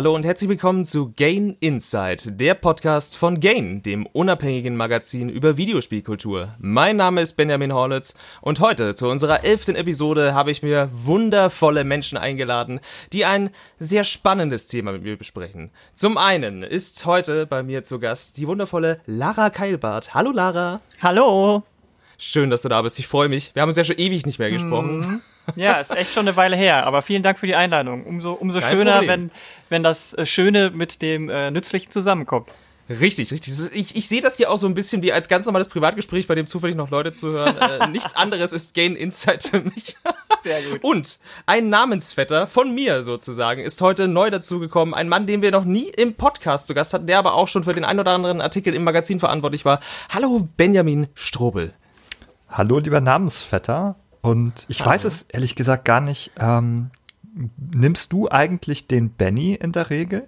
Hallo und herzlich willkommen zu Gain Insight, der Podcast von Gain, dem unabhängigen Magazin über Videospielkultur. Mein Name ist Benjamin Horlitz und heute zu unserer elften Episode habe ich mir wundervolle Menschen eingeladen, die ein sehr spannendes Thema mit mir besprechen. Zum einen ist heute bei mir zu Gast die wundervolle Lara Keilbart. Hallo Lara. Hallo. Schön, dass du da bist. Ich freue mich. Wir haben uns ja schon ewig nicht mehr gesprochen. Mhm. Ja, ist echt schon eine Weile her, aber vielen Dank für die Einladung. Umso, umso schöner, wenn, wenn das äh, Schöne mit dem äh, Nützlichen zusammenkommt. Richtig, richtig. Ich, ich sehe das hier auch so ein bisschen wie als ganz normales Privatgespräch, bei dem zufällig noch Leute zuhören. äh, nichts anderes ist Gain Insight für mich. Sehr gut. Und ein Namensvetter von mir sozusagen ist heute neu dazugekommen. Ein Mann, den wir noch nie im Podcast zu Gast hatten, der aber auch schon für den ein oder anderen Artikel im Magazin verantwortlich war. Hallo, Benjamin Strobel. Hallo, lieber Namensvetter. Und ich weiß es ehrlich gesagt gar nicht. Ähm, nimmst du eigentlich den Benny in der Regel?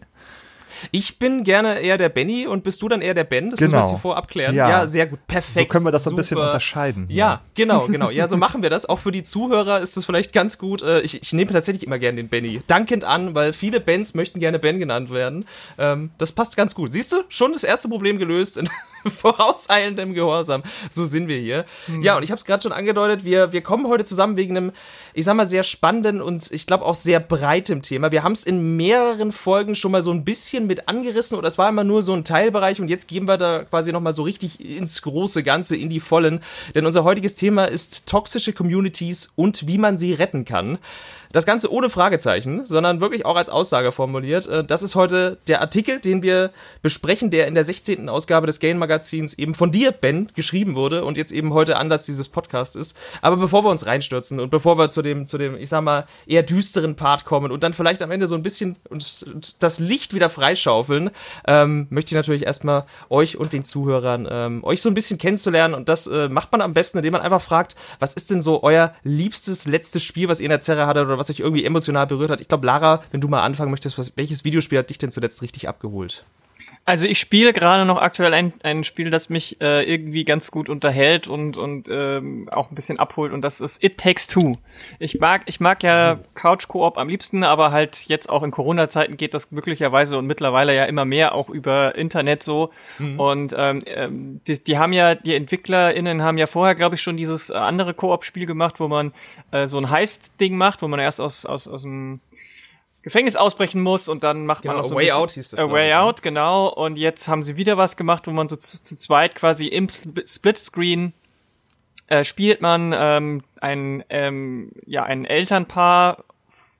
Ich bin gerne eher der Benny und bist du dann eher der Ben? Das genau. müssen wir jetzt hier vorab klären. Ja. ja, sehr gut. Perfekt. So können wir das so ein bisschen unterscheiden. Hier. Ja, genau, genau. Ja, so machen wir das. Auch für die Zuhörer ist es vielleicht ganz gut. Äh, ich, ich nehme tatsächlich immer gerne den Benny. Dankend an, weil viele Bens möchten gerne Ben genannt werden. Ähm, das passt ganz gut. Siehst du, schon das erste Problem gelöst. vorauseilendem Gehorsam. So sind wir hier. Mhm. Ja, und ich habe es gerade schon angedeutet, wir, wir kommen heute zusammen wegen einem, ich sag mal, sehr spannenden und ich glaube auch sehr breitem Thema. Wir haben es in mehreren Folgen schon mal so ein bisschen mit angerissen oder es war immer nur so ein Teilbereich und jetzt gehen wir da quasi nochmal so richtig ins große Ganze, in die Vollen. Denn unser heutiges Thema ist toxische Communities und wie man sie retten kann. Das Ganze ohne Fragezeichen, sondern wirklich auch als Aussage formuliert. Äh, das ist heute der Artikel, den wir besprechen, der in der 16. Ausgabe des Gain Magazins eben von dir, Ben, geschrieben wurde und jetzt eben heute Anlass dieses Podcasts ist. Aber bevor wir uns reinstürzen und bevor wir zu dem, zu dem, ich sag mal, eher düsteren Part kommen und dann vielleicht am Ende so ein bisschen das Licht wieder freischaufeln, ähm, möchte ich natürlich erstmal euch und den Zuhörern ähm, euch so ein bisschen kennenzulernen und das äh, macht man am besten, indem man einfach fragt, was ist denn so euer liebstes letztes Spiel, was ihr in der Zerre hattet oder was euch irgendwie emotional berührt hat. Ich glaube, Lara, wenn du mal anfangen möchtest, was, welches Videospiel hat dich denn zuletzt richtig abgeholt? Also ich spiele gerade noch aktuell ein, ein Spiel, das mich äh, irgendwie ganz gut unterhält und und ähm, auch ein bisschen abholt und das ist It Takes Two. Ich mag ich mag ja Couch Koop am liebsten, aber halt jetzt auch in Corona Zeiten geht das möglicherweise und mittlerweile ja immer mehr auch über Internet so mhm. und ähm, ähm die, die haben ja die EntwicklerInnen haben ja vorher glaube ich schon dieses andere Koop Spiel gemacht, wo man äh, so ein Heist Ding macht, wo man erst aus aus aus dem Gefängnis ausbrechen muss und dann macht genau, man auch so Way Out hieß das. A Way ne? Out, genau. Und jetzt haben sie wieder was gemacht, wo man so zu, zu zweit quasi im Splitscreen äh, spielt man ähm, ein ähm, ja ein Elternpaar,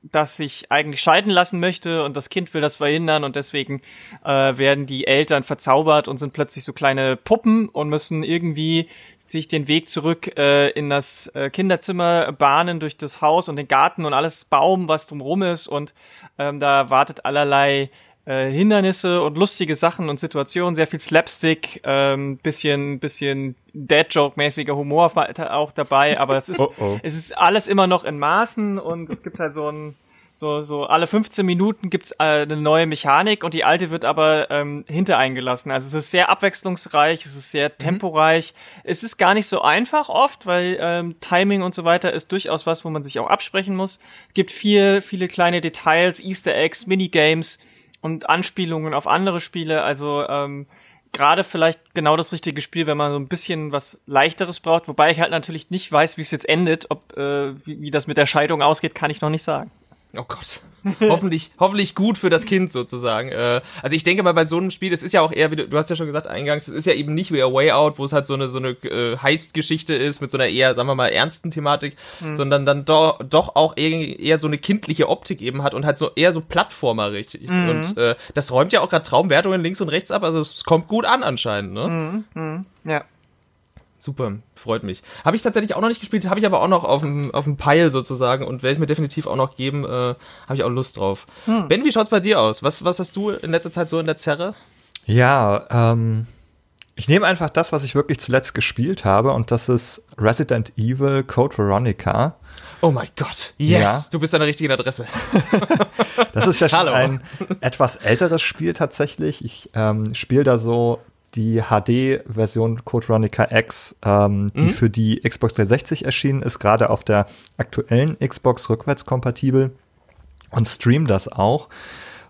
das sich eigentlich scheiden lassen möchte und das Kind will das verhindern und deswegen äh, werden die Eltern verzaubert und sind plötzlich so kleine Puppen und müssen irgendwie sich den Weg zurück äh, in das äh, Kinderzimmer bahnen durch das Haus und den Garten und alles Baum, was drumrum ist und ähm, da wartet allerlei äh, Hindernisse und lustige Sachen und Situationen, sehr viel Slapstick, ähm, bisschen, bisschen Dead-Joke-mäßiger Humor auch dabei, aber es ist, oh oh. es ist alles immer noch in Maßen und es gibt halt so ein, so, so alle 15 Minuten gibt's äh, eine neue Mechanik und die alte wird aber ähm, hintereingelassen. Also es ist sehr abwechslungsreich, es ist sehr mhm. temporeich. Es ist gar nicht so einfach oft, weil ähm, Timing und so weiter ist durchaus was, wo man sich auch absprechen muss. Es gibt viel, viele kleine Details, Easter Eggs, Minigames und Anspielungen auf andere Spiele. Also ähm, gerade vielleicht genau das richtige Spiel, wenn man so ein bisschen was leichteres braucht. Wobei ich halt natürlich nicht weiß, wie es jetzt endet. Ob äh, wie, wie das mit der Scheidung ausgeht, kann ich noch nicht sagen. Oh Gott. hoffentlich, hoffentlich gut für das Kind sozusagen. Äh, also ich denke mal bei so einem Spiel, das ist ja auch eher, wie du, du hast ja schon gesagt eingangs, es ist ja eben nicht wie A Way Out, wo es halt so eine so eine äh, Heist-Geschichte ist mit so einer eher, sagen wir mal, ernsten Thematik, mhm. sondern dann do, doch auch eher, eher so eine kindliche Optik eben hat und halt so eher so plattformerig. Mhm. Und äh, das räumt ja auch gerade Traumwertungen links und rechts ab, also es kommt gut an anscheinend, ne? Mhm. mhm. Ja. Super, freut mich. Habe ich tatsächlich auch noch nicht gespielt, habe ich aber auch noch auf dem, auf dem Pile sozusagen und werde ich mir definitiv auch noch geben, äh, habe ich auch Lust drauf. Hm. Ben, wie schaut's bei dir aus? Was, was hast du in letzter Zeit so in der Zerre? Ja, ähm, ich nehme einfach das, was ich wirklich zuletzt gespielt habe und das ist Resident Evil Code Veronica. Oh mein Gott, yes, ja. du bist an der richtigen Adresse. das ist ja schon Hallo. ein etwas älteres Spiel tatsächlich. Ich ähm, spiele da so die HD-Version Code Veronica X, ähm, die mhm. für die Xbox 360 erschienen ist, gerade auf der aktuellen Xbox rückwärtskompatibel und stream das auch.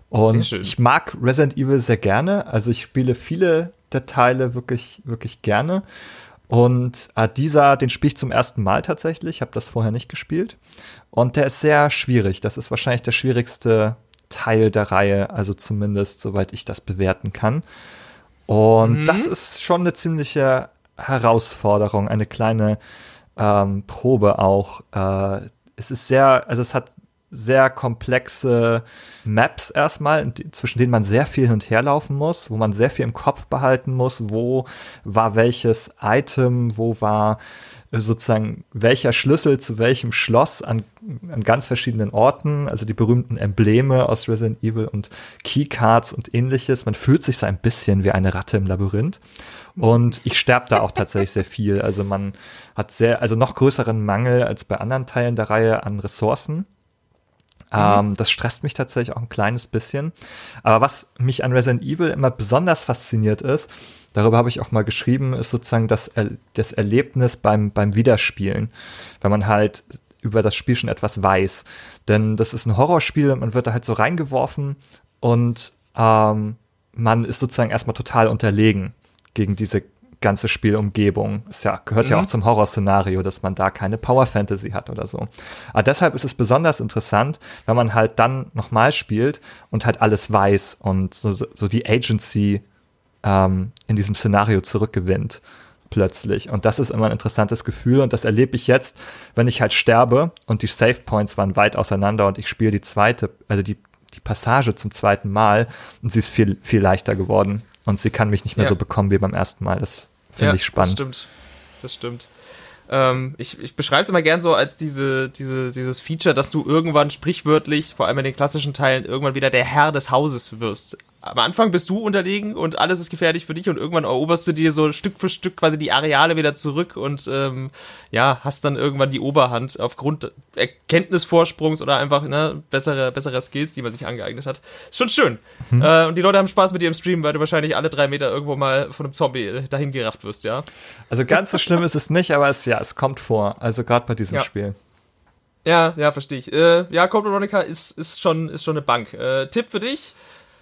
Und ich mag Resident Evil sehr gerne. Also ich spiele viele der Teile wirklich, wirklich gerne. Und äh, dieser, den spiele ich zum ersten Mal tatsächlich. Ich habe das vorher nicht gespielt. Und der ist sehr schwierig. Das ist wahrscheinlich der schwierigste Teil der Reihe, also zumindest soweit ich das bewerten kann. Und mhm. das ist schon eine ziemliche Herausforderung, eine kleine ähm, Probe auch. Äh, es ist sehr, also es hat sehr komplexe Maps erstmal, zwischen denen man sehr viel hin und her laufen muss, wo man sehr viel im Kopf behalten muss, wo war welches Item, wo war sozusagen welcher Schlüssel zu welchem Schloss an, an ganz verschiedenen Orten, also die berühmten Embleme aus Resident Evil und Keycards und ähnliches. Man fühlt sich so ein bisschen wie eine Ratte im Labyrinth. Und ich sterbe da auch tatsächlich sehr viel. Also man hat sehr, also noch größeren Mangel als bei anderen Teilen der Reihe an Ressourcen. Ähm, das stresst mich tatsächlich auch ein kleines bisschen. Aber was mich an Resident Evil immer besonders fasziniert ist, darüber habe ich auch mal geschrieben, ist sozusagen das, das Erlebnis beim, beim Wiederspielen. Wenn man halt über das Spiel schon etwas weiß. Denn das ist ein Horrorspiel, man wird da halt so reingeworfen und ähm, man ist sozusagen erstmal total unterlegen gegen diese ganze Spielumgebung. Es ja, gehört mhm. ja auch zum Horrorszenario, dass man da keine Power Fantasy hat oder so. Aber deshalb ist es besonders interessant, wenn man halt dann nochmal spielt und halt alles weiß und so, so die Agency ähm, in diesem Szenario zurückgewinnt plötzlich. Und das ist immer ein interessantes Gefühl und das erlebe ich jetzt, wenn ich halt sterbe und die Save Points waren weit auseinander und ich spiele die zweite, also die, die Passage zum zweiten Mal und sie ist viel, viel leichter geworden und sie kann mich nicht mehr ja. so bekommen wie beim ersten Mal. Das Finde ja, ich spannend. Das stimmt. Das stimmt. Ähm, ich ich beschreibe es immer gern so als diese, diese, dieses Feature, dass du irgendwann sprichwörtlich, vor allem in den klassischen Teilen, irgendwann wieder der Herr des Hauses wirst am Anfang bist du unterlegen und alles ist gefährlich für dich und irgendwann eroberst du dir so Stück für Stück quasi die Areale wieder zurück und ähm, ja, hast dann irgendwann die Oberhand aufgrund Erkenntnisvorsprungs oder einfach ne, bessere, bessere Skills, die man sich angeeignet hat. Ist schon schön. Mhm. Äh, und die Leute haben Spaß mit dir im Stream, weil du wahrscheinlich alle drei Meter irgendwo mal von einem Zombie dahin gerafft wirst, ja. Also ganz so schlimm ist es nicht, aber es, ja, es kommt vor. Also gerade bei diesem ja. Spiel. Ja, ja, verstehe ich. Äh, ja, Code Veronica ist, ist, schon, ist schon eine Bank. Äh, Tipp für dich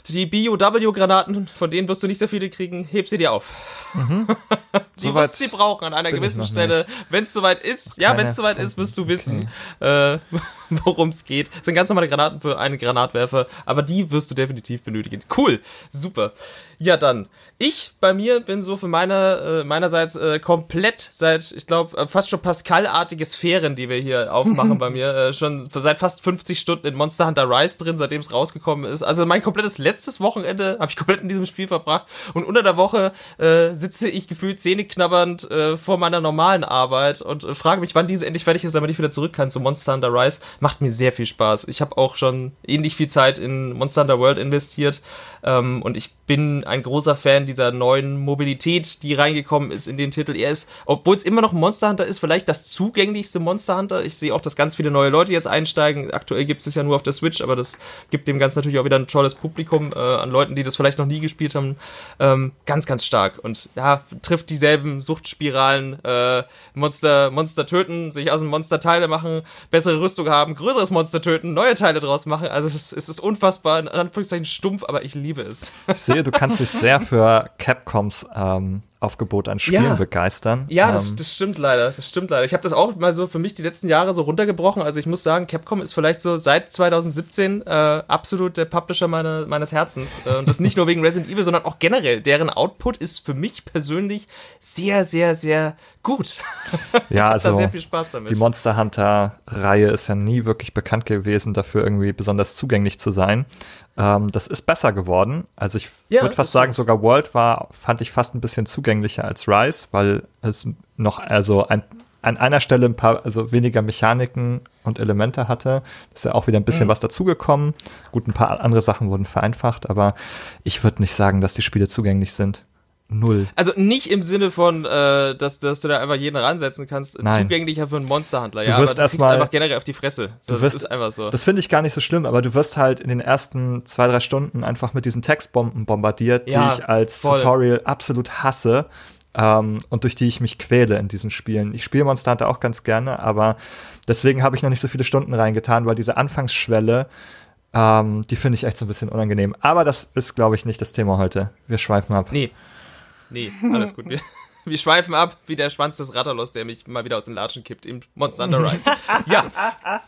die BOW-Granaten, von denen wirst du nicht sehr viele kriegen, heb sie dir auf. Mhm. die so wirst sie brauchen an einer gewissen Stelle. Wenn es soweit ist, Keine ja, wenn es soweit ist, wirst du wissen, okay. äh, worum es geht. Das sind ganz normale Granaten für einen Granatwerfer, aber die wirst du definitiv benötigen. Cool, super. Ja, dann. Ich bei mir bin so für meine, äh, meinerseits äh, komplett seit, ich glaube, äh, fast schon Pascal-artige Sphären, die wir hier aufmachen bei mir, äh, schon seit fast 50 Stunden in Monster Hunter Rise drin, seitdem es rausgekommen ist. Also mein komplettes letztes Wochenende habe ich komplett in diesem Spiel verbracht und unter der Woche äh, sitze ich gefühlt zähneknabbernd äh, vor meiner normalen Arbeit und äh, frage mich, wann diese endlich fertig ist, damit ich wieder zurück kann zu Monster Hunter Rise. Macht mir sehr viel Spaß. Ich habe auch schon ähnlich viel Zeit in Monster Hunter World investiert ähm, und ich bin ein großer Fan dieser neuen Mobilität, die reingekommen ist in den Titel. Er ist, obwohl es immer noch Monster Hunter ist, vielleicht das zugänglichste Monster Hunter. Ich sehe auch, dass ganz viele neue Leute jetzt einsteigen. Aktuell gibt es ja nur auf der Switch, aber das gibt dem Ganzen natürlich auch wieder ein tolles Publikum äh, an Leuten, die das vielleicht noch nie gespielt haben. Ähm, ganz, ganz stark. Und ja, trifft dieselben Suchtspiralen. Äh, Monster, Monster töten, sich aus dem Monster Teile machen, bessere Rüstung haben, größeres Monster töten, neue Teile draus machen. Also es ist, es ist unfassbar, in Anführungszeichen stumpf, aber ich liebe es. Ich sehe du kannst dich sehr für Capcoms ähm, Aufgebot an Spielen ja. begeistern. Ja, ähm, das, das stimmt leider. Das stimmt leider. Ich habe das auch mal so für mich die letzten Jahre so runtergebrochen. Also ich muss sagen, Capcom ist vielleicht so seit 2017 äh, absolut der Publisher meine, meines Herzens. Äh, und das nicht nur wegen Resident Evil, sondern auch generell. Deren Output ist für mich persönlich sehr, sehr, sehr gut. Ja, also die Monster Hunter Reihe ist ja nie wirklich bekannt gewesen dafür irgendwie besonders zugänglich zu sein. Ähm, das ist besser geworden. Also ich ja, würde fast sagen, so. sogar World war, fand ich fast ein bisschen zugänglicher als Rise, weil es noch, also ein, an einer Stelle ein paar, also weniger Mechaniken und Elemente hatte. Ist ja auch wieder ein bisschen mhm. was dazugekommen. Gut, ein paar andere Sachen wurden vereinfacht, aber ich würde nicht sagen, dass die Spiele zugänglich sind. Null. Also nicht im Sinne von, äh, dass, dass du da einfach jeden ransetzen kannst. Nein. Zugänglicher für einen Monsterhandler, ja. Du wirst aber du kriegst einfach generell auf die Fresse. So, das wirst, ist einfach so. Das finde ich gar nicht so schlimm, aber du wirst halt in den ersten zwei, drei Stunden einfach mit diesen Textbomben bombardiert, ja, die ich als voll. Tutorial absolut hasse. Ähm, und durch die ich mich quäle in diesen Spielen. Ich spiele Monster Hunter auch ganz gerne, aber deswegen habe ich noch nicht so viele Stunden reingetan, weil diese Anfangsschwelle Ähm, die finde ich echt so ein bisschen unangenehm. Aber das ist, glaube ich, nicht das Thema heute. Wir schweifen ab. Nee. Nee, alles gut. Wir, wir schweifen ab, wie der Schwanz des Rattalos, der mich mal wieder aus den Latschen kippt im Monster Under Rise. ja,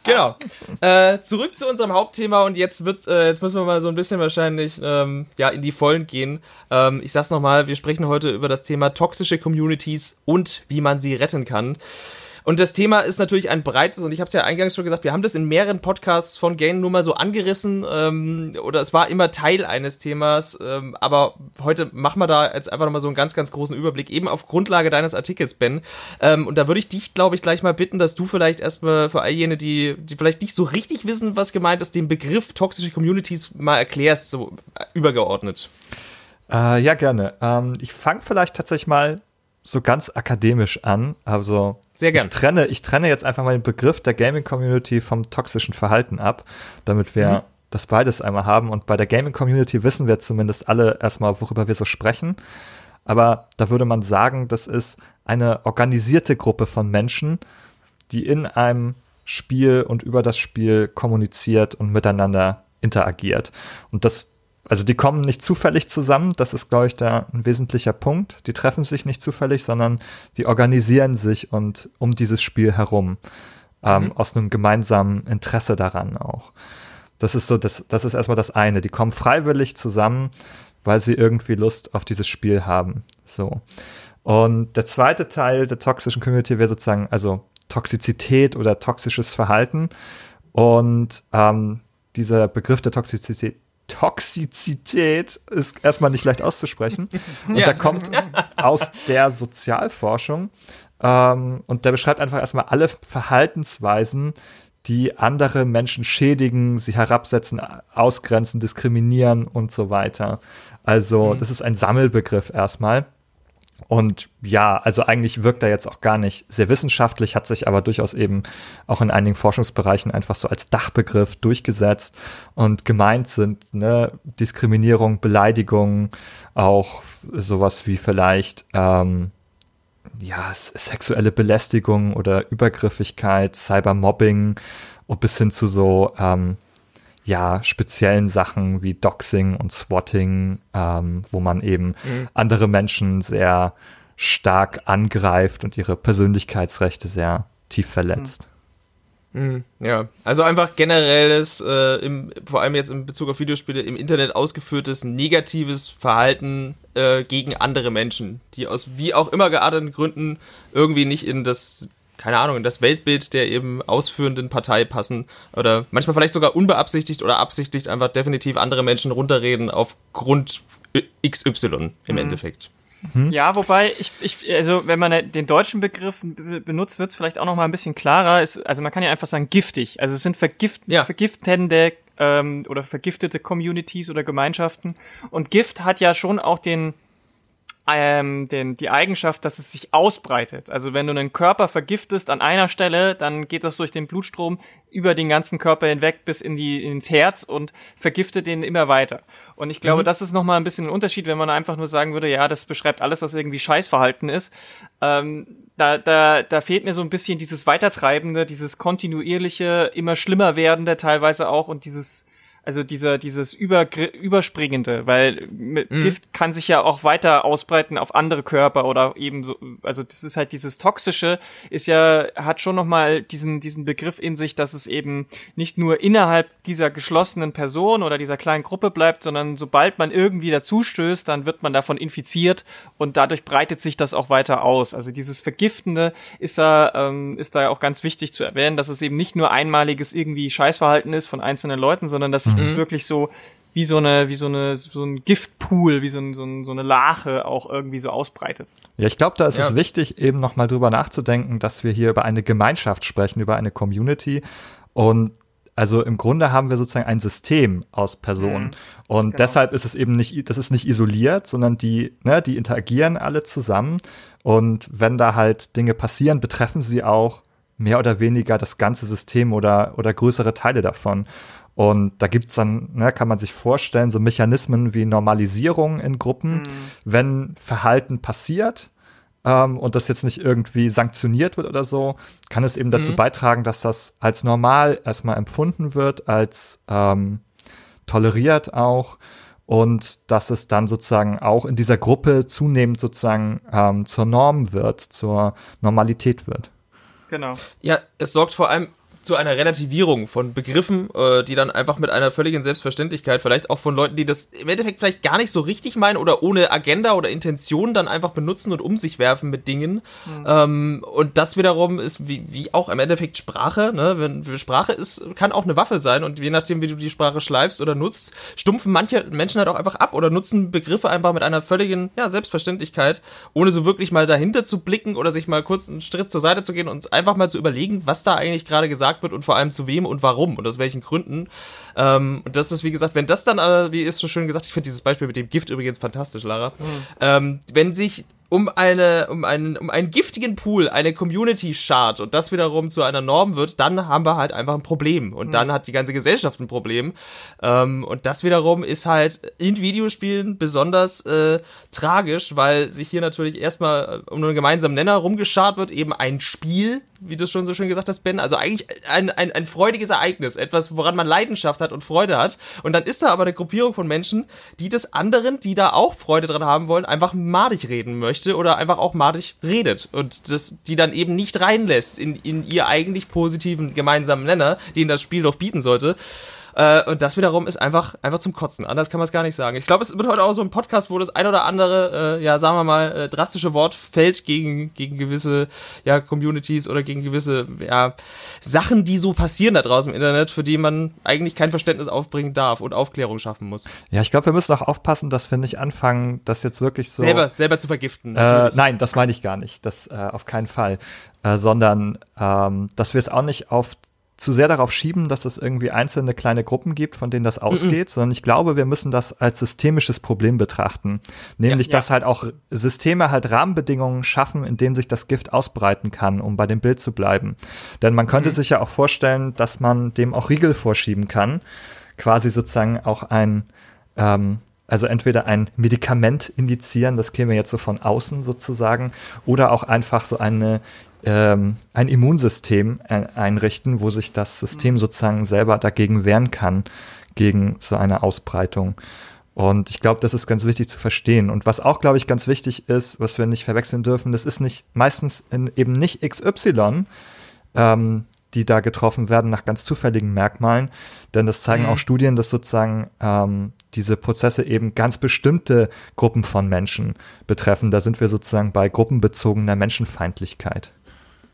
genau. Äh, zurück zu unserem Hauptthema und jetzt wird, äh, jetzt müssen wir mal so ein bisschen wahrscheinlich ähm, ja in die Vollen gehen. Ähm, ich sag's nochmal, wir sprechen heute über das Thema toxische Communities und wie man sie retten kann. Und das Thema ist natürlich ein breites, und ich habe es ja eingangs schon gesagt, wir haben das in mehreren Podcasts von Gain nur mal so angerissen, ähm, oder es war immer Teil eines Themas, ähm, aber heute machen wir da jetzt einfach nochmal so einen ganz, ganz großen Überblick, eben auf Grundlage deines Artikels, Ben. Ähm, und da würde ich dich, glaube ich, gleich mal bitten, dass du vielleicht erstmal für all jene, die, die vielleicht nicht so richtig wissen, was gemeint ist, den Begriff toxische Communities mal erklärst, so äh, übergeordnet. Äh, ja, gerne. Ähm, ich fange vielleicht tatsächlich mal so ganz akademisch an. Also Sehr gern. ich trenne, ich trenne jetzt einfach mal den Begriff der Gaming Community vom toxischen Verhalten ab, damit wir mhm. das beides einmal haben. Und bei der Gaming Community wissen wir zumindest alle erstmal, worüber wir so sprechen. Aber da würde man sagen, das ist eine organisierte Gruppe von Menschen, die in einem Spiel und über das Spiel kommuniziert und miteinander interagiert. Und das also die kommen nicht zufällig zusammen, das ist, glaube ich, da ein wesentlicher Punkt. Die treffen sich nicht zufällig, sondern die organisieren sich und um dieses Spiel herum. Ähm, mhm. Aus einem gemeinsamen Interesse daran auch. Das ist so, das, das ist erstmal das eine. Die kommen freiwillig zusammen, weil sie irgendwie Lust auf dieses Spiel haben. So. Und der zweite Teil der toxischen Community wäre sozusagen, also Toxizität oder toxisches Verhalten. Und ähm, dieser Begriff der Toxizität Toxizität ist erstmal nicht leicht auszusprechen. Und ja. der kommt aus der Sozialforschung. Ähm, und der beschreibt einfach erstmal alle Verhaltensweisen, die andere Menschen schädigen, sie herabsetzen, ausgrenzen, diskriminieren und so weiter. Also, mhm. das ist ein Sammelbegriff erstmal. Und ja, also eigentlich wirkt er jetzt auch gar nicht sehr wissenschaftlich, hat sich aber durchaus eben auch in einigen Forschungsbereichen einfach so als Dachbegriff durchgesetzt. Und gemeint sind ne, Diskriminierung, Beleidigung, auch sowas wie vielleicht ähm, ja, sexuelle Belästigung oder Übergriffigkeit, Cybermobbing bis hin zu so ähm, ja, speziellen Sachen wie Doxing und Swatting, ähm, wo man eben mhm. andere Menschen sehr stark angreift und ihre Persönlichkeitsrechte sehr tief verletzt. Mhm. Ja, also einfach generelles, äh, im, vor allem jetzt in Bezug auf Videospiele, im Internet ausgeführtes negatives Verhalten äh, gegen andere Menschen, die aus wie auch immer gearteten Gründen irgendwie nicht in das keine Ahnung, in das Weltbild der eben ausführenden Partei passen oder manchmal vielleicht sogar unbeabsichtigt oder absichtlich einfach definitiv andere Menschen runterreden aufgrund XY im mhm. Endeffekt. Mhm. Ja, wobei ich, ich, also wenn man den deutschen Begriff benutzt, wird es vielleicht auch noch mal ein bisschen klarer. Es, also man kann ja einfach sagen giftig. Also es sind vergift, ja. vergiftende ähm, oder vergiftete Communities oder Gemeinschaften. Und Gift hat ja schon auch den ähm, den, die Eigenschaft, dass es sich ausbreitet. Also wenn du einen Körper vergiftest an einer Stelle, dann geht das durch den Blutstrom über den ganzen Körper hinweg bis in die, ins Herz und vergiftet den immer weiter. Und ich glaube, mhm. das ist nochmal ein bisschen ein Unterschied, wenn man einfach nur sagen würde, ja, das beschreibt alles, was irgendwie Scheißverhalten ist. Ähm, da, da, da fehlt mir so ein bisschen dieses Weitertreibende, dieses kontinuierliche, immer schlimmer werdende teilweise auch und dieses also dieser, dieses Über, Überspringende, weil mhm. Gift kann sich ja auch weiter ausbreiten auf andere Körper oder eben so, also das ist halt dieses Toxische, ist ja, hat schon nochmal diesen, diesen Begriff in sich, dass es eben nicht nur innerhalb dieser geschlossenen Person oder dieser kleinen Gruppe bleibt, sondern sobald man irgendwie dazustößt, dann wird man davon infiziert und dadurch breitet sich das auch weiter aus. Also dieses Vergiftende ist da, ähm, ist da auch ganz wichtig zu erwähnen, dass es eben nicht nur einmaliges irgendwie Scheißverhalten ist von einzelnen Leuten, sondern dass sich mhm. das wirklich so wie so eine, wie so eine, so ein Giftpool, wie so, ein, so, ein, so eine Lache auch irgendwie so ausbreitet. Ja, ich glaube, da ist ja. es wichtig, eben nochmal drüber nachzudenken, dass wir hier über eine Gemeinschaft sprechen, über eine Community. Und also im Grunde haben wir sozusagen ein System aus Personen. Mhm, und genau. deshalb ist es eben nicht, das ist nicht isoliert, sondern die, ne, die interagieren alle zusammen. Und wenn da halt Dinge passieren, betreffen sie auch mehr oder weniger das ganze System oder, oder größere Teile davon. Und da gibt's dann, ne, kann man sich vorstellen, so Mechanismen wie Normalisierung in Gruppen, mhm. wenn Verhalten passiert ähm, und das jetzt nicht irgendwie sanktioniert wird oder so, kann es eben dazu mhm. beitragen, dass das als normal erstmal empfunden wird, als ähm, toleriert auch und dass es dann sozusagen auch in dieser Gruppe zunehmend sozusagen ähm, zur Norm wird, zur Normalität wird. Genau. Ja, es sorgt vor allem zu einer Relativierung von Begriffen, äh, die dann einfach mit einer völligen Selbstverständlichkeit, vielleicht auch von Leuten, die das im Endeffekt vielleicht gar nicht so richtig meinen oder ohne Agenda oder Intention dann einfach benutzen und um sich werfen mit Dingen. Mhm. Ähm, und das wiederum ist wie, wie auch im Endeffekt Sprache. Ne? Wenn, Sprache ist, kann auch eine Waffe sein und je nachdem, wie du die Sprache schleifst oder nutzt, stumpfen manche Menschen halt auch einfach ab oder nutzen Begriffe einfach mit einer völligen ja, Selbstverständlichkeit, ohne so wirklich mal dahinter zu blicken oder sich mal kurz einen Schritt zur Seite zu gehen und einfach mal zu überlegen, was da eigentlich gerade gesagt gesagt wird und vor allem zu wem und warum und aus welchen Gründen. Ähm, und das ist, wie gesagt, wenn das dann, äh, wie ist so schön gesagt, ich finde dieses Beispiel mit dem Gift übrigens fantastisch, Lara. Mhm. Ähm, wenn sich um eine, um einen, um einen giftigen Pool eine Community schart und das wiederum zu einer Norm wird, dann haben wir halt einfach ein Problem und mhm. dann hat die ganze Gesellschaft ein Problem. Ähm, und das wiederum ist halt in Videospielen besonders äh, tragisch, weil sich hier natürlich erstmal äh, um einen gemeinsamen Nenner rumgeschart wird, eben ein Spiel, wie du schon so schön gesagt hast, Ben. Also eigentlich ein, ein, ein freudiges Ereignis, etwas, woran man Leidenschaft hat und Freude hat. Und dann ist da aber eine Gruppierung von Menschen, die des anderen, die da auch Freude dran haben wollen, einfach madig reden möchte oder einfach auch madig redet. Und das, die dann eben nicht reinlässt in, in ihr eigentlich positiven gemeinsamen Nenner, den das Spiel doch bieten sollte. Äh, und das wiederum ist einfach, einfach zum Kotzen. Anders kann man es gar nicht sagen. Ich glaube, es wird heute auch so ein Podcast, wo das ein oder andere, äh, ja, sagen wir mal, äh, drastische Wort fällt gegen, gegen gewisse, ja, Communities oder gegen gewisse, ja, Sachen, die so passieren da draußen im Internet, für die man eigentlich kein Verständnis aufbringen darf und Aufklärung schaffen muss. Ja, ich glaube, wir müssen auch aufpassen, dass wir nicht anfangen, das jetzt wirklich so. Selber, selber zu vergiften. Äh, nein, das meine ich gar nicht. Das äh, auf keinen Fall. Äh, sondern, ähm, dass wir es auch nicht auf zu sehr darauf schieben, dass es irgendwie einzelne kleine Gruppen gibt, von denen das ausgeht, mm -mm. sondern ich glaube, wir müssen das als systemisches Problem betrachten. Nämlich, ja, ja. dass halt auch Systeme halt Rahmenbedingungen schaffen, in denen sich das Gift ausbreiten kann, um bei dem Bild zu bleiben. Denn man könnte mm. sich ja auch vorstellen, dass man dem auch Riegel vorschieben kann. Quasi sozusagen auch ein, ähm, also entweder ein Medikament indizieren, das käme jetzt so von außen sozusagen, oder auch einfach so eine ähm, ein Immunsystem einrichten, wo sich das System sozusagen selber dagegen wehren kann, gegen so eine Ausbreitung. Und ich glaube, das ist ganz wichtig zu verstehen. Und was auch, glaube ich, ganz wichtig ist, was wir nicht verwechseln dürfen, das ist nicht meistens in, eben nicht XY, ähm, die da getroffen werden nach ganz zufälligen Merkmalen. Denn das zeigen mhm. auch Studien, dass sozusagen ähm, diese Prozesse eben ganz bestimmte Gruppen von Menschen betreffen. Da sind wir sozusagen bei gruppenbezogener Menschenfeindlichkeit.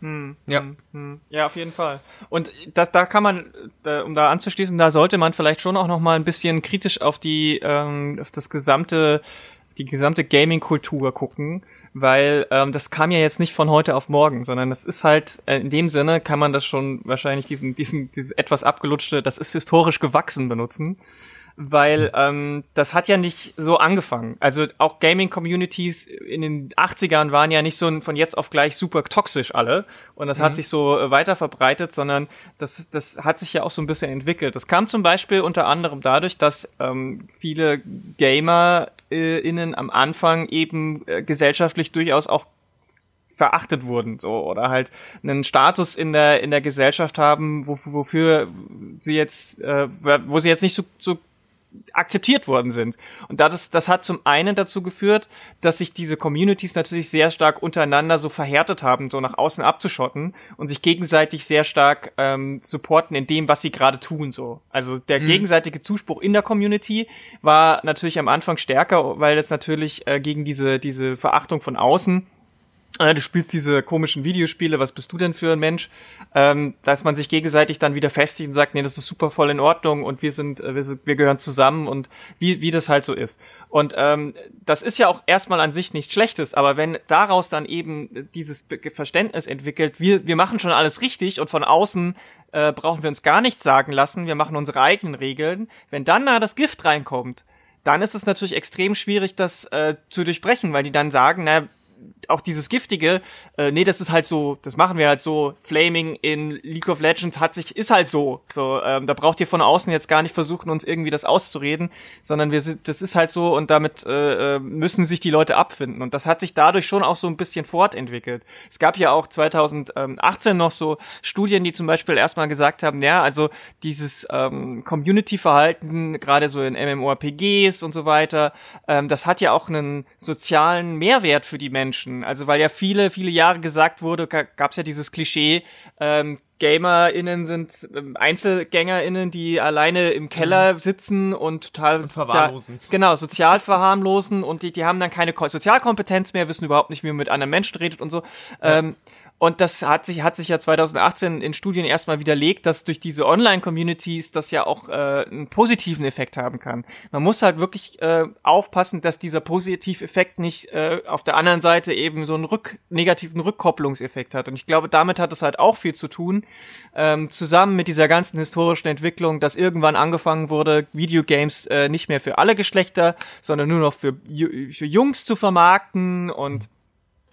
Hm, ja. Hm, hm. ja, auf jeden Fall. Und das, da kann man, da, um da anzuschließen, da sollte man vielleicht schon auch noch mal ein bisschen kritisch auf die, ähm, auf das gesamte, die gesamte Gaming-Kultur gucken, weil ähm, das kam ja jetzt nicht von heute auf morgen, sondern das ist halt äh, in dem Sinne kann man das schon wahrscheinlich diesen, diesen, dieses etwas abgelutschte, das ist historisch gewachsen benutzen weil ähm, das hat ja nicht so angefangen. Also auch Gaming-Communities in den 80ern waren ja nicht so von jetzt auf gleich super toxisch alle und das mhm. hat sich so äh, weiter verbreitet, sondern das, das hat sich ja auch so ein bisschen entwickelt. Das kam zum Beispiel unter anderem dadurch, dass ähm, viele Gamer äh, innen am Anfang eben äh, gesellschaftlich durchaus auch verachtet wurden, so oder halt einen Status in der in der Gesellschaft haben, wo, wofür sie jetzt, äh, wo sie jetzt nicht so, so akzeptiert worden sind. Und das, das hat zum einen dazu geführt, dass sich diese Communities natürlich sehr stark untereinander so verhärtet haben, so nach außen abzuschotten und sich gegenseitig sehr stark ähm, supporten in dem, was sie gerade tun. So, also der mhm. gegenseitige Zuspruch in der Community war natürlich am Anfang stärker, weil das natürlich äh, gegen diese diese Verachtung von außen du spielst diese komischen Videospiele, was bist du denn für ein Mensch? Ähm, dass man sich gegenseitig dann wieder festigt und sagt, nee, das ist super voll in Ordnung und wir sind, äh, wir, sind wir gehören zusammen und wie, wie das halt so ist. Und ähm, das ist ja auch erstmal an sich nichts Schlechtes, aber wenn daraus dann eben dieses Verständnis entwickelt, wir, wir machen schon alles richtig und von außen äh, brauchen wir uns gar nichts sagen lassen, wir machen unsere eigenen Regeln, wenn dann da das Gift reinkommt, dann ist es natürlich extrem schwierig, das äh, zu durchbrechen, weil die dann sagen, na, auch dieses Giftige, äh, nee, das ist halt so, das machen wir halt so, Flaming in League of Legends hat sich, ist halt so, so, ähm, da braucht ihr von außen jetzt gar nicht versuchen, uns irgendwie das auszureden, sondern wir sind, das ist halt so und damit äh, äh müssen sich die Leute abfinden und das hat sich dadurch schon auch so ein bisschen fortentwickelt. Es gab ja auch 2018 noch so Studien, die zum Beispiel erstmal gesagt haben, ja, also dieses ähm, Community-Verhalten, gerade so in MMORPGs und so weiter, ähm, das hat ja auch einen sozialen Mehrwert für die Menschen. Also weil ja viele, viele Jahre gesagt wurde, gab es ja dieses Klischee, ähm, GamerInnen sind ähm, EinzelgängerInnen, die alleine im Keller mhm. sitzen und total und verwahrlosen. Sozial, genau, sozial verharmlosen und die, die haben dann keine Sozialkompetenz mehr, wissen überhaupt nicht, wie man mit anderen Menschen redet und so. Ja. Ähm, und das hat sich, hat sich ja 2018 in Studien erstmal widerlegt, dass durch diese Online-Communities das ja auch äh, einen positiven Effekt haben kann. Man muss halt wirklich äh, aufpassen, dass dieser Positiveffekt nicht äh, auf der anderen Seite eben so einen rück negativen Rückkopplungseffekt hat. Und ich glaube, damit hat es halt auch viel zu tun, ähm, zusammen mit dieser ganzen historischen Entwicklung, dass irgendwann angefangen wurde, Videogames äh, nicht mehr für alle Geschlechter, sondern nur noch für, für Jungs zu vermarkten und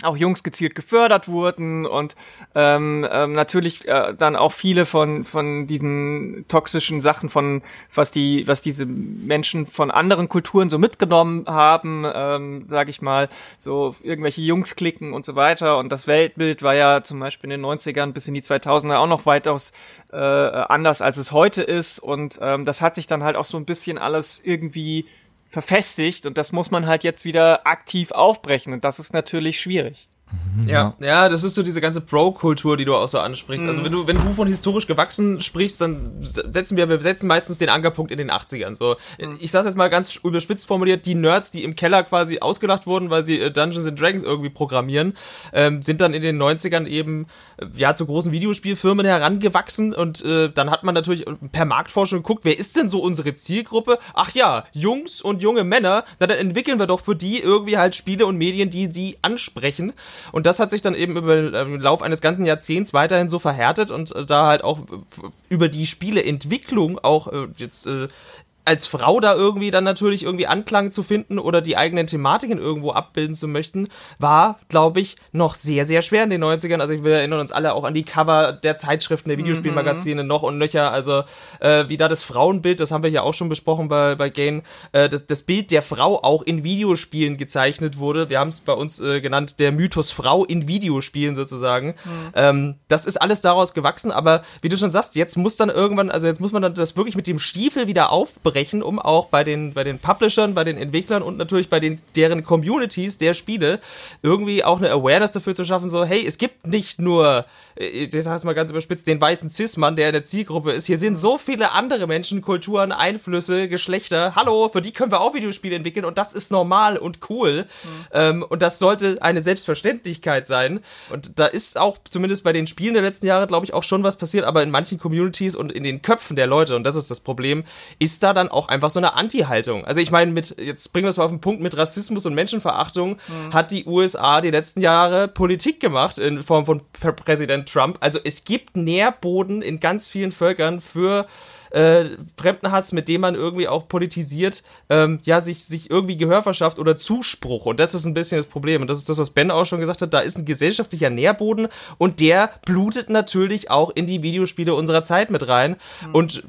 auch Jungs gezielt gefördert wurden und ähm, ähm, natürlich äh, dann auch viele von von diesen toxischen Sachen von was die was diese Menschen von anderen Kulturen so mitgenommen haben, ähm, sage ich mal, so irgendwelche Jungs klicken und so weiter. Und das Weltbild war ja zum Beispiel in den 90ern bis in die 2000er auch noch weitaus äh, anders als es heute ist. Und ähm, das hat sich dann halt auch so ein bisschen alles irgendwie verfestigt und das muss man halt jetzt wieder aktiv aufbrechen und das ist natürlich schwierig. Mhm, ja, ja, das ist so diese ganze Pro-Kultur, die du auch so ansprichst. Also mhm. Wenn du, wenn du von historisch gewachsen sprichst, dann setzen wir, wir setzen meistens den Ankerpunkt in den 80ern. So, mhm. ich sag's jetzt mal ganz überspitzt formuliert, die Nerds, die im Keller quasi ausgelacht wurden, weil sie äh, Dungeons and Dragons irgendwie programmieren, ähm, sind dann in den 90ern eben äh, ja zu großen Videospielfirmen herangewachsen und äh, dann hat man natürlich per Marktforschung geguckt, wer ist denn so unsere Zielgruppe? Ach ja, Jungs und junge Männer, na dann entwickeln wir doch für die irgendwie halt Spiele und Medien, die sie ansprechen. Und das hat sich dann eben über den ähm, Lauf eines ganzen Jahrzehnts weiterhin so verhärtet und äh, da halt auch über die Spieleentwicklung auch äh, jetzt äh, als Frau da irgendwie dann natürlich irgendwie Anklang zu finden oder die eigenen Thematiken irgendwo abbilden zu möchten, war, glaube ich, noch sehr, sehr schwer in den 90ern. Also wir erinnern uns alle auch an die Cover der Zeitschriften, der Videospielmagazine mhm. noch und nöcher. Also äh, wie da das Frauenbild, das haben wir ja auch schon besprochen bei, bei Gain, äh, das, das Bild der Frau auch in Videospielen gezeichnet wurde. Wir haben es bei uns äh, genannt, der Mythos Frau in Videospielen sozusagen. Mhm. Ähm, das ist alles daraus gewachsen, aber wie du schon sagst, jetzt muss dann irgendwann, also jetzt muss man dann das wirklich mit dem Stiefel wieder aufbrechen brechen, um auch bei den, bei den Publishern, bei den Entwicklern und natürlich bei den, deren Communities der Spiele irgendwie auch eine Awareness dafür zu schaffen, so, hey, es gibt nicht nur, ich sag es mal ganz überspitzt, den weißen Cis-Mann, der in der Zielgruppe ist. Hier sind so viele andere Menschen, Kulturen, Einflüsse, Geschlechter. Hallo, für die können wir auch Videospiele entwickeln und das ist normal und cool. Mhm. Ähm, und das sollte eine Selbstverständlichkeit sein. Und da ist auch zumindest bei den Spielen der letzten Jahre, glaube ich, auch schon was passiert, aber in manchen Communities und in den Köpfen der Leute, und das ist das Problem, ist da dann dann auch einfach so eine Anti-Haltung. Also ich meine, mit, jetzt bringen wir es mal auf den Punkt, mit Rassismus und Menschenverachtung mhm. hat die USA die letzten Jahre Politik gemacht in Form von Präsident Trump. Also es gibt Nährboden in ganz vielen Völkern für äh, Fremdenhass, mit dem man irgendwie auch politisiert, ähm, ja, sich, sich irgendwie Gehör verschafft oder Zuspruch. Und das ist ein bisschen das Problem. Und das ist das, was Ben auch schon gesagt hat. Da ist ein gesellschaftlicher Nährboden und der blutet natürlich auch in die Videospiele unserer Zeit mit rein mhm. und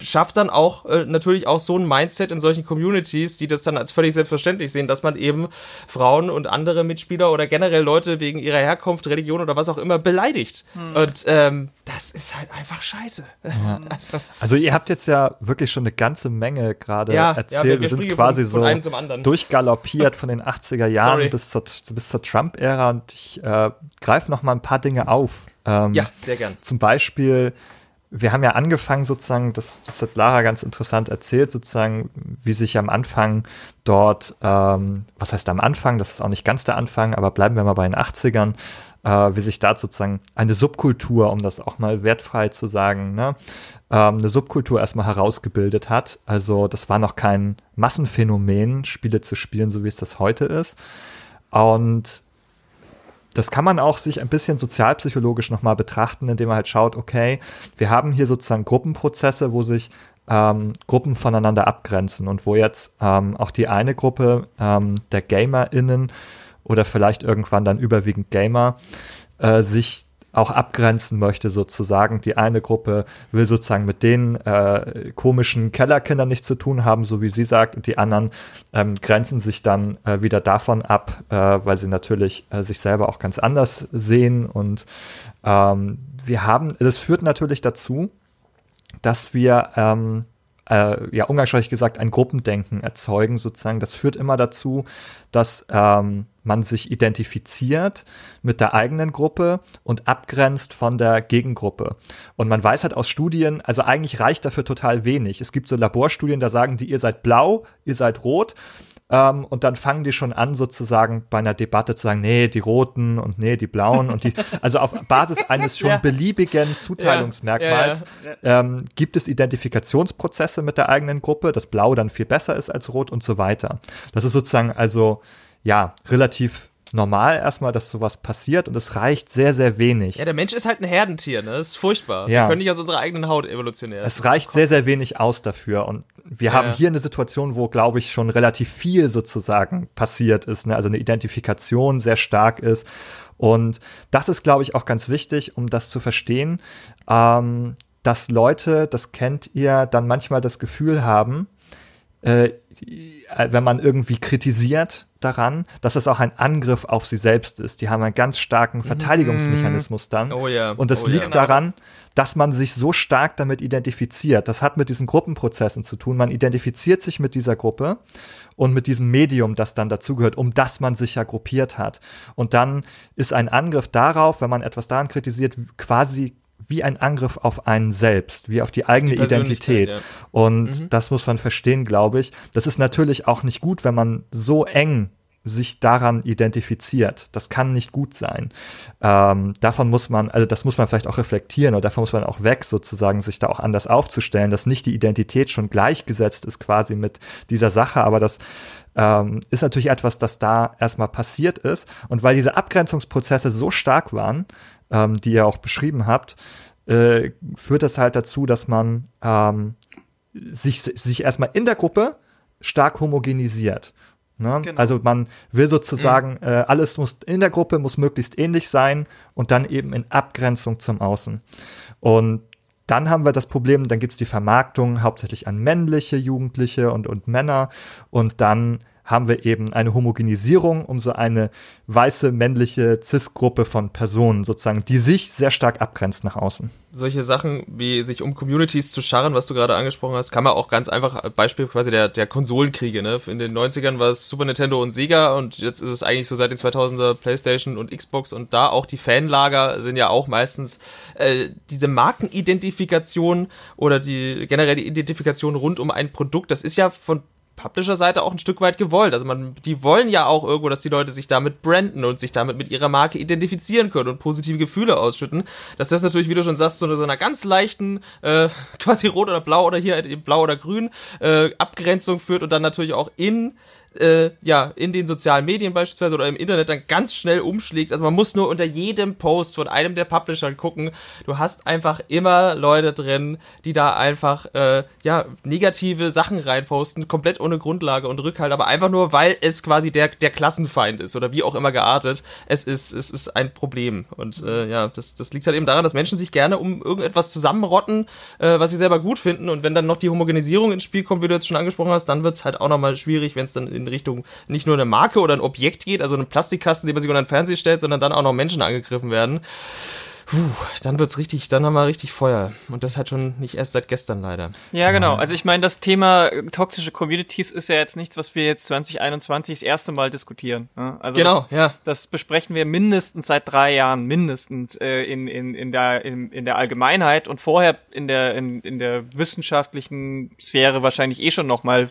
schafft dann auch äh, natürlich auch so ein Mindset in solchen Communities, die das dann als völlig selbstverständlich sehen, dass man eben Frauen und andere Mitspieler oder generell Leute wegen ihrer Herkunft, Religion oder was auch immer beleidigt. Mhm. Und ähm, das ist halt einfach scheiße. Ja. Also, also ihr habt jetzt ja wirklich schon eine ganze Menge gerade ja, erzählt. Ja, wir, wir, sind quasi von, so durchgaloppiert von den 80er Jahren bis zur, bis zur Trump-Ära und ich äh, greife noch mal ein paar Dinge auf. Ähm, ja, sehr gern. Zum Beispiel, wir haben ja angefangen sozusagen, das, das hat Lara ganz interessant erzählt, sozusagen, wie sich am Anfang dort, ähm, was heißt am Anfang, das ist auch nicht ganz der Anfang, aber bleiben wir mal bei den 80ern, äh, wie sich da sozusagen eine Subkultur, um das auch mal wertfrei zu sagen, ne, ähm, eine Subkultur erstmal herausgebildet hat. Also das war noch kein Massenphänomen, Spiele zu spielen, so wie es das heute ist. Und das kann man auch sich ein bisschen sozialpsychologisch nochmal betrachten, indem man halt schaut, okay, wir haben hier sozusagen Gruppenprozesse, wo sich ähm, Gruppen voneinander abgrenzen und wo jetzt ähm, auch die eine Gruppe ähm, der GamerInnen oder vielleicht irgendwann dann überwiegend Gamer äh, sich auch abgrenzen möchte, sozusagen. Die eine Gruppe will sozusagen mit den äh, komischen Kellerkindern nichts zu tun haben, so wie sie sagt, und die anderen ähm, grenzen sich dann äh, wieder davon ab, äh, weil sie natürlich äh, sich selber auch ganz anders sehen. Und ähm, wir haben, das führt natürlich dazu, dass wir ähm, äh, ja umgangssprachlich gesagt ein Gruppendenken erzeugen sozusagen. Das führt immer dazu, dass ähm, man sich identifiziert mit der eigenen Gruppe und abgrenzt von der Gegengruppe. Und man weiß halt aus Studien, also eigentlich reicht dafür total wenig. Es gibt so Laborstudien, da sagen die, ihr seid blau, ihr seid rot. Ähm, und dann fangen die schon an, sozusagen bei einer Debatte zu sagen, nee, die Roten und nee, die Blauen und die, also auf Basis eines schon ja. beliebigen Zuteilungsmerkmals ja, ja, ähm, gibt es Identifikationsprozesse mit der eigenen Gruppe, dass Blau dann viel besser ist als Rot und so weiter. Das ist sozusagen also, ja, relativ normal erstmal, dass sowas passiert und es reicht sehr, sehr wenig. Ja, der Mensch ist halt ein Herdentier, ne? Das ist furchtbar. Ja. Wir können nicht aus unserer eigenen Haut evolutionär. Es reicht sehr, sehr wenig aus dafür und wir ja. haben hier eine Situation, wo, glaube ich, schon relativ viel sozusagen passiert ist, ne? Also eine Identifikation sehr stark ist und das ist, glaube ich, auch ganz wichtig, um das zu verstehen, ähm, dass Leute, das kennt ihr, dann manchmal das Gefühl haben, äh, wenn man irgendwie kritisiert, daran, dass es auch ein Angriff auf sie selbst ist. Die haben einen ganz starken mhm. Verteidigungsmechanismus dann. Oh ja. Und das oh liegt ja. daran, dass man sich so stark damit identifiziert. Das hat mit diesen Gruppenprozessen zu tun. Man identifiziert sich mit dieser Gruppe und mit diesem Medium, das dann dazugehört, um das man sich ja gruppiert hat. Und dann ist ein Angriff darauf, wenn man etwas daran kritisiert, quasi wie ein Angriff auf einen selbst, wie auf die eigene die Identität. Ja. Und mhm. das muss man verstehen, glaube ich. Das ist natürlich auch nicht gut, wenn man so eng sich daran identifiziert. Das kann nicht gut sein. Ähm, davon muss man, also das muss man vielleicht auch reflektieren oder davon muss man auch weg, sozusagen, sich da auch anders aufzustellen, dass nicht die Identität schon gleichgesetzt ist quasi mit dieser Sache, aber das ähm, ist natürlich etwas, das da erstmal passiert ist. Und weil diese Abgrenzungsprozesse so stark waren, ähm, die ihr auch beschrieben habt, äh, führt das halt dazu, dass man ähm, sich, sich erstmal in der Gruppe stark homogenisiert. Ne? Genau. Also man will sozusagen, mhm. äh, alles muss in der Gruppe muss möglichst ähnlich sein und dann eben in Abgrenzung zum Außen. Und dann haben wir das Problem, dann gibt es die Vermarktung hauptsächlich an männliche Jugendliche und, und Männer und dann haben wir eben eine Homogenisierung um so eine weiße männliche Cis-Gruppe von Personen sozusagen, die sich sehr stark abgrenzt nach außen. Solche Sachen wie sich um Communities zu scharren, was du gerade angesprochen hast, kann man auch ganz einfach, Beispiel quasi der, der Konsolenkriege, ne? In den 90ern war es Super Nintendo und Sega und jetzt ist es eigentlich so seit den 2000er Playstation und Xbox und da auch die Fanlager sind ja auch meistens äh, diese Markenidentifikation oder die generell die Identifikation rund um ein Produkt, das ist ja von Publisher-Seite auch ein Stück weit gewollt. Also man, die wollen ja auch irgendwo, dass die Leute sich damit branden und sich damit mit ihrer Marke identifizieren können und positive Gefühle ausschütten. Dass das natürlich, wie du schon sagst, so, eine, so einer ganz leichten, äh, quasi rot oder blau oder hier halt blau oder grün äh, Abgrenzung führt und dann natürlich auch in äh, ja, in den sozialen Medien beispielsweise oder im Internet dann ganz schnell umschlägt. Also man muss nur unter jedem Post von einem der Publisher gucken. Du hast einfach immer Leute drin, die da einfach, äh, ja, negative Sachen reinposten, komplett ohne Grundlage und Rückhalt, aber einfach nur, weil es quasi der, der Klassenfeind ist oder wie auch immer geartet. Es ist, es ist ein Problem. Und äh, ja, das, das liegt halt eben daran, dass Menschen sich gerne um irgendetwas zusammenrotten, äh, was sie selber gut finden. Und wenn dann noch die Homogenisierung ins Spiel kommt, wie du jetzt schon angesprochen hast, dann wird es halt auch nochmal schwierig, wenn es dann in in Richtung nicht nur eine Marke oder ein Objekt geht, also einen Plastikkasten, den man sich unter den Fernseher stellt, sondern dann auch noch Menschen angegriffen werden. Puh, dann wird's richtig, dann haben wir richtig Feuer. Und das halt schon nicht erst seit gestern leider. Ja, genau. Also ich meine, das Thema äh, toxische Communities ist ja jetzt nichts, was wir jetzt 2021 das erste Mal diskutieren. Ne? Also genau, das, ja. Das besprechen wir mindestens seit drei Jahren, mindestens äh, in, in, in, der, in, in der Allgemeinheit und vorher in der, in, in der wissenschaftlichen Sphäre wahrscheinlich eh schon noch mal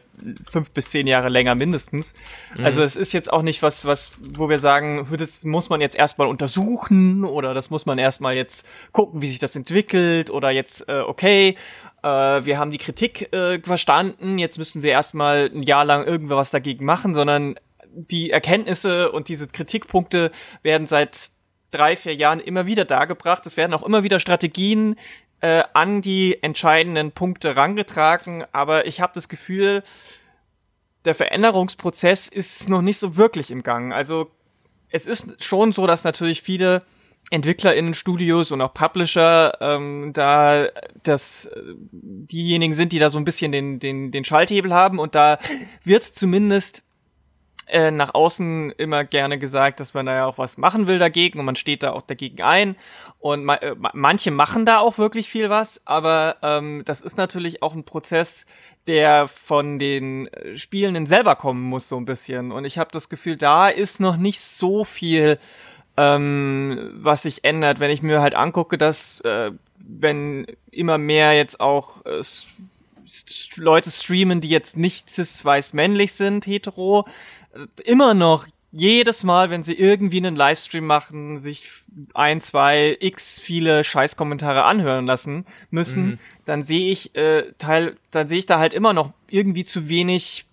fünf bis zehn Jahre länger mindestens. Mhm. Also es ist jetzt auch nicht was, was, wo wir sagen, das muss man jetzt erstmal untersuchen oder das muss man erstmal jetzt gucken, wie sich das entwickelt oder jetzt, äh, okay, äh, wir haben die Kritik äh, verstanden, jetzt müssen wir erstmal ein Jahr lang irgendwas dagegen machen, sondern die Erkenntnisse und diese Kritikpunkte werden seit drei, vier Jahren immer wieder dargebracht. Es werden auch immer wieder Strategien äh, an die entscheidenden Punkte rangetragen, aber ich habe das Gefühl, der Veränderungsprozess ist noch nicht so wirklich im Gang. Also es ist schon so, dass natürlich viele EntwicklerInnen-Studios und auch Publisher ähm, da das diejenigen sind, die da so ein bisschen den, den, den Schalthebel haben und da wird zumindest äh, nach außen immer gerne gesagt, dass man da ja auch was machen will dagegen und man steht da auch dagegen ein. Und ma äh, manche machen da auch wirklich viel was, aber ähm, das ist natürlich auch ein Prozess, der von den Spielenden selber kommen muss, so ein bisschen. Und ich habe das Gefühl, da ist noch nicht so viel, ähm, was sich ändert, wenn ich mir halt angucke, dass äh, wenn immer mehr jetzt auch äh, Leute streamen, die jetzt nicht cis-weiß männlich sind, hetero, immer noch jedes Mal, wenn sie irgendwie einen Livestream machen, sich ein, zwei, x viele Scheißkommentare anhören lassen müssen, mhm. dann sehe ich äh, Teil, dann sehe ich da halt immer noch irgendwie zu wenig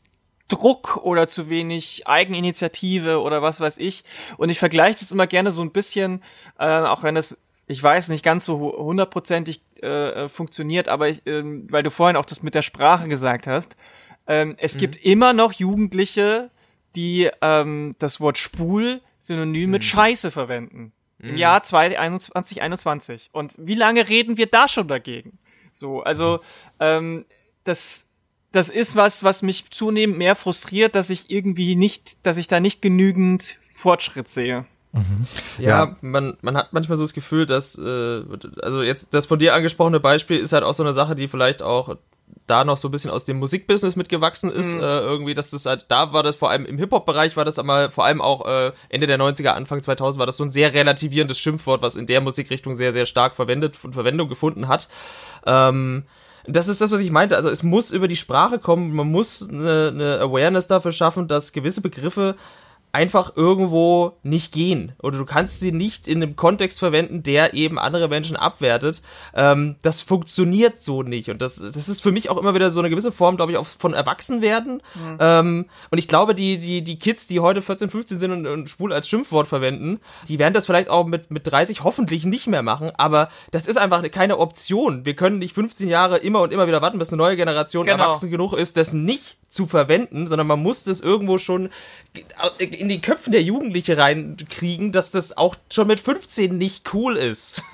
Druck oder zu wenig Eigeninitiative oder was weiß ich. Und ich vergleiche das immer gerne so ein bisschen, äh, auch wenn es, ich weiß, nicht ganz so hundertprozentig äh, äh funktioniert, aber ich, äh, weil du vorhin auch das mit der Sprache gesagt hast, ähm, es mhm. gibt immer noch Jugendliche, die ähm, das Wort schwul synonym mhm. mit Scheiße verwenden. Mhm. Im Jahr 2021. Und wie lange reden wir da schon dagegen? So, also mhm. ähm, das das ist was, was mich zunehmend mehr frustriert, dass ich irgendwie nicht, dass ich da nicht genügend Fortschritt sehe. Mhm. Ja, ja, man, man hat manchmal so das Gefühl, dass, äh, also jetzt das von dir angesprochene Beispiel ist halt auch so eine Sache, die vielleicht auch da noch so ein bisschen aus dem Musikbusiness mitgewachsen ist, mhm. äh, irgendwie, dass das halt, da war das vor allem im Hip-Hop-Bereich, war das aber vor allem auch äh, Ende der 90er, Anfang 2000 war das so ein sehr relativierendes Schimpfwort, was in der Musikrichtung sehr, sehr stark verwendet und Verwendung gefunden hat. Ähm, das ist das, was ich meinte. Also es muss über die Sprache kommen, man muss eine, eine Awareness dafür schaffen, dass gewisse Begriffe einfach irgendwo nicht gehen. Oder du kannst sie nicht in einem Kontext verwenden, der eben andere Menschen abwertet. Ähm, das funktioniert so nicht. Und das, das ist für mich auch immer wieder so eine gewisse Form, glaube ich, auch von Erwachsenwerden. Mhm. Ähm, und ich glaube, die, die, die Kids, die heute 14, 15 sind und, und schwul als Schimpfwort verwenden, die werden das vielleicht auch mit, mit 30 hoffentlich nicht mehr machen. Aber das ist einfach keine Option. Wir können nicht 15 Jahre immer und immer wieder warten, bis eine neue Generation genau. erwachsen genug ist, das nicht zu verwenden, sondern man muss das irgendwo schon in die Köpfen der Jugendliche reinkriegen, dass das auch schon mit 15 nicht cool ist.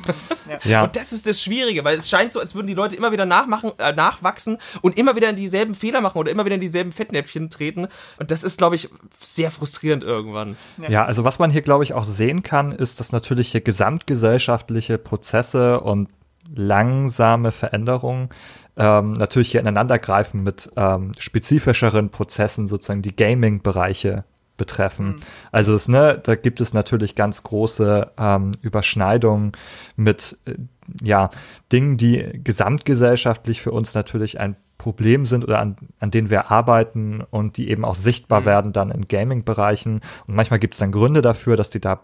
Ja. Und das ist das Schwierige, weil es scheint so, als würden die Leute immer wieder nachmachen, äh, nachwachsen und immer wieder in dieselben Fehler machen oder immer wieder in dieselben Fettnäpfchen treten. Und das ist, glaube ich, sehr frustrierend irgendwann. Ja. ja, also was man hier, glaube ich, auch sehen kann, ist, dass natürlich hier gesamtgesellschaftliche Prozesse und langsame Veränderungen ähm, natürlich hier ineinandergreifen mit ähm, spezifischeren Prozessen, sozusagen die Gaming-Bereiche betreffen. Mhm. Also es, ne, da gibt es natürlich ganz große ähm, Überschneidungen mit äh, ja, Dingen, die gesamtgesellschaftlich für uns natürlich ein Problem sind oder an, an denen wir arbeiten und die eben auch sichtbar mhm. werden dann in Gaming-Bereichen. Und manchmal gibt es dann Gründe dafür, dass die da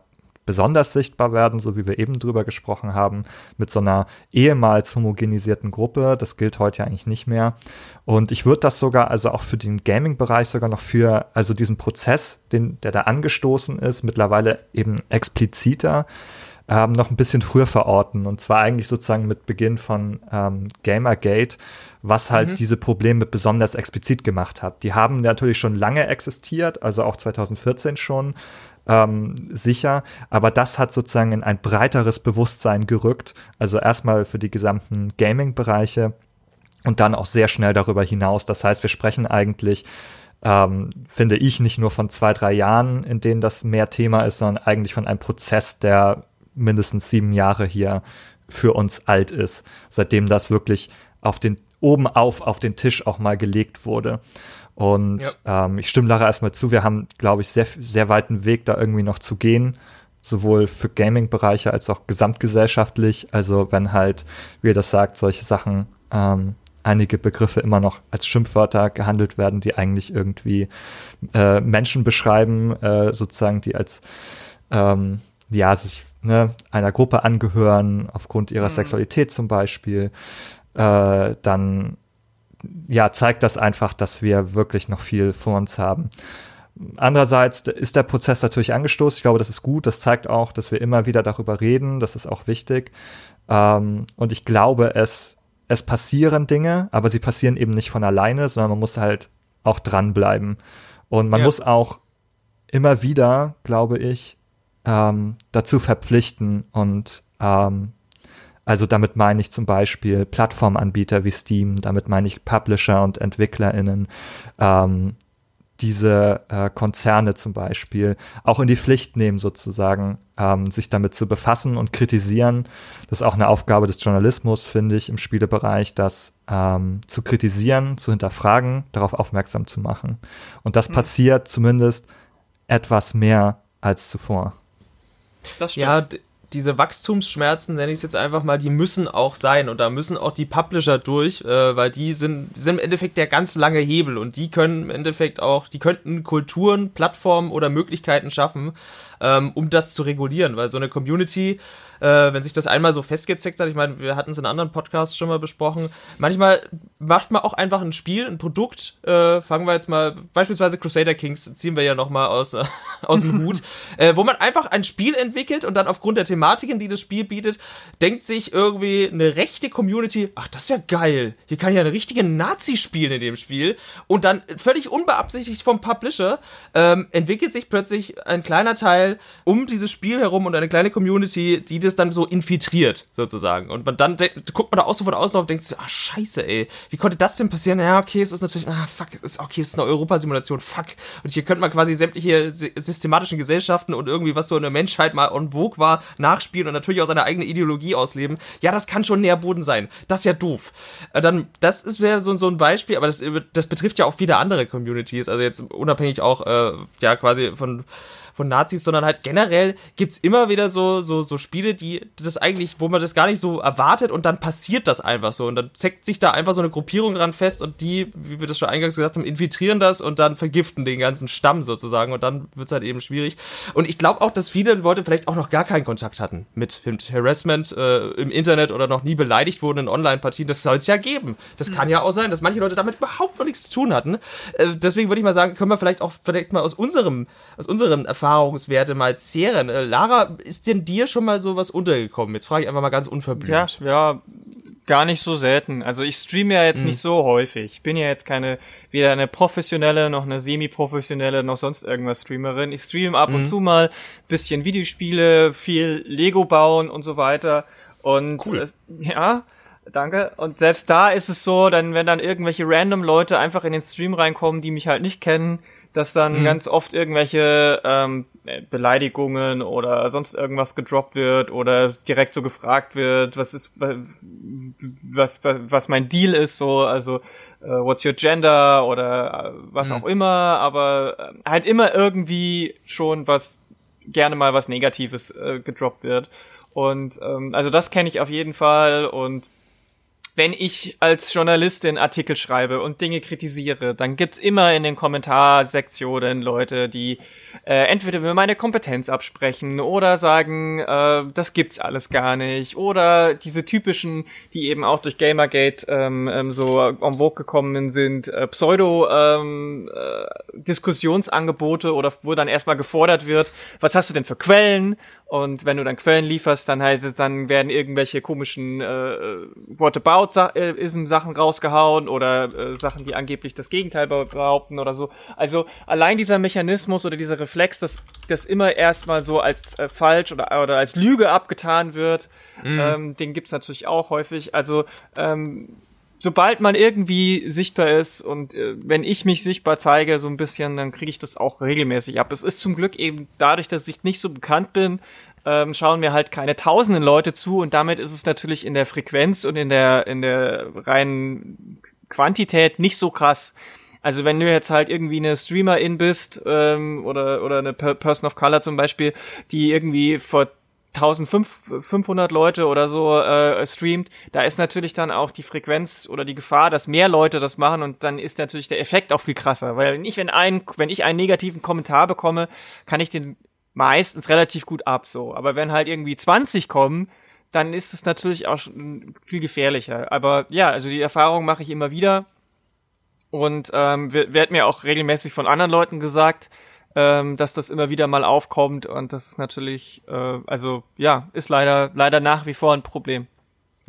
besonders sichtbar werden, so wie wir eben drüber gesprochen haben, mit so einer ehemals homogenisierten Gruppe. Das gilt heute ja eigentlich nicht mehr. Und ich würde das sogar, also auch für den Gaming-Bereich sogar noch für, also diesen Prozess, den, der da angestoßen ist, mittlerweile eben expliziter, ähm, noch ein bisschen früher verorten. Und zwar eigentlich sozusagen mit Beginn von ähm, Gamergate, was halt mhm. diese Probleme besonders explizit gemacht hat. Die haben natürlich schon lange existiert, also auch 2014 schon ähm, sicher, aber das hat sozusagen in ein breiteres Bewusstsein gerückt. Also erstmal für die gesamten Gaming-Bereiche und dann auch sehr schnell darüber hinaus. Das heißt, wir sprechen eigentlich ähm, finde ich nicht nur von zwei, drei Jahren, in denen das mehr Thema ist, sondern eigentlich von einem Prozess, der mindestens sieben Jahre hier für uns alt ist, seitdem das wirklich auf den oben auf auf den Tisch auch mal gelegt wurde. Und ja. ähm, ich stimme Lara erstmal zu, wir haben, glaube ich, sehr, sehr weiten Weg da irgendwie noch zu gehen, sowohl für Gaming-Bereiche als auch gesamtgesellschaftlich. Also wenn halt, wie ihr das sagt, solche Sachen, ähm, einige Begriffe immer noch als Schimpfwörter gehandelt werden, die eigentlich irgendwie äh, Menschen beschreiben, äh, sozusagen, die als ähm, ja sich ne, einer Gruppe angehören, aufgrund ihrer mhm. Sexualität zum Beispiel, äh, dann ja, zeigt das einfach, dass wir wirklich noch viel vor uns haben. Andererseits ist der Prozess natürlich angestoßen. Ich glaube, das ist gut. Das zeigt auch, dass wir immer wieder darüber reden. Das ist auch wichtig. Ähm, und ich glaube, es, es passieren Dinge, aber sie passieren eben nicht von alleine, sondern man muss halt auch dranbleiben. Und man ja. muss auch immer wieder, glaube ich, ähm, dazu verpflichten und ähm, also damit meine ich zum Beispiel Plattformanbieter wie Steam, damit meine ich Publisher und EntwicklerInnen, ähm, diese äh, Konzerne zum Beispiel auch in die Pflicht nehmen, sozusagen, ähm, sich damit zu befassen und kritisieren. Das ist auch eine Aufgabe des Journalismus, finde ich, im Spielebereich, das ähm, zu kritisieren, zu hinterfragen, darauf aufmerksam zu machen. Und das mhm. passiert zumindest etwas mehr als zuvor. Das stimmt. Ja, diese Wachstumsschmerzen, nenne ich es jetzt einfach mal, die müssen auch sein. Und da müssen auch die Publisher durch, äh, weil die sind, die sind im Endeffekt der ganz lange Hebel. Und die können im Endeffekt auch, die könnten Kulturen, Plattformen oder Möglichkeiten schaffen, ähm, um das zu regulieren, weil so eine Community, äh, wenn sich das einmal so festgezeckt hat, ich meine, wir hatten es in anderen Podcasts schon mal besprochen, manchmal macht man auch einfach ein Spiel, ein Produkt, äh, fangen wir jetzt mal, beispielsweise Crusader Kings ziehen wir ja nochmal aus, äh, aus dem Hut, äh, wo man einfach ein Spiel entwickelt und dann aufgrund der Thematiken, die das Spiel bietet, denkt sich irgendwie eine rechte Community, ach, das ist ja geil, hier kann ja eine richtige Nazi spielen in dem Spiel und dann völlig unbeabsichtigt vom Publisher ähm, entwickelt sich plötzlich ein kleiner Teil um dieses Spiel herum und eine kleine Community, die das dann so infiltriert, sozusagen. Und man dann guckt man da auch so von außen drauf und denkt, ah, scheiße, ey, wie konnte das denn passieren? Ja, okay, es ist natürlich, ah, fuck, es ist, okay, es ist eine Europasimulation, fuck. Und hier könnte man quasi sämtliche systematischen Gesellschaften und irgendwie, was so in der Menschheit mal en vogue war, nachspielen und natürlich auch seine eigene Ideologie ausleben. Ja, das kann schon Nährboden sein. Das ist ja doof. Äh, dann, das ist wäre so, so ein Beispiel, aber das, das betrifft ja auch wieder andere Communities, also jetzt unabhängig auch, äh, ja, quasi von von Nazis, sondern halt generell gibt es immer wieder so, so, so Spiele, die das eigentlich, wo man das gar nicht so erwartet und dann passiert das einfach so. Und dann zeckt sich da einfach so eine Gruppierung dran fest und die, wie wir das schon eingangs gesagt haben, infiltrieren das und dann vergiften den ganzen Stamm sozusagen und dann wird es halt eben schwierig. Und ich glaube auch, dass viele Leute vielleicht auch noch gar keinen Kontakt hatten mit, mit Harassment äh, im Internet oder noch nie beleidigt wurden in Online-Partien. Das soll es ja geben. Das kann ja auch sein, dass manche Leute damit überhaupt noch nichts zu tun hatten. Äh, deswegen würde ich mal sagen, können wir vielleicht auch vielleicht mal aus unserem, aus unseren Erfahrungen Erfahrungswerte mal zehren. Äh, Lara, ist denn dir schon mal sowas untergekommen? Jetzt frage ich einfach mal ganz unverblümt. Ja, ja, gar nicht so selten. Also ich streame ja jetzt mhm. nicht so häufig. Ich bin ja jetzt keine, weder eine professionelle, noch eine semi-professionelle, noch sonst irgendwas Streamerin. Ich streame ab mhm. und zu mal bisschen Videospiele, viel Lego bauen und so weiter. Und cool. Es, ja, danke. Und selbst da ist es so, dann, wenn dann irgendwelche random Leute einfach in den Stream reinkommen, die mich halt nicht kennen, dass dann mhm. ganz oft irgendwelche ähm, Beleidigungen oder sonst irgendwas gedroppt wird oder direkt so gefragt wird, was ist was was, mein Deal ist so, also uh, what's your gender oder uh, was mhm. auch immer, aber äh, halt immer irgendwie schon was gerne mal was Negatives äh, gedroppt wird und ähm, also das kenne ich auf jeden Fall und wenn ich als Journalistin Artikel schreibe und Dinge kritisiere, dann gibt's immer in den Kommentarsektionen Leute, die äh, entweder mir meine Kompetenz absprechen oder sagen, äh, das gibt's alles gar nicht. Oder diese typischen, die eben auch durch Gamergate ähm, ähm, so en vogue gekommen sind, äh, Pseudo-Diskussionsangebote ähm, äh, oder wo dann erstmal gefordert wird, was hast du denn für Quellen? Und wenn du dann Quellen lieferst, dann halt, dann werden irgendwelche komischen äh, What about Sachen rausgehauen oder äh, Sachen, die angeblich das Gegenteil behaupten oder so. Also allein dieser Mechanismus oder dieser Reflex, dass das immer erstmal so als äh, falsch oder, oder als Lüge abgetan wird, mhm. ähm, den gibt's natürlich auch häufig. Also ähm, sobald man irgendwie sichtbar ist und äh, wenn ich mich sichtbar zeige so ein bisschen, dann kriege ich das auch regelmäßig ab. Es ist zum Glück eben dadurch, dass ich nicht so bekannt bin, ähm, schauen mir halt keine tausenden Leute zu und damit ist es natürlich in der Frequenz und in der in der reinen Quantität nicht so krass. Also wenn du jetzt halt irgendwie eine Streamerin bist ähm, oder oder eine Person of Color zum Beispiel, die irgendwie vor 1500 Leute oder so äh, streamt, da ist natürlich dann auch die Frequenz oder die Gefahr, dass mehr Leute das machen und dann ist natürlich der Effekt auch viel krasser, weil nicht wenn ein wenn ich einen negativen Kommentar bekomme, kann ich den meistens relativ gut ab, so. Aber wenn halt irgendwie 20 kommen, dann ist es natürlich auch viel gefährlicher. Aber ja, also die Erfahrung mache ich immer wieder und ähm, wird mir auch regelmäßig von anderen Leuten gesagt, ähm, dass das immer wieder mal aufkommt und das ist natürlich, äh, also ja, ist leider leider nach wie vor ein Problem.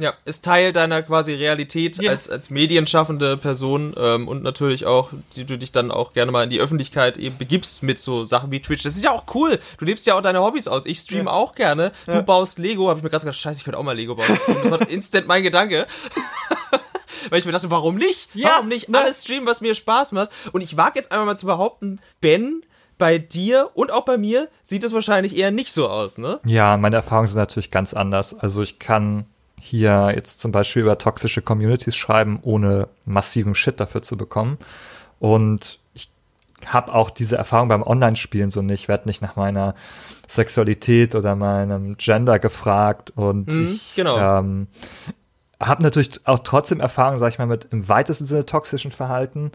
Ja, ist Teil deiner quasi Realität ja. als, als medienschaffende Person ähm, und natürlich auch, die du dich dann auch gerne mal in die Öffentlichkeit eben begibst mit so Sachen wie Twitch. Das ist ja auch cool. Du lebst ja auch deine Hobbys aus. Ich stream ja. auch gerne. Du ja. baust Lego. Habe ich mir gerade gesagt, scheiße, ich könnte auch mal Lego bauen. Das war instant mein Gedanke. Weil ich mir dachte, warum nicht? warum nicht ne? alles streamen, was mir Spaß macht? Und ich wage jetzt einmal mal zu behaupten, Ben bei dir und auch bei mir sieht es wahrscheinlich eher nicht so aus, ne? Ja, meine Erfahrungen sind natürlich ganz anders. Also ich kann hier jetzt zum Beispiel über toxische Communities schreiben, ohne massiven Shit dafür zu bekommen. Und ich habe auch diese Erfahrung beim Online-Spielen so nicht. Ich werde nicht nach meiner Sexualität oder meinem Gender gefragt und mhm, ich genau. ähm, habe natürlich auch trotzdem Erfahrung, sag ich mal, mit im weitesten Sinne toxischen Verhalten.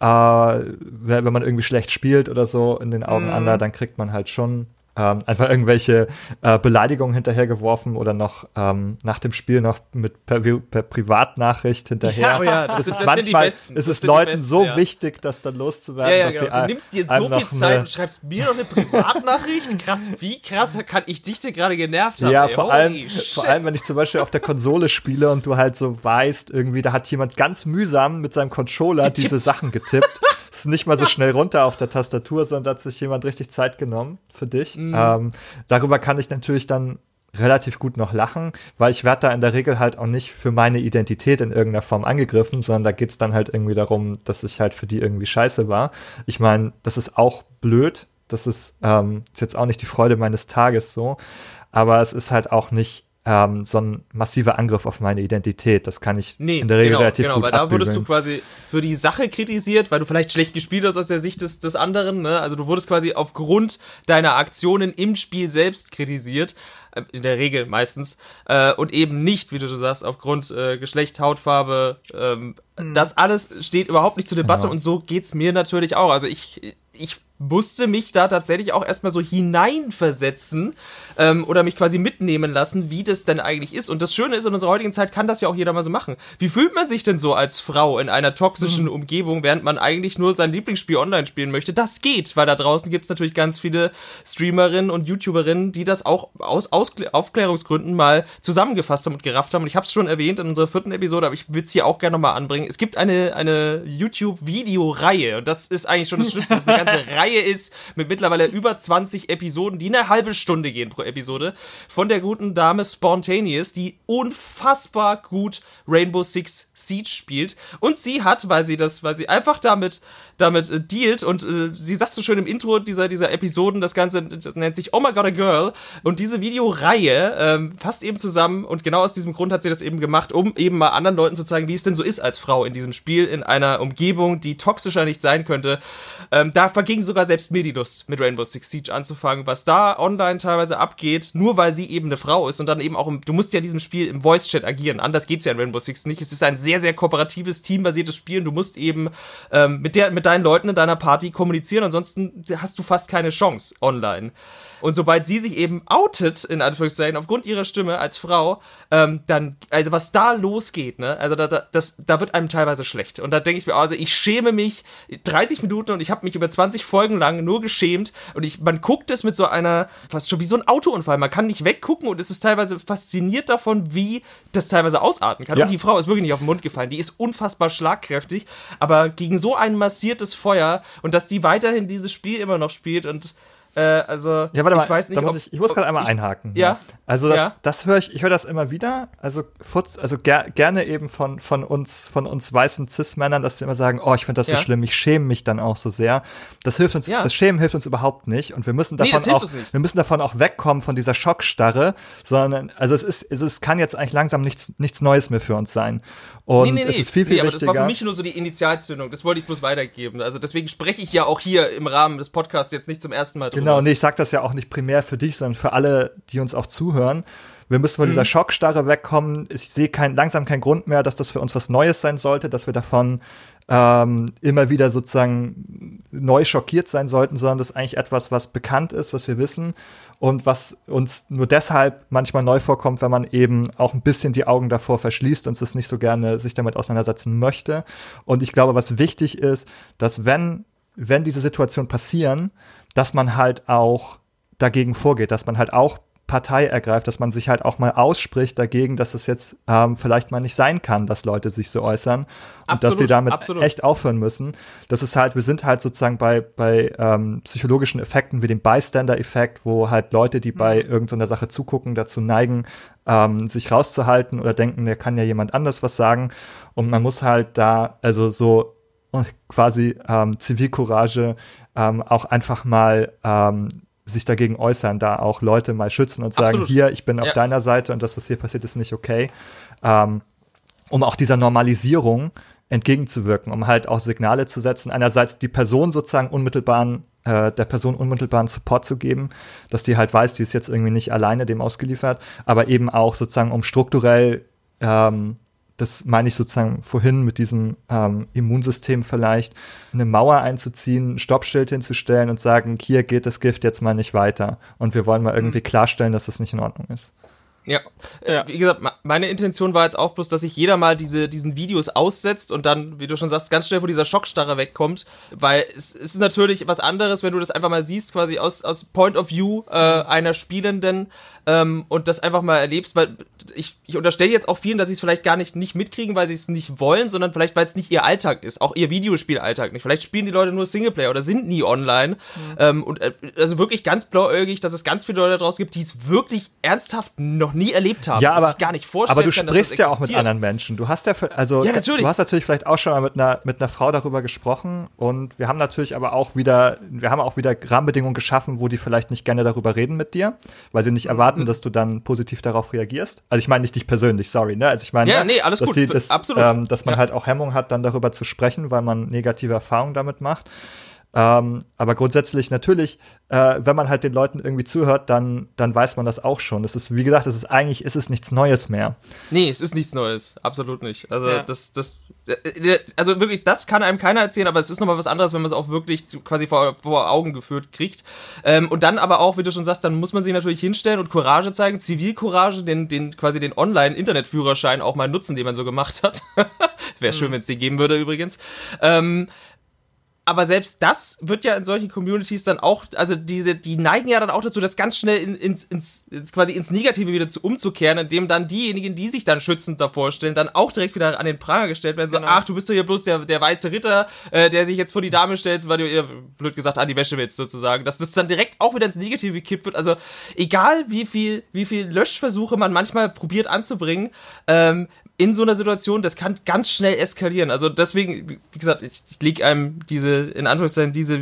Äh, wenn man irgendwie schlecht spielt oder so in den Augen mhm. anderer, dann kriegt man halt schon ähm, einfach irgendwelche äh, Beleidigungen hinterhergeworfen oder noch ähm, nach dem Spiel noch mit per, per Privatnachricht hinterher. Ja, oh ja, das, ist, das manchmal ist es Leuten besten, so ja. wichtig, das dann loszuwerden. Ja, ja, dass genau. sie du nimmst dir so viel Zeit und schreibst mir noch eine Privatnachricht. Krass, wie krass kann ich dich denn gerade genervt haben? Ja, vor allem, vor allem, wenn ich zum Beispiel auf der Konsole spiele und du halt so weißt, irgendwie, da hat jemand ganz mühsam mit seinem Controller getippt. diese Sachen getippt. Ist nicht mal so schnell runter auf der Tastatur, sondern hat sich jemand richtig Zeit genommen für dich. Mhm. Ähm, darüber kann ich natürlich dann relativ gut noch lachen, weil ich werde da in der Regel halt auch nicht für meine Identität in irgendeiner Form angegriffen, sondern da geht es dann halt irgendwie darum, dass ich halt für die irgendwie scheiße war. Ich meine, das ist auch blöd, das ist, ähm, ist jetzt auch nicht die Freude meines Tages so, aber es ist halt auch nicht ähm, so ein massiver Angriff auf meine Identität. Das kann ich nee, in der Regel genau, relativ genau, gut Genau, weil da wurdest du quasi für die Sache kritisiert, weil du vielleicht schlecht gespielt hast aus der Sicht des, des anderen. Ne? Also du wurdest quasi aufgrund deiner Aktionen im Spiel selbst kritisiert. Äh, in der Regel meistens. Äh, und eben nicht, wie du so sagst, aufgrund äh, Geschlecht, Hautfarbe. Ähm, mhm. Das alles steht überhaupt nicht zur Debatte genau. und so geht's mir natürlich auch. Also ich, ich musste mich da tatsächlich auch erstmal so hineinversetzen ähm, oder mich quasi mitnehmen lassen, wie das denn eigentlich ist. Und das Schöne ist, in unserer heutigen Zeit kann das ja auch jeder mal so machen. Wie fühlt man sich denn so als Frau in einer toxischen mhm. Umgebung, während man eigentlich nur sein Lieblingsspiel online spielen möchte? Das geht, weil da draußen gibt es natürlich ganz viele Streamerinnen und YouTuberinnen, die das auch aus Auskl Aufklärungsgründen mal zusammengefasst haben und gerafft haben. Und ich habe es schon erwähnt in unserer vierten Episode, aber ich will es hier auch gerne nochmal anbringen. Es gibt eine, eine YouTube-Videoreihe und das ist eigentlich schon das Schlimmste. Das ist eine ganze Reihe ist mit mittlerweile über 20 Episoden, die eine halbe Stunde gehen pro Episode, von der guten Dame Spontaneous, die unfassbar gut Rainbow Six Siege spielt. Und sie hat, weil sie das, weil sie einfach damit, damit äh, dealt und äh, sie sagt so schön im Intro dieser, dieser Episoden, das Ganze das nennt sich Oh My God a Girl. Und diese Videoreihe ähm, fasst eben zusammen und genau aus diesem Grund hat sie das eben gemacht, um eben mal anderen Leuten zu zeigen, wie es denn so ist als Frau in diesem Spiel, in einer Umgebung, die toxischer nicht sein könnte. Ähm, da verging sogar selbst mir die Lust, mit Rainbow Six Siege anzufangen, was da online teilweise abgeht, nur weil sie eben eine Frau ist und dann eben auch, im, du musst ja in diesem Spiel im Voice-Chat agieren. Anders geht's ja in Rainbow Six nicht. Es ist ein sehr, sehr kooperatives, teambasiertes Spiel. Du musst eben ähm, mit, der, mit deinen Leuten in deiner Party kommunizieren, ansonsten hast du fast keine Chance online. Und sobald sie sich eben outet, in Anführungszeichen, aufgrund ihrer Stimme als Frau, ähm, dann, also was da losgeht, ne, also da, da, das, da wird einem teilweise schlecht. Und da denke ich mir, also ich schäme mich 30 Minuten und ich habe mich über 20 Folgen lang nur geschämt und ich, man guckt es mit so einer, fast schon wie so ein Autounfall. Man kann nicht weggucken und es ist teilweise fasziniert davon, wie das teilweise ausarten kann. Ja. Und die Frau ist wirklich nicht auf den Mund gefallen. Die ist unfassbar schlagkräftig, aber gegen so ein massiertes Feuer und dass die weiterhin dieses Spiel immer noch spielt und äh, also, ja, warte mal, ich weiß nicht, muss ich, ich, muss gerade einmal ich, einhaken. Ja. Also das, ja. das höre ich, ich höre das immer wieder. Also, Futz, also ger gerne eben von, von uns, von uns weißen Cis-Männern, dass sie immer sagen, oh, ich finde das so schlimm, ich schäme mich dann auch so sehr. Das hilft uns, das Schämen hilft uns überhaupt nicht. Und wir müssen davon nee, auch, wir müssen davon auch wegkommen von dieser Schockstarre, sondern, also es ist, es ist, kann jetzt eigentlich langsam nichts, nichts Neues mehr für uns sein. Und nee, nee, es ist viel, viel nee, wichtiger. Das war für mich nur so die Initialzündung. Das wollte ich bloß weitergeben. Also deswegen spreche ich ja auch hier im Rahmen des Podcasts jetzt nicht zum ersten Mal drüber. Genau, nee, ich sage das ja auch nicht primär für dich, sondern für alle, die uns auch zuhören. Wir müssen von mhm. dieser Schockstarre wegkommen. Ich sehe kein, langsam keinen Grund mehr, dass das für uns was Neues sein sollte, dass wir davon ähm, immer wieder sozusagen neu schockiert sein sollten, sondern das ist eigentlich etwas, was bekannt ist, was wir wissen und was uns nur deshalb manchmal neu vorkommt, wenn man eben auch ein bisschen die Augen davor verschließt und es nicht so gerne sich damit auseinandersetzen möchte. Und ich glaube, was wichtig ist, dass wenn, wenn diese Situationen passieren, dass man halt auch dagegen vorgeht, dass man halt auch Partei ergreift, dass man sich halt auch mal ausspricht dagegen, dass es jetzt ähm, vielleicht mal nicht sein kann, dass Leute sich so äußern und absolut, dass sie damit absolut. echt aufhören müssen. Das ist halt, wir sind halt sozusagen bei, bei ähm, psychologischen Effekten wie dem Bystander-Effekt, wo halt Leute, die mhm. bei irgendeiner Sache zugucken, dazu neigen, ähm, sich rauszuhalten oder denken, der kann ja jemand anders was sagen. Und man muss halt da, also so quasi ähm, Zivilcourage ähm, auch einfach mal ähm, sich dagegen äußern, da auch Leute mal schützen und sagen, Absolut. hier, ich bin auf ja. deiner Seite und das, was hier passiert, ist nicht okay. Ähm, um auch dieser Normalisierung entgegenzuwirken, um halt auch Signale zu setzen. Einerseits die Person sozusagen unmittelbaren, äh, der Person unmittelbaren Support zu geben, dass die halt weiß, die ist jetzt irgendwie nicht alleine dem ausgeliefert, aber eben auch sozusagen, um strukturell ähm, das meine ich sozusagen vorhin mit diesem ähm, Immunsystem vielleicht, eine Mauer einzuziehen, ein Stoppschild hinzustellen und sagen, hier geht das Gift jetzt mal nicht weiter. Und wir wollen mal irgendwie mhm. klarstellen, dass das nicht in Ordnung ist. Ja. Äh, ja. Wie gesagt, meine Intention war jetzt auch bloß, dass sich jeder mal diese, diesen Videos aussetzt und dann, wie du schon sagst, ganz schnell vor dieser Schockstarre wegkommt. Weil es, es ist natürlich was anderes, wenn du das einfach mal siehst, quasi aus, aus Point of View äh, mhm. einer Spielenden ähm, und das einfach mal erlebst, weil ich, ich unterstelle jetzt auch vielen, dass sie es vielleicht gar nicht, nicht mitkriegen, weil sie es nicht wollen, sondern vielleicht, weil es nicht ihr Alltag ist, auch ihr Videospielalltag nicht. Vielleicht spielen die Leute nur Singleplayer oder sind nie online. Mhm. Ähm, und äh, also wirklich ganz blauäugig, dass es ganz viele Leute draußen gibt, die es wirklich ernsthaft noch nie erlebt haben. Ja, aber, sich gar nicht vorstellen aber du kann, sprichst ja auch mit anderen Menschen. Du hast ja, also, ja, du hast natürlich vielleicht auch schon mal mit einer, mit einer Frau darüber gesprochen und wir haben natürlich aber auch wieder, wir haben auch wieder Rahmenbedingungen geschaffen, wo die vielleicht nicht gerne darüber reden mit dir, weil sie nicht erwarten, mhm. dass du dann positiv darauf reagierst. Also ich meine nicht dich persönlich, sorry, ne? Also ich meine, ja, nee, alles dass, gut. Die, das, Absolut. Ähm, dass man ja. halt auch Hemmung hat, dann darüber zu sprechen, weil man negative Erfahrungen damit macht. Ähm, aber grundsätzlich natürlich, äh, wenn man halt den Leuten irgendwie zuhört, dann, dann weiß man das auch schon. Das ist, wie gesagt, das ist eigentlich ist es nichts Neues mehr. Nee, es ist nichts Neues, absolut nicht. Also ja. das, das, äh, also wirklich, das kann einem keiner erzählen, aber es ist nochmal was anderes, wenn man es auch wirklich quasi vor, vor Augen geführt kriegt. Ähm, und dann aber auch, wie du schon sagst, dann muss man sich natürlich hinstellen und Courage zeigen, Zivilcourage, den, den quasi den Online-Internetführerschein auch mal nutzen, den man so gemacht hat. Wäre schön, mhm. wenn es den geben würde übrigens. Ähm, aber selbst das wird ja in solchen Communities dann auch, also diese, die neigen ja dann auch dazu, das ganz schnell in, ins, ins, quasi ins Negative wieder zu umzukehren, indem dann diejenigen, die sich dann schützend davor stellen, dann auch direkt wieder an den Pranger gestellt werden. So, genau. ach, du bist doch hier bloß der, der weiße Ritter, äh, der sich jetzt vor die Dame stellt, weil du ihr, blöd gesagt, an die Wäsche willst, sozusagen. Dass das dann direkt auch wieder ins Negative gekippt wird. Also, egal wie viel, wie viel Löschversuche man manchmal probiert anzubringen, ähm, in so einer Situation, das kann ganz schnell eskalieren. Also deswegen, wie gesagt, ich, ich lege einem diese, in Anführungszeichen, diese.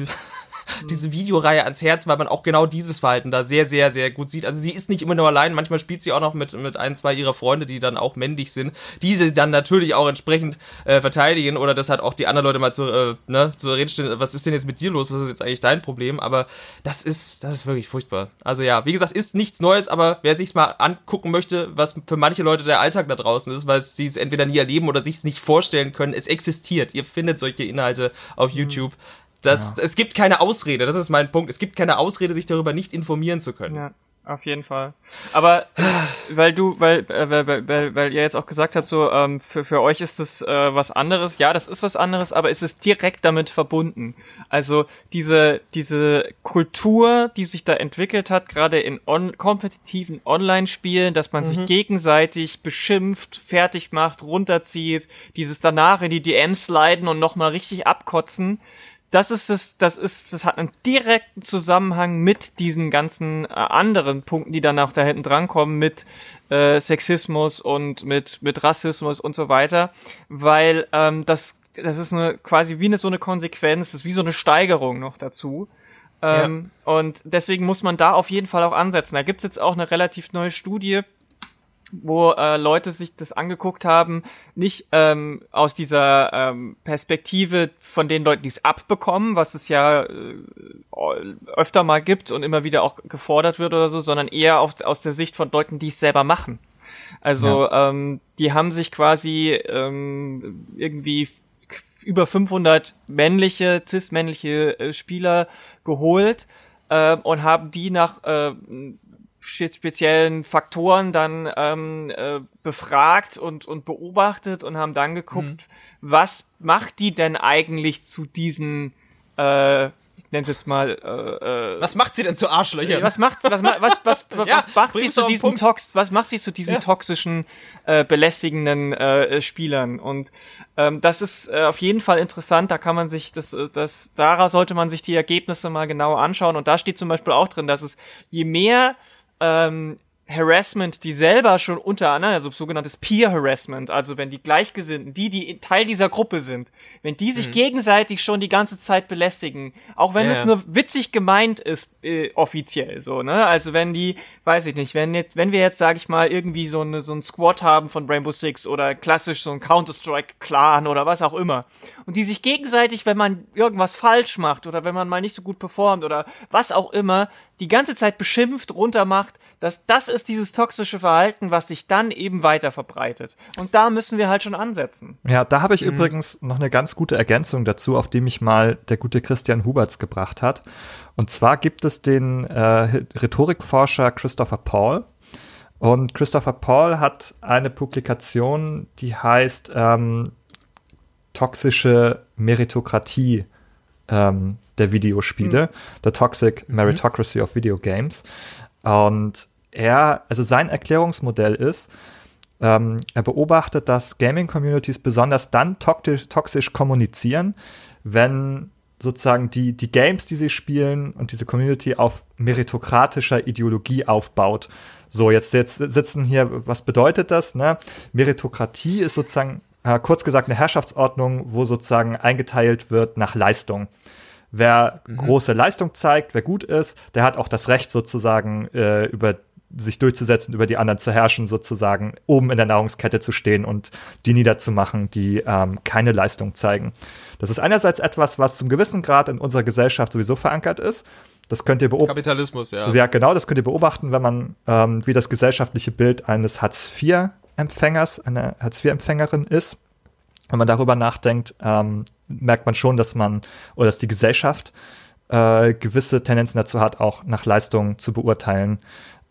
diese Videoreihe ans Herz, weil man auch genau dieses Verhalten da sehr, sehr, sehr gut sieht. Also sie ist nicht immer nur allein, manchmal spielt sie auch noch mit, mit ein, zwei ihrer Freunde, die dann auch männlich sind, die sie dann natürlich auch entsprechend äh, verteidigen oder das hat auch die anderen Leute mal zu, äh, ne, zu reden stellen, was ist denn jetzt mit dir los, was ist jetzt eigentlich dein Problem, aber das ist, das ist wirklich furchtbar. Also ja, wie gesagt, ist nichts Neues, aber wer sich's mal angucken möchte, was für manche Leute der Alltag da draußen ist, weil sie es entweder nie erleben oder sich's nicht vorstellen können, es existiert. Ihr findet solche Inhalte auf mhm. Das, ja. Es gibt keine Ausrede, das ist mein Punkt. Es gibt keine Ausrede, sich darüber nicht informieren zu können. Ja, auf jeden Fall. Aber weil du, weil, äh, weil, weil, weil ihr jetzt auch gesagt habt, so ähm, für, für euch ist das äh, was anderes. Ja, das ist was anderes, aber es ist direkt damit verbunden. Also diese, diese Kultur, die sich da entwickelt hat, gerade in on kompetitiven Online-Spielen, dass man mhm. sich gegenseitig beschimpft, fertig macht, runterzieht, dieses danach in die DMs leiden und nochmal richtig abkotzen das ist das, das ist, das hat einen direkten Zusammenhang mit diesen ganzen äh, anderen Punkten, die dann auch da hinten drankommen, mit äh, Sexismus und mit mit Rassismus und so weiter, weil ähm, das das ist eine quasi wie eine so eine Konsequenz, das ist wie so eine Steigerung noch dazu. Ähm, ja. Und deswegen muss man da auf jeden Fall auch ansetzen. Da gibt's jetzt auch eine relativ neue Studie, wo äh, Leute sich das angeguckt haben, nicht ähm, aus dieser ähm, Perspektive von den Leuten, die es abbekommen, was es ja äh, öfter mal gibt und immer wieder auch gefordert wird oder so, sondern eher auf, aus der Sicht von Leuten, die es selber machen. Also ja. ähm, die haben sich quasi ähm, irgendwie über 500 männliche, cis-männliche äh, Spieler geholt äh, und haben die nach äh, speziellen Faktoren dann ähm, äh, befragt und, und beobachtet und haben dann geguckt, mhm. was macht die denn eigentlich zu diesen äh, nenne es jetzt mal. Äh, äh, was macht sie denn zu Arschlöchern? Was macht, was, was, was, was, ja, was macht sie zu diesem Tox, was macht sie zu diesen ja. toxischen, äh, belästigenden äh, Spielern? Und ähm, das ist äh, auf jeden Fall interessant. Da kann man sich das, äh, das, daran sollte man sich die Ergebnisse mal genau anschauen. Und da steht zum Beispiel auch drin, dass es je mehr ähm, Harassment, die selber schon untereinander, also sogenanntes Peer Harassment, also wenn die Gleichgesinnten, die, die Teil dieser Gruppe sind, wenn die sich mhm. gegenseitig schon die ganze Zeit belästigen, auch wenn yeah. es nur witzig gemeint ist, äh, offiziell so, ne? Also wenn die, weiß ich nicht, wenn jetzt, wenn wir jetzt, sag ich mal, irgendwie so, eine, so ein Squad haben von Rainbow Six oder klassisch so ein Counter-Strike-Clan oder was auch immer, und die sich gegenseitig, wenn man irgendwas falsch macht oder wenn man mal nicht so gut performt oder was auch immer, die ganze Zeit beschimpft, runtermacht, dass das ist dieses toxische Verhalten, was sich dann eben weiter verbreitet. Und da müssen wir halt schon ansetzen. Ja, da habe ich mhm. übrigens noch eine ganz gute Ergänzung dazu, auf die mich mal der gute Christian Huberts gebracht hat. Und zwar gibt es den äh, Rhetorikforscher Christopher Paul. Und Christopher Paul hat eine Publikation, die heißt ähm, Toxische Meritokratie ähm, der Videospiele, mhm. The Toxic mhm. Meritocracy mhm. of Video Games. Und er, also sein Erklärungsmodell ist, ähm, er beobachtet, dass Gaming-Communities besonders dann toxisch, toxisch kommunizieren, wenn sozusagen die, die Games, die sie spielen und diese Community auf meritokratischer Ideologie aufbaut. So, jetzt, jetzt sitzen hier, was bedeutet das? Ne? Meritokratie ist sozusagen, äh, kurz gesagt, eine Herrschaftsordnung, wo sozusagen eingeteilt wird nach Leistung. Wer mhm. große Leistung zeigt, wer gut ist, der hat auch das Recht sozusagen äh, über sich durchzusetzen, über die anderen zu herrschen, sozusagen oben in der Nahrungskette zu stehen und die niederzumachen, die ähm, keine Leistung zeigen. Das ist einerseits etwas, was zum gewissen Grad in unserer Gesellschaft sowieso verankert ist. Das könnt ihr beobachten. Kapitalismus, ja. Ja, genau, das könnt ihr beobachten, wenn man ähm, wie das gesellschaftliche Bild eines Hartz-IV-Empfängers, einer Hartz-IV-Empfängerin ist. Wenn man darüber nachdenkt, ähm, merkt man schon, dass man oder dass die Gesellschaft äh, gewisse Tendenzen dazu hat, auch nach Leistung zu beurteilen,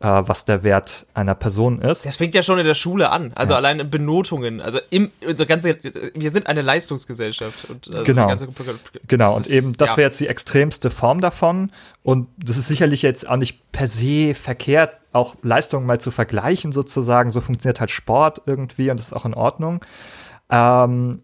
was der Wert einer Person ist. Das fängt ja schon in der Schule an, also ja. allein in Benotungen. Also im, unser ganze, wir sind eine Leistungsgesellschaft. Und, also genau, ganze, genau. und ist, eben, das ja. wäre jetzt die extremste Form davon. Und das ist sicherlich jetzt auch nicht per se verkehrt, auch Leistungen mal zu vergleichen sozusagen. So funktioniert halt Sport irgendwie und das ist auch in Ordnung. Ähm,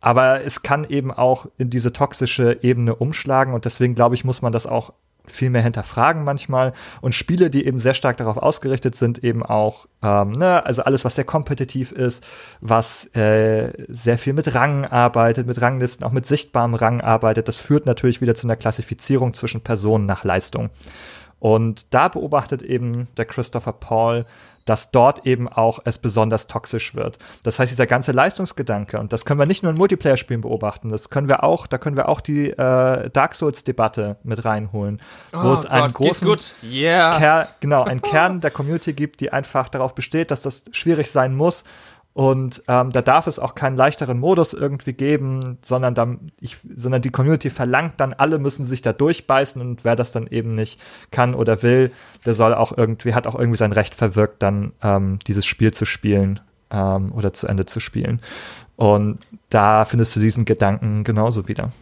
aber es kann eben auch in diese toxische Ebene umschlagen und deswegen glaube ich, muss man das auch viel mehr hinterfragen manchmal. Und Spiele, die eben sehr stark darauf ausgerichtet sind, eben auch, ähm, ne, also alles, was sehr kompetitiv ist, was äh, sehr viel mit Rang arbeitet, mit Ranglisten, auch mit sichtbarem Rang arbeitet, das führt natürlich wieder zu einer Klassifizierung zwischen Personen nach Leistung. Und da beobachtet eben der Christopher Paul, dass dort eben auch es besonders toxisch wird. Das heißt, dieser ganze Leistungsgedanke, und das können wir nicht nur in Multiplayer-Spielen beobachten, das können wir auch, da können wir auch die äh, Dark Souls-Debatte mit reinholen, wo oh es einen Gott, großen yeah. Kern, genau, einen Kern der Community gibt, die einfach darauf besteht, dass das schwierig sein muss, und ähm, da darf es auch keinen leichteren Modus irgendwie geben, sondern, da, ich, sondern die Community verlangt dann, alle müssen sich da durchbeißen und wer das dann eben nicht kann oder will, der soll auch irgendwie, hat auch irgendwie sein Recht verwirkt, dann ähm, dieses Spiel zu spielen ähm, oder zu Ende zu spielen. Und da findest du diesen Gedanken genauso wieder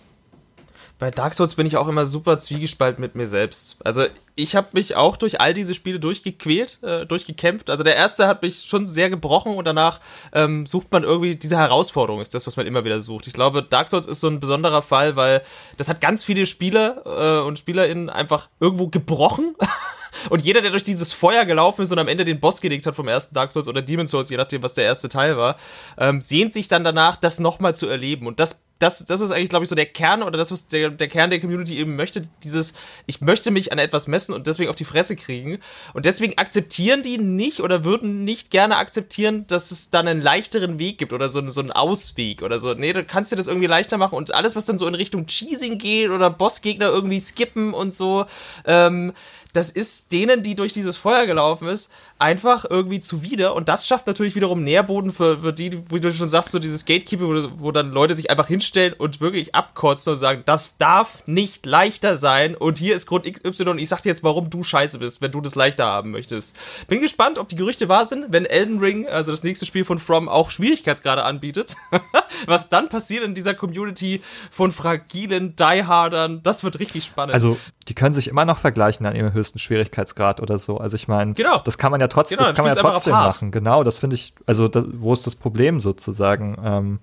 bei Dark Souls bin ich auch immer super zwiegespalten mit mir selbst. Also ich habe mich auch durch all diese Spiele durchgequält, äh, durchgekämpft. Also der erste hat mich schon sehr gebrochen und danach ähm, sucht man irgendwie diese Herausforderung, ist das, was man immer wieder sucht. Ich glaube, Dark Souls ist so ein besonderer Fall, weil das hat ganz viele Spieler äh, und SpielerInnen einfach irgendwo gebrochen. Und jeder, der durch dieses Feuer gelaufen ist und am Ende den Boss gelegt hat vom ersten Dark Souls oder Demon Souls, je nachdem, was der erste Teil war, ähm, sehnt sich dann danach, das nochmal zu erleben. Und das das, das ist eigentlich, glaube ich, so der Kern oder das, was der, der Kern der Community eben möchte. Dieses, ich möchte mich an etwas messen und deswegen auf die Fresse kriegen. Und deswegen akzeptieren die nicht oder würden nicht gerne akzeptieren, dass es dann einen leichteren Weg gibt oder so, so einen Ausweg oder so. Nee, du kannst dir das irgendwie leichter machen und alles, was dann so in Richtung Cheesing geht oder Bossgegner irgendwie skippen und so, ähm, das ist denen, die durch dieses Feuer gelaufen ist, einfach irgendwie zuwider. Und das schafft natürlich wiederum Nährboden für, für die, wie du schon sagst, so dieses Gatekeeping, wo, wo dann Leute sich einfach hinstellen und wirklich abkotzen und sagen, das darf nicht leichter sein und hier ist Grund XY und ich sag dir jetzt, warum du scheiße bist, wenn du das leichter haben möchtest. Bin gespannt, ob die Gerüchte wahr sind, wenn Elden Ring, also das nächste Spiel von From, auch Schwierigkeitsgrade anbietet. Was dann passiert in dieser Community von fragilen Die-Hardern, das wird richtig spannend. Also, die können sich immer noch vergleichen an ihrem höchsten Schwierigkeitsgrad oder so. Also, ich meine, genau. das kann man ja trotzdem, genau, das kann man ja trotzdem machen. Genau, das finde ich, also, das, wo ist das Problem sozusagen? Ähm,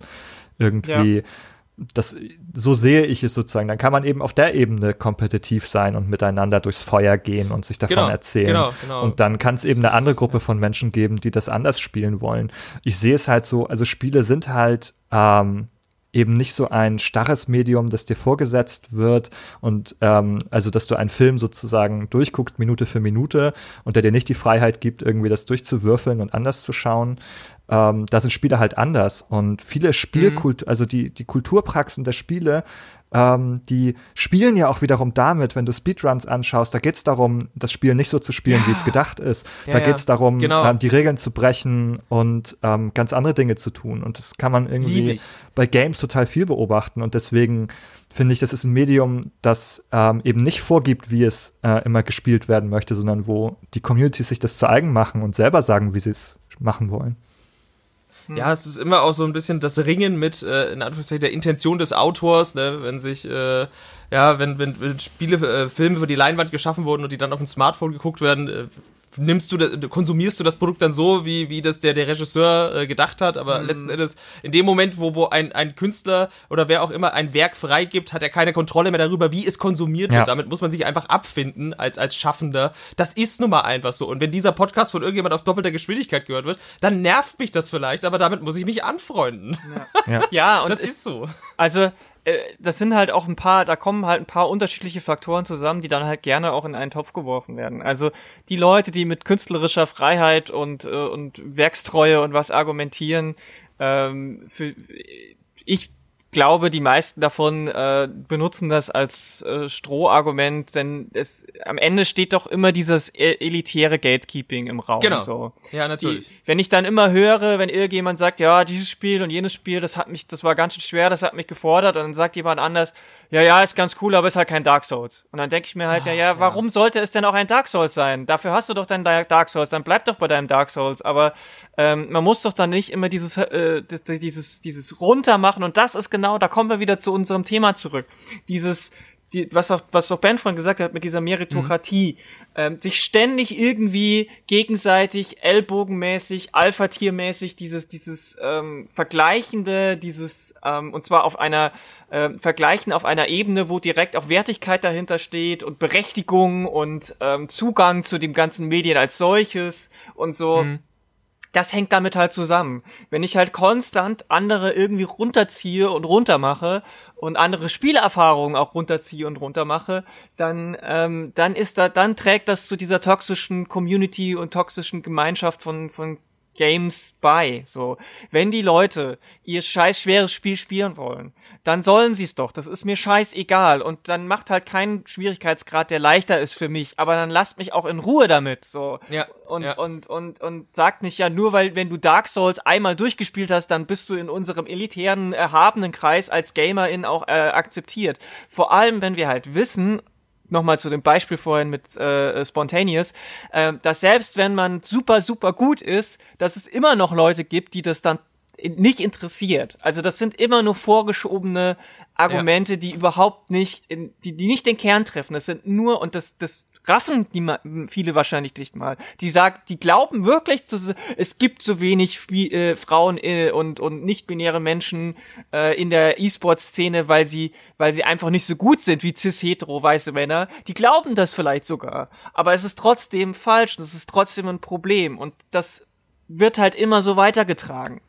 irgendwie. Ja das, so sehe ich es sozusagen. Dann kann man eben auf der Ebene kompetitiv sein und miteinander durchs Feuer gehen und sich davon genau, erzählen. Genau, genau. Und dann kann es eben eine andere Gruppe von Menschen geben, die das anders spielen wollen. Ich sehe es halt so, also Spiele sind halt ähm, eben nicht so ein starres Medium, das dir vorgesetzt wird und ähm, also dass du einen Film sozusagen durchguckst Minute für Minute und der dir nicht die Freiheit gibt, irgendwie das durchzuwürfeln und anders zu schauen, ähm, da sind Spiele halt anders. Und viele Spielkult, mhm. also die, die Kulturpraxen der Spiele, ähm, die spielen ja auch wiederum damit, wenn du Speedruns anschaust, da geht es darum, das Spiel nicht so zu spielen, ja. wie es gedacht ist. Ja, da geht es darum, genau. ähm, die Regeln zu brechen und ähm, ganz andere Dinge zu tun. Und das kann man irgendwie bei Games total viel beobachten. Und deswegen finde ich, das ist ein Medium, das ähm, eben nicht vorgibt, wie es äh, immer gespielt werden möchte, sondern wo die Communities sich das zu eigen machen und selber sagen, wie sie es machen wollen. Ja, es ist immer auch so ein bisschen das Ringen mit, äh, in Anführungszeichen, der Intention des Autors, ne? wenn sich, äh, ja, wenn, wenn, wenn Spiele, äh, Filme für die Leinwand geschaffen wurden und die dann auf dem Smartphone geguckt werden, äh, nimmst du, konsumierst du das Produkt dann so, wie, wie das der, der Regisseur äh, gedacht hat, aber mhm. letzten Endes, in dem Moment, wo, wo ein, ein Künstler oder wer auch immer ein Werk freigibt, hat er keine Kontrolle mehr darüber, wie es konsumiert ja. wird. Damit muss man sich einfach abfinden als, als Schaffender. Das ist nun mal einfach so. Und wenn dieser Podcast von irgendjemand auf doppelter Geschwindigkeit gehört wird, dann nervt mich das vielleicht, aber damit muss ich mich anfreunden. Ja, ja. ja und das ist so. Also, das sind halt auch ein paar, da kommen halt ein paar unterschiedliche Faktoren zusammen, die dann halt gerne auch in einen Topf geworfen werden. Also die Leute, die mit künstlerischer Freiheit und, äh, und Werkstreue und was argumentieren, ähm, für, ich glaube, die meisten davon äh, benutzen das als äh, Strohargument, denn es am Ende steht doch immer dieses e-, elitäre Gatekeeping im Raum. Genau. So. Ja, natürlich. Die, wenn ich dann immer höre, wenn irgendjemand sagt, ja, dieses Spiel und jenes Spiel, das hat mich, das war ganz schön schwer, das hat mich gefordert, und dann sagt jemand anders, ja, ja, ist ganz cool, aber ist halt kein Dark Souls. Und dann denke ich mir halt, Ach, ja, ja, warum ja. sollte es denn auch ein Dark Souls sein? Dafür hast du doch dein Dark Souls, dann bleib doch bei deinem Dark Souls. Aber ähm, man muss doch dann nicht immer dieses, äh, dieses, dieses runter machen. Und das ist genau, da kommen wir wieder zu unserem Thema zurück. Dieses, die, was auch, was auch Ben von gesagt hat mit dieser Meritokratie, mhm. ähm, sich ständig irgendwie gegenseitig ellbogenmäßig, Alpha-Tiermäßig dieses, dieses ähm, Vergleichende, dieses, ähm, und zwar auf einer, ähm, Vergleichen auf einer Ebene, wo direkt auch Wertigkeit dahinter steht und Berechtigung und ähm, Zugang zu dem ganzen Medien als solches und so. Mhm das hängt damit halt zusammen. Wenn ich halt konstant andere irgendwie runterziehe und runtermache und andere Spielerfahrungen auch runterziehe und runtermache, dann ähm, dann ist da dann trägt das zu dieser toxischen Community und toxischen Gemeinschaft von von Games bei. So, wenn die Leute ihr scheiß schweres Spiel spielen wollen, dann sollen sie es doch. Das ist mir scheißegal. Und dann macht halt keinen Schwierigkeitsgrad, der leichter ist für mich. Aber dann lasst mich auch in Ruhe damit. So. Ja. Und, ja. und, und, und sagt nicht, ja, nur weil, wenn du Dark Souls einmal durchgespielt hast, dann bist du in unserem elitären, erhabenen Kreis als Gamerin auch äh, akzeptiert. Vor allem, wenn wir halt wissen, nochmal zu dem Beispiel vorhin mit äh, Spontaneous, äh, dass selbst wenn man super, super gut ist, dass es immer noch Leute gibt, die das dann nicht interessiert. Also das sind immer nur vorgeschobene Argumente, ja. die überhaupt nicht, in, die, die nicht den Kern treffen. Das sind nur, und das, das raffen die viele wahrscheinlich nicht mal. Die sagt, die glauben wirklich, es gibt so wenig äh, Frauen äh, und und nicht-binäre Menschen äh, in der E-Sport-Szene, weil sie weil sie einfach nicht so gut sind wie cis-hetero weiße Männer. Die glauben das vielleicht sogar, aber es ist trotzdem falsch. Das ist trotzdem ein Problem und das wird halt immer so weitergetragen.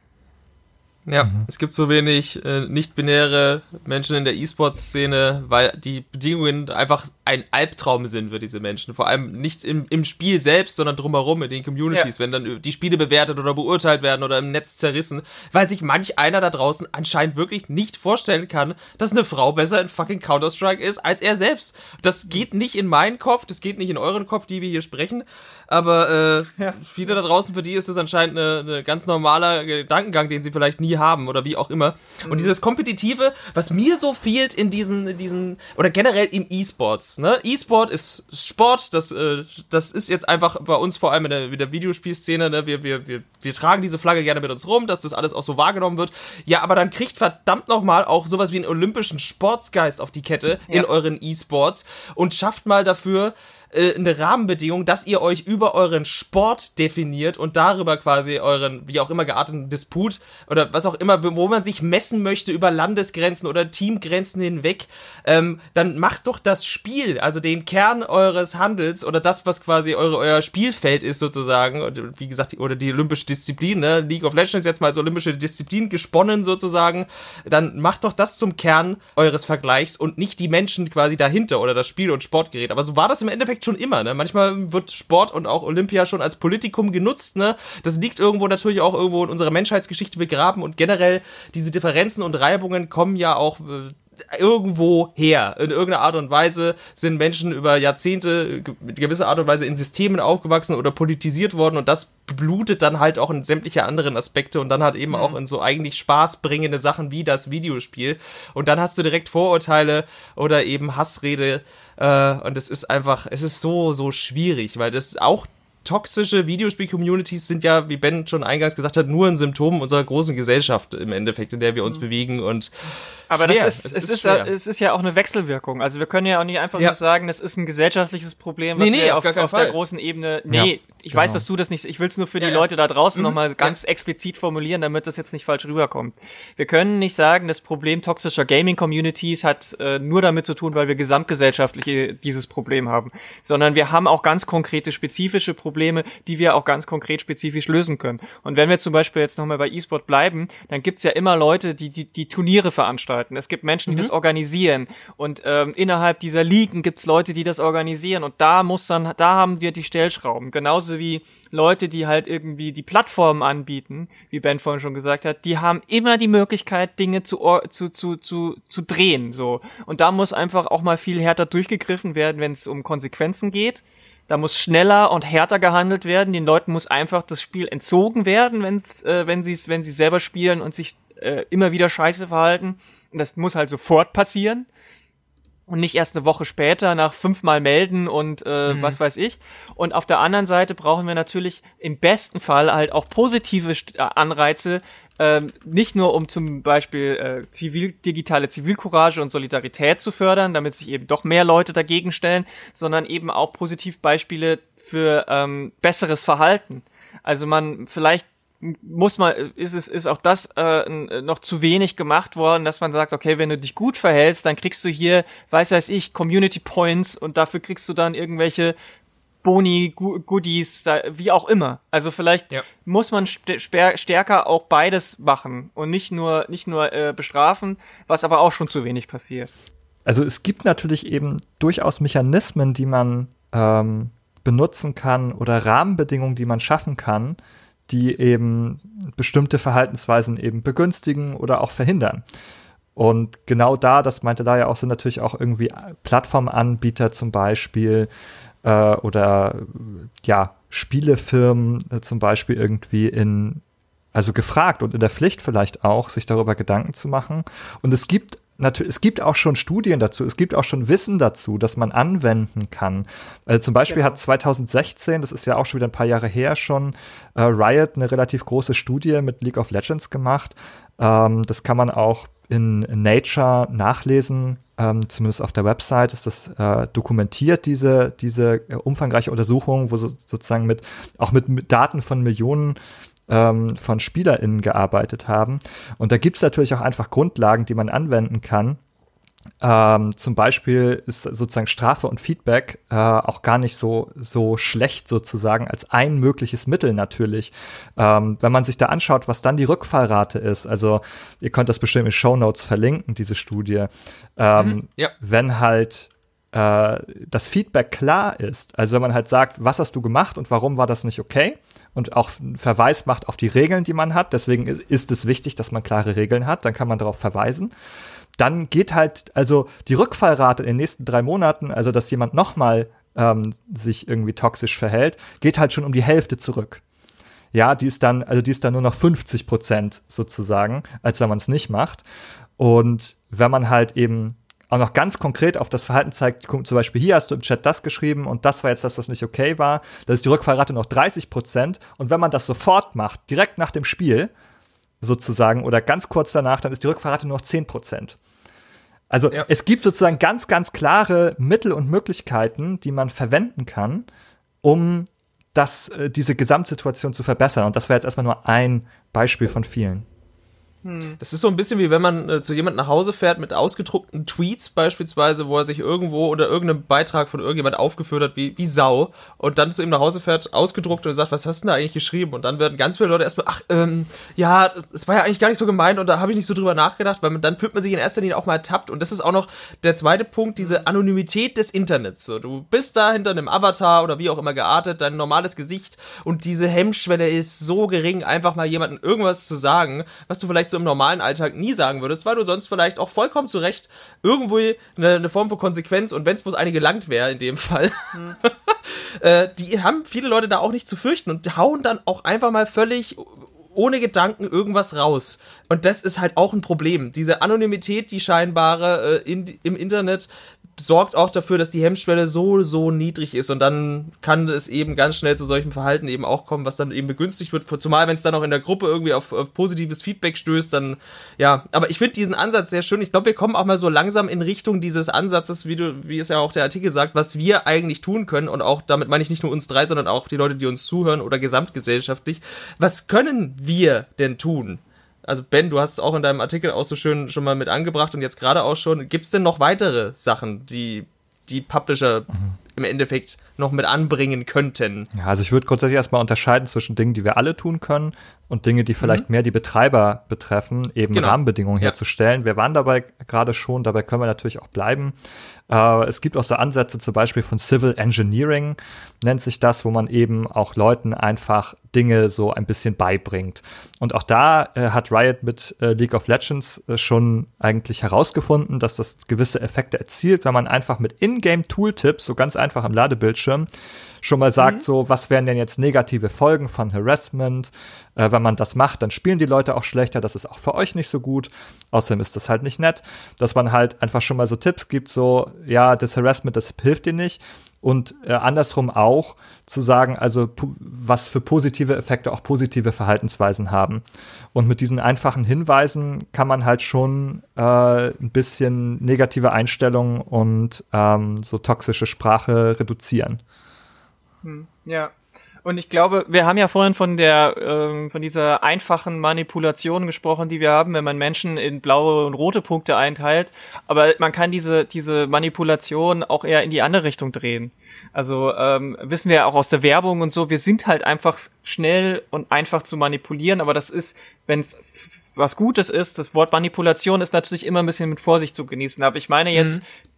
Ja, mhm. es gibt so wenig äh, nicht-binäre Menschen in der E-Sports-Szene, weil die Bedingungen einfach ein Albtraum sind für diese Menschen. Vor allem nicht im, im Spiel selbst, sondern drumherum in den Communities, ja. wenn dann die Spiele bewertet oder beurteilt werden oder im Netz zerrissen, weil sich manch einer da draußen anscheinend wirklich nicht vorstellen kann, dass eine Frau besser in fucking Counter-Strike ist als er selbst. Das geht nicht in meinen Kopf, das geht nicht in euren Kopf, die wir hier sprechen, aber äh, ja. viele da draußen, für die ist es anscheinend eine, eine ganz normaler Gedankengang, den sie vielleicht nie haben oder wie auch immer. Mhm. Und dieses Kompetitive, was mir so fehlt in diesen, in diesen oder generell im E-Sports. Ne? E-Sport ist Sport, das, äh, das ist jetzt einfach bei uns vor allem in der, in der Videospielszene. Ne? Wir, wir, wir, wir tragen diese Flagge gerne mit uns rum, dass das alles auch so wahrgenommen wird. Ja, aber dann kriegt verdammt nochmal auch sowas wie einen olympischen Sportsgeist auf die Kette ja. in euren E-Sports und schafft mal dafür, äh, eine Rahmenbedingung, dass ihr euch über euren Sport definiert und darüber quasi euren, wie auch immer gearteten Disput oder was auch immer, wo man sich messen möchte über Landesgrenzen oder Teamgrenzen hinweg, ähm, dann macht doch das Spiel, also den Kern eures Handels oder das, was quasi eure, euer Spielfeld ist sozusagen, wie gesagt, oder die olympische Disziplin, ne? League of Legends jetzt mal als olympische Disziplin gesponnen sozusagen, dann macht doch das zum Kern eures Vergleichs und nicht die Menschen quasi dahinter oder das Spiel und Sportgerät. Aber so war das im Endeffekt Endeffekt schon immer, ne? Manchmal wird Sport und auch Olympia schon als Politikum genutzt, ne? Das liegt irgendwo natürlich auch irgendwo in unserer Menschheitsgeschichte begraben und generell diese Differenzen und Reibungen kommen ja auch äh, irgendwo her. In irgendeiner Art und Weise sind Menschen über Jahrzehnte mit gewisser Art und Weise in Systemen aufgewachsen oder politisiert worden und das blutet dann halt auch in sämtliche anderen Aspekte und dann halt eben mhm. auch in so eigentlich spaßbringende Sachen wie das Videospiel. Und dann hast du direkt Vorurteile oder eben Hassrede äh, und es ist einfach, es ist so, so schwierig, weil das auch toxische Videospiel-Communities sind ja, wie Ben schon eingangs gesagt hat, nur ein Symptom unserer großen Gesellschaft im Endeffekt, in der wir uns mhm. bewegen und aber schwer. das ist, es, es ist, ist es ist ja auch eine Wechselwirkung. Also wir können ja auch nicht einfach ja. nur sagen, das ist ein gesellschaftliches Problem, was nee, nee, wir auf, auf, auf der großen Ebene, nee, ja, ich genau. weiß, dass du das nicht, ich will es nur für die Leute da draußen mhm. nochmal ganz explizit formulieren, damit das jetzt nicht falsch rüberkommt. Wir können nicht sagen, das Problem toxischer Gaming-Communities hat äh, nur damit zu tun, weil wir gesamtgesellschaftlich dieses Problem haben, sondern wir haben auch ganz konkrete spezifische Probleme, die wir auch ganz konkret spezifisch lösen können. Und wenn wir zum Beispiel jetzt nochmal bei E-Sport bleiben, dann gibt's ja immer Leute, die, die die Turniere veranstalten. Es gibt Menschen, die mhm. das organisieren und ähm, innerhalb dieser Ligen gibt's Leute, die das organisieren und da muss dann, da haben wir die Stellschrauben. Genauso wie Leute, die halt irgendwie die Plattformen anbieten, wie Ben vorhin schon gesagt hat, die haben immer die Möglichkeit, Dinge zu, zu, zu, zu, zu drehen, so. Und da muss einfach auch mal viel härter durchgegriffen werden, wenn es um Konsequenzen geht. Da muss schneller und härter gehandelt werden. Den Leuten muss einfach das Spiel entzogen werden, wenn's, äh, wenn sie wenn sie selber spielen und sich äh, immer wieder scheiße verhalten. Und das muss halt sofort passieren und nicht erst eine Woche später nach fünfmal melden und äh, mhm. was weiß ich. Und auf der anderen Seite brauchen wir natürlich im besten Fall halt auch positive äh, Anreize, äh, nicht nur um zum Beispiel äh, zivil, digitale Zivilcourage und Solidarität zu fördern, damit sich eben doch mehr Leute dagegen stellen, sondern eben auch Positivbeispiele für ähm, besseres Verhalten. Also man vielleicht muss man, ist es, ist auch das äh, noch zu wenig gemacht worden, dass man sagt, okay, wenn du dich gut verhältst, dann kriegst du hier, weiß weiß ich, Community Points und dafür kriegst du dann irgendwelche Boni, Goodies, wie auch immer. Also vielleicht ja. muss man stärker auch beides machen und nicht nur, nicht nur äh, bestrafen, was aber auch schon zu wenig passiert. Also es gibt natürlich eben durchaus Mechanismen, die man ähm, benutzen kann oder Rahmenbedingungen, die man schaffen kann, die eben bestimmte Verhaltensweisen eben begünstigen oder auch verhindern. Und genau da, das meinte da ja auch, sind natürlich auch irgendwie Plattformanbieter zum Beispiel äh, oder ja, Spielefirmen äh, zum Beispiel irgendwie in, also gefragt und in der Pflicht vielleicht auch, sich darüber Gedanken zu machen. Und es gibt natürlich, es gibt auch schon Studien dazu, es gibt auch schon Wissen dazu, dass man anwenden kann. Also zum Beispiel genau. hat 2016, das ist ja auch schon wieder ein paar Jahre her, schon äh, Riot eine relativ große Studie mit League of Legends gemacht. Ähm, das kann man auch in, Nature nachlesen. Ähm, zumindest auf der Website ist das äh, dokumentiert, diese, diese äh, umfangreiche Untersuchung, wo so, sozusagen mit, auch mit, mit Daten von Millionen ähm, von SpielerInnen gearbeitet haben. Und da gibt es natürlich auch einfach Grundlagen, die man anwenden kann. Ähm, zum Beispiel ist sozusagen Strafe und Feedback äh, auch gar nicht so, so schlecht sozusagen als ein mögliches Mittel natürlich. Ähm, wenn man sich da anschaut, was dann die Rückfallrate ist, also ihr könnt das bestimmt in Show Notes verlinken, diese Studie. Ähm, mhm, ja. Wenn halt äh, das Feedback klar ist, also wenn man halt sagt, was hast du gemacht und warum war das nicht okay und auch Verweis macht auf die Regeln, die man hat, deswegen ist, ist es wichtig, dass man klare Regeln hat, dann kann man darauf verweisen. Dann geht halt, also die Rückfallrate in den nächsten drei Monaten, also dass jemand nochmal ähm, sich irgendwie toxisch verhält, geht halt schon um die Hälfte zurück. Ja, die ist dann, also die ist dann nur noch 50 Prozent sozusagen, als wenn man es nicht macht. Und wenn man halt eben auch noch ganz konkret auf das Verhalten zeigt, zum Beispiel hier hast du im Chat das geschrieben und das war jetzt das, was nicht okay war, dann ist die Rückfallrate noch 30 Prozent. Und wenn man das sofort macht, direkt nach dem Spiel sozusagen oder ganz kurz danach, dann ist die Rückfallrate nur noch 10 Prozent. Also ja. es gibt sozusagen ganz, ganz klare Mittel und Möglichkeiten, die man verwenden kann, um das, äh, diese Gesamtsituation zu verbessern. Und das wäre jetzt erstmal nur ein Beispiel von vielen. Hm. Das ist so ein bisschen wie wenn man äh, zu jemandem nach Hause fährt mit ausgedruckten Tweets beispielsweise, wo er sich irgendwo oder irgendeinem Beitrag von irgendjemand aufgeführt hat wie, wie Sau und dann zu ihm nach Hause fährt, ausgedruckt und sagt, was hast du denn da eigentlich geschrieben? Und dann werden ganz viele Leute erstmal, ach, ähm, ja, es war ja eigentlich gar nicht so gemeint und da habe ich nicht so drüber nachgedacht, weil man, dann fühlt man sich in erster Linie auch mal ertappt und das ist auch noch der zweite Punkt, diese Anonymität des Internets. So, du bist da hinter einem Avatar oder wie auch immer geartet, dein normales Gesicht und diese Hemmschwelle ist so gering, einfach mal jemandem irgendwas zu sagen, was du vielleicht so im normalen Alltag nie sagen würdest, weil du sonst vielleicht auch vollkommen zurecht irgendwo eine, eine Form von Konsequenz und wenn es bloß eine gelangt wäre in dem Fall, mhm. äh, die haben viele Leute da auch nicht zu fürchten und hauen dann auch einfach mal völlig ohne Gedanken irgendwas raus. Und das ist halt auch ein Problem. Diese Anonymität, die scheinbare äh, in, im Internet, sorgt auch dafür, dass die Hemmschwelle so, so niedrig ist und dann kann es eben ganz schnell zu solchem Verhalten eben auch kommen, was dann eben begünstigt wird, zumal wenn es dann auch in der Gruppe irgendwie auf, auf positives Feedback stößt, dann, ja, aber ich finde diesen Ansatz sehr schön. Ich glaube, wir kommen auch mal so langsam in Richtung dieses Ansatzes, wie du, wie es ja auch der Artikel sagt, was wir eigentlich tun können und auch damit meine ich nicht nur uns drei, sondern auch die Leute, die uns zuhören oder gesamtgesellschaftlich. Was können wir denn tun? Also Ben, du hast es auch in deinem Artikel auch so schön schon mal mit angebracht und jetzt gerade auch schon. Gibt es denn noch weitere Sachen, die die Publisher mhm. im Endeffekt noch mit anbringen könnten? Ja, also ich würde grundsätzlich erstmal unterscheiden zwischen Dingen, die wir alle tun können und Dinge, die vielleicht mhm. mehr die Betreiber betreffen, eben genau. Rahmenbedingungen ja. herzustellen. Wir waren dabei gerade schon, dabei können wir natürlich auch bleiben. Äh, es gibt auch so Ansätze zum Beispiel von Civil Engineering, nennt sich das, wo man eben auch Leuten einfach Dinge so ein bisschen beibringt. Und auch da äh, hat Riot mit äh, League of Legends äh, schon eigentlich herausgefunden, dass das gewisse Effekte erzielt, wenn man einfach mit Ingame-Tooltips, so ganz einfach am Ladebildschirm, schon mal sagt, mhm. so, was wären denn jetzt negative Folgen von Harassment? Äh, wenn man das macht, dann spielen die Leute auch schlechter, das ist auch für euch nicht so gut. Außerdem ist das halt nicht nett, dass man halt einfach schon mal so Tipps gibt, so, ja, das Harassment, das hilft dir nicht. Und äh, andersrum auch zu sagen, also was für positive Effekte auch positive Verhaltensweisen haben. Und mit diesen einfachen Hinweisen kann man halt schon äh, ein bisschen negative Einstellungen und ähm, so toxische Sprache reduzieren. Hm, ja. Und ich glaube, wir haben ja vorhin von der ähm, von dieser einfachen Manipulation gesprochen, die wir haben, wenn man Menschen in blaue und rote Punkte einteilt. Aber man kann diese diese Manipulation auch eher in die andere Richtung drehen. Also ähm, wissen wir auch aus der Werbung und so, wir sind halt einfach schnell und einfach zu manipulieren. Aber das ist, wenn es was Gutes ist, das Wort Manipulation ist natürlich immer ein bisschen mit Vorsicht zu genießen. Aber ich meine jetzt mhm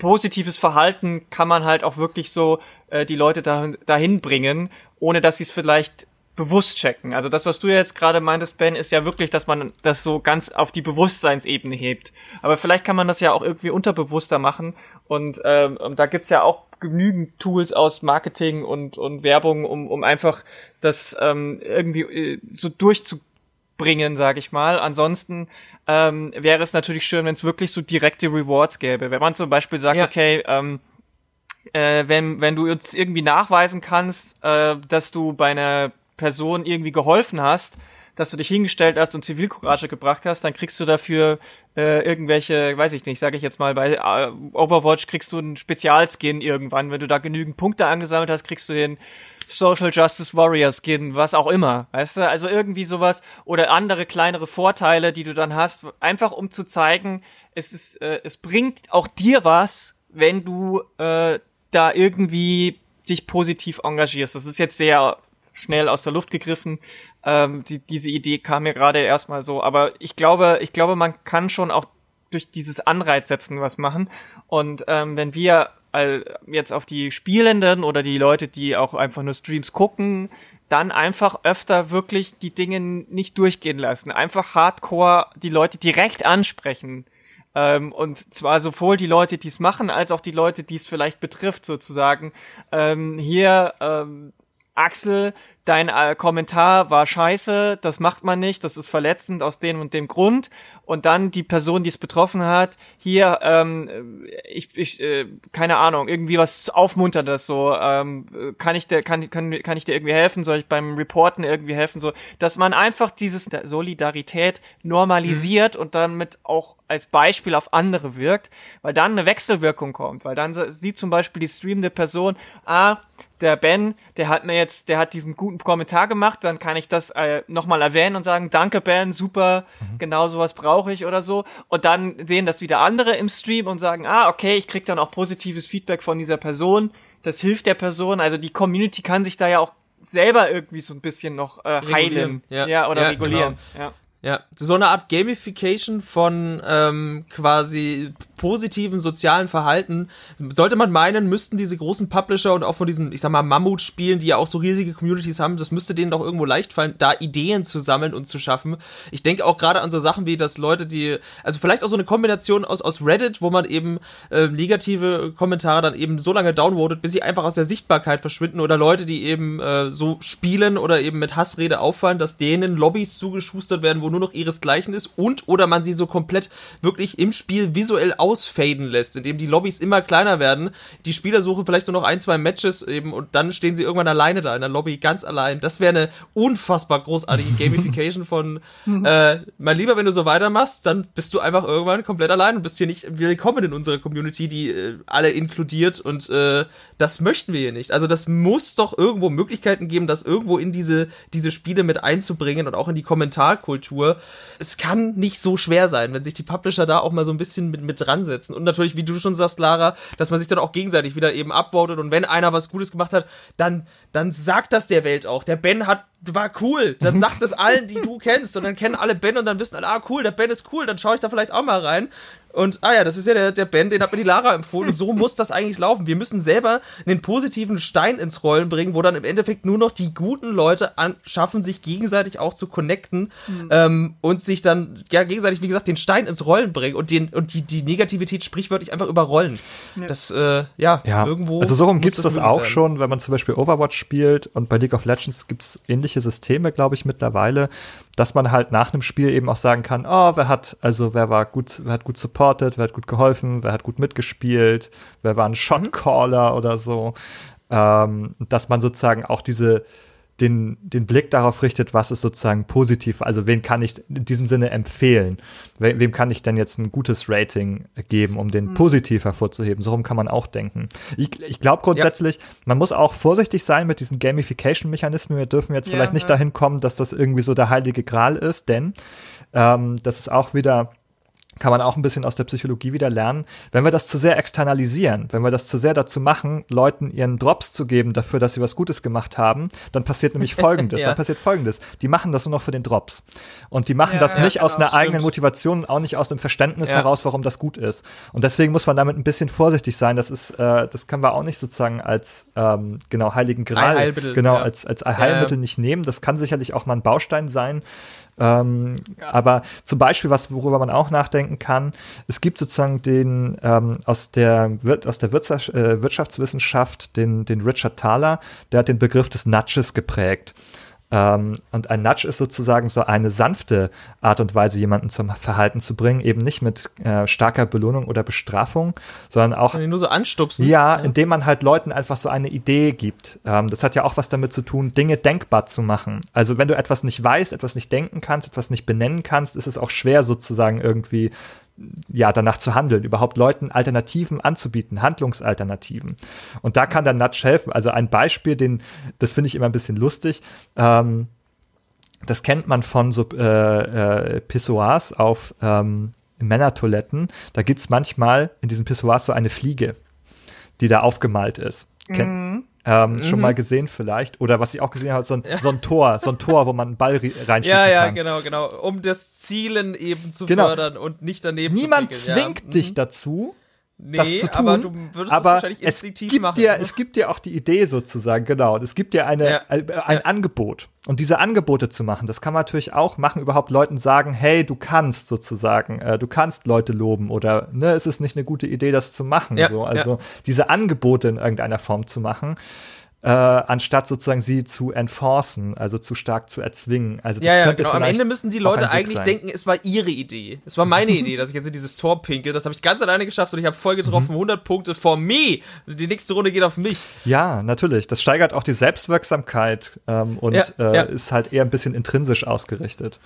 positives Verhalten kann man halt auch wirklich so äh, die Leute dahin, dahin bringen, ohne dass sie es vielleicht bewusst checken. Also das, was du jetzt gerade meintest, Ben, ist ja wirklich, dass man das so ganz auf die Bewusstseinsebene hebt. Aber vielleicht kann man das ja auch irgendwie unterbewusster machen. Und ähm, da gibt's ja auch genügend Tools aus Marketing und, und Werbung, um, um einfach das ähm, irgendwie äh, so durchzu bringen, sage ich mal. Ansonsten ähm, wäre es natürlich schön, wenn es wirklich so direkte Rewards gäbe. Wenn man zum Beispiel sagt, ja. okay, ähm, äh, wenn, wenn du jetzt irgendwie nachweisen kannst, äh, dass du bei einer Person irgendwie geholfen hast, dass du dich hingestellt hast und Zivilcourage gebracht hast, dann kriegst du dafür äh, irgendwelche, weiß ich nicht, sage ich jetzt mal, bei äh, Overwatch kriegst du einen Spezialskin irgendwann. Wenn du da genügend Punkte angesammelt hast, kriegst du den Social Justice Warrior Skin, was auch immer, weißt du? Also irgendwie sowas oder andere kleinere Vorteile, die du dann hast, einfach um zu zeigen, es ist, äh, es bringt auch dir was, wenn du äh, da irgendwie dich positiv engagierst. Das ist jetzt sehr schnell aus der Luft gegriffen. Ähm, die, diese Idee kam mir gerade erstmal so, aber ich glaube, ich glaube, man kann schon auch durch dieses Anreiz setzen was machen. Und ähm, wenn wir jetzt auf die Spielenden oder die Leute, die auch einfach nur Streams gucken, dann einfach öfter wirklich die Dinge nicht durchgehen lassen. Einfach hardcore die Leute direkt ansprechen. Ähm, und zwar sowohl die Leute, die es machen, als auch die Leute, die es vielleicht betrifft, sozusagen. Ähm, hier, ähm, Axel, dein äh, Kommentar war scheiße, das macht man nicht, das ist verletzend aus dem und dem Grund. Und dann die Person, die es betroffen hat, hier, ähm, ich, ich äh, keine Ahnung, irgendwie was aufmunterndes, so, ähm, kann ich dir, kann, kann, kann ich dir irgendwie helfen, soll ich beim Reporten irgendwie helfen, so, dass man einfach dieses Solidarität normalisiert mhm. und dann mit auch als Beispiel auf andere wirkt, weil dann eine Wechselwirkung kommt, weil dann sieht zum Beispiel die streamende Person, ah, der Ben, der hat mir jetzt, der hat diesen guten Kommentar gemacht, dann kann ich das äh, nochmal erwähnen und sagen, danke Ben, super, mhm. genau sowas brauche ich oder so. Und dann sehen das wieder andere im Stream und sagen, ah, okay, ich krieg dann auch positives Feedback von dieser Person. Das hilft der Person. Also die Community kann sich da ja auch selber irgendwie so ein bisschen noch äh, heilen. Ja, ja oder ja, regulieren. Genau. Ja. Ja, so eine Art Gamification von ähm, quasi positiven sozialen Verhalten. Sollte man meinen, müssten diese großen Publisher und auch von diesen, ich sag mal, Mammutspielen, die ja auch so riesige Communities haben, das müsste denen doch irgendwo leicht fallen, da Ideen zu sammeln und zu schaffen. Ich denke auch gerade an so Sachen wie, dass Leute, die, also vielleicht auch so eine Kombination aus, aus Reddit, wo man eben äh, negative Kommentare dann eben so lange downvotet, bis sie einfach aus der Sichtbarkeit verschwinden oder Leute, die eben äh, so spielen oder eben mit Hassrede auffallen, dass denen Lobbys zugeschustert werden, wo nur noch ihresgleichen ist und oder man sie so komplett wirklich im Spiel visuell aus ausfaden lässt, indem die Lobbys immer kleiner werden. Die Spieler suchen vielleicht nur noch ein, zwei Matches eben und dann stehen sie irgendwann alleine da in der Lobby, ganz allein. Das wäre eine unfassbar großartige Gamification von, mhm. äh, mein Lieber, wenn du so weitermachst, dann bist du einfach irgendwann komplett allein und bist hier nicht willkommen in unserer Community, die äh, alle inkludiert und äh, das möchten wir hier nicht. Also das muss doch irgendwo Möglichkeiten geben, das irgendwo in diese, diese Spiele mit einzubringen und auch in die Kommentarkultur. Es kann nicht so schwer sein, wenn sich die Publisher da auch mal so ein bisschen mit, mit dran ansetzen. Und natürlich, wie du schon sagst, Lara, dass man sich dann auch gegenseitig wieder eben upvotet und wenn einer was Gutes gemacht hat, dann, dann sagt das der Welt auch. Der Ben hat, war cool. Dann sagt es allen, die du kennst. Und dann kennen alle Ben und dann wissen alle, ah, cool, der Ben ist cool, dann schaue ich da vielleicht auch mal rein. Und, ah ja, das ist ja der, der Ben, den hat mir die Lara empfohlen. Und so muss das eigentlich laufen. Wir müssen selber einen positiven Stein ins Rollen bringen, wo dann im Endeffekt nur noch die guten Leute an, schaffen, sich gegenseitig auch zu connecten mhm. ähm, und sich dann ja gegenseitig, wie gesagt, den Stein ins Rollen bringen und, den, und die, die Negativität sprichwörtlich einfach überrollen. Ja. Das, äh, ja, ja, irgendwo. Also so rum gibt es das auch sein. schon, wenn man zum Beispiel Overwatch spielt und bei League of Legends gibt es ähnliche Systeme, glaube ich, mittlerweile, dass man halt nach einem Spiel eben auch sagen kann, oh, wer hat, also wer war gut, wer hat gut supportet, wer hat gut geholfen, wer hat gut mitgespielt, wer war ein Shotcaller mhm. oder so. Ähm, dass man sozusagen auch diese, den, den Blick darauf richtet, was ist sozusagen positiv, also wen kann ich in diesem Sinne empfehlen? We wem kann ich denn jetzt ein gutes Rating geben, um den mhm. positiv hervorzuheben? So rum kann man auch denken. Ich, ich glaube grundsätzlich, ja. man muss auch vorsichtig sein mit diesen Gamification-Mechanismen. Wir dürfen jetzt ja, vielleicht nicht ja. dahin kommen, dass das irgendwie so der heilige Gral ist, denn ähm, das ist auch wieder kann man auch ein bisschen aus der Psychologie wieder lernen. Wenn wir das zu sehr externalisieren, wenn wir das zu sehr dazu machen, Leuten ihren Drops zu geben dafür, dass sie was Gutes gemacht haben, dann passiert nämlich Folgendes. ja. Dann passiert Folgendes. Die machen das nur noch für den Drops. Und die machen ja, das nicht ja, aus genau, einer eigenen Motivation, auch nicht aus dem Verständnis heraus, warum das gut ist. Und deswegen muss man damit ein bisschen vorsichtig sein. Das ist, äh, das können wir auch nicht sozusagen als ähm, genau heiligen Gral, genau als als Heilmittel nicht nehmen. Das kann sicherlich auch mal ein Baustein sein. Ähm, aber zum Beispiel, was, worüber man auch nachdenken kann, es gibt sozusagen den ähm, aus der, aus der äh, Wirtschaftswissenschaft den, den Richard Thaler, der hat den Begriff des Nudges geprägt. Ähm, und ein Nudge ist sozusagen so eine sanfte Art und Weise, jemanden zum Verhalten zu bringen, eben nicht mit äh, starker Belohnung oder Bestrafung, sondern auch nur so anstupsen. Ja, ja, indem man halt Leuten einfach so eine Idee gibt. Ähm, das hat ja auch was damit zu tun, Dinge denkbar zu machen. Also wenn du etwas nicht weißt, etwas nicht denken kannst, etwas nicht benennen kannst, ist es auch schwer sozusagen irgendwie ja, danach zu handeln, überhaupt Leuten Alternativen anzubieten, Handlungsalternativen. Und da kann der Nudge helfen. Also ein Beispiel, den, das finde ich immer ein bisschen lustig. Ähm, das kennt man von so äh, äh, Pissoirs auf ähm, Männertoiletten. Da gibt es manchmal in diesen Pissoirs so eine Fliege, die da aufgemalt ist. Ken mhm. Ähm, mhm. Schon mal gesehen vielleicht. Oder was ich auch gesehen habe, so ein, ja. so ein Tor, so ein Tor, wo man einen Ball reinschießen ja, ja, kann. Genau, genau. Um das Zielen eben zu genau. fördern und nicht daneben Niemand zu zwingt ja. dich mhm. dazu, nee, das zu tun. aber du würdest aber es wahrscheinlich instinktiv es gibt machen. Dir, es gibt dir auch die Idee sozusagen, genau. Und es gibt dir eine, ja. ein, ein ja. Angebot. Und diese Angebote zu machen, das kann man natürlich auch machen, überhaupt Leuten sagen, hey, du kannst sozusagen, äh, du kannst Leute loben oder ne, ist es nicht eine gute Idee, das zu machen? Ja. So, also diese Angebote in irgendeiner Form zu machen äh, anstatt sozusagen sie zu enforcen, also zu stark zu erzwingen. Also das ja, ja, genau. Am Ende müssen die Leute eigentlich sein. denken, es war ihre Idee. Es war meine Idee, dass ich jetzt in dieses Tor pinkel. Das habe ich ganz alleine geschafft und ich habe voll getroffen. Mhm. 100 Punkte for me. Die nächste Runde geht auf mich. Ja, natürlich. Das steigert auch die Selbstwirksamkeit ähm, und ja, äh, ist halt eher ein bisschen intrinsisch ausgerichtet.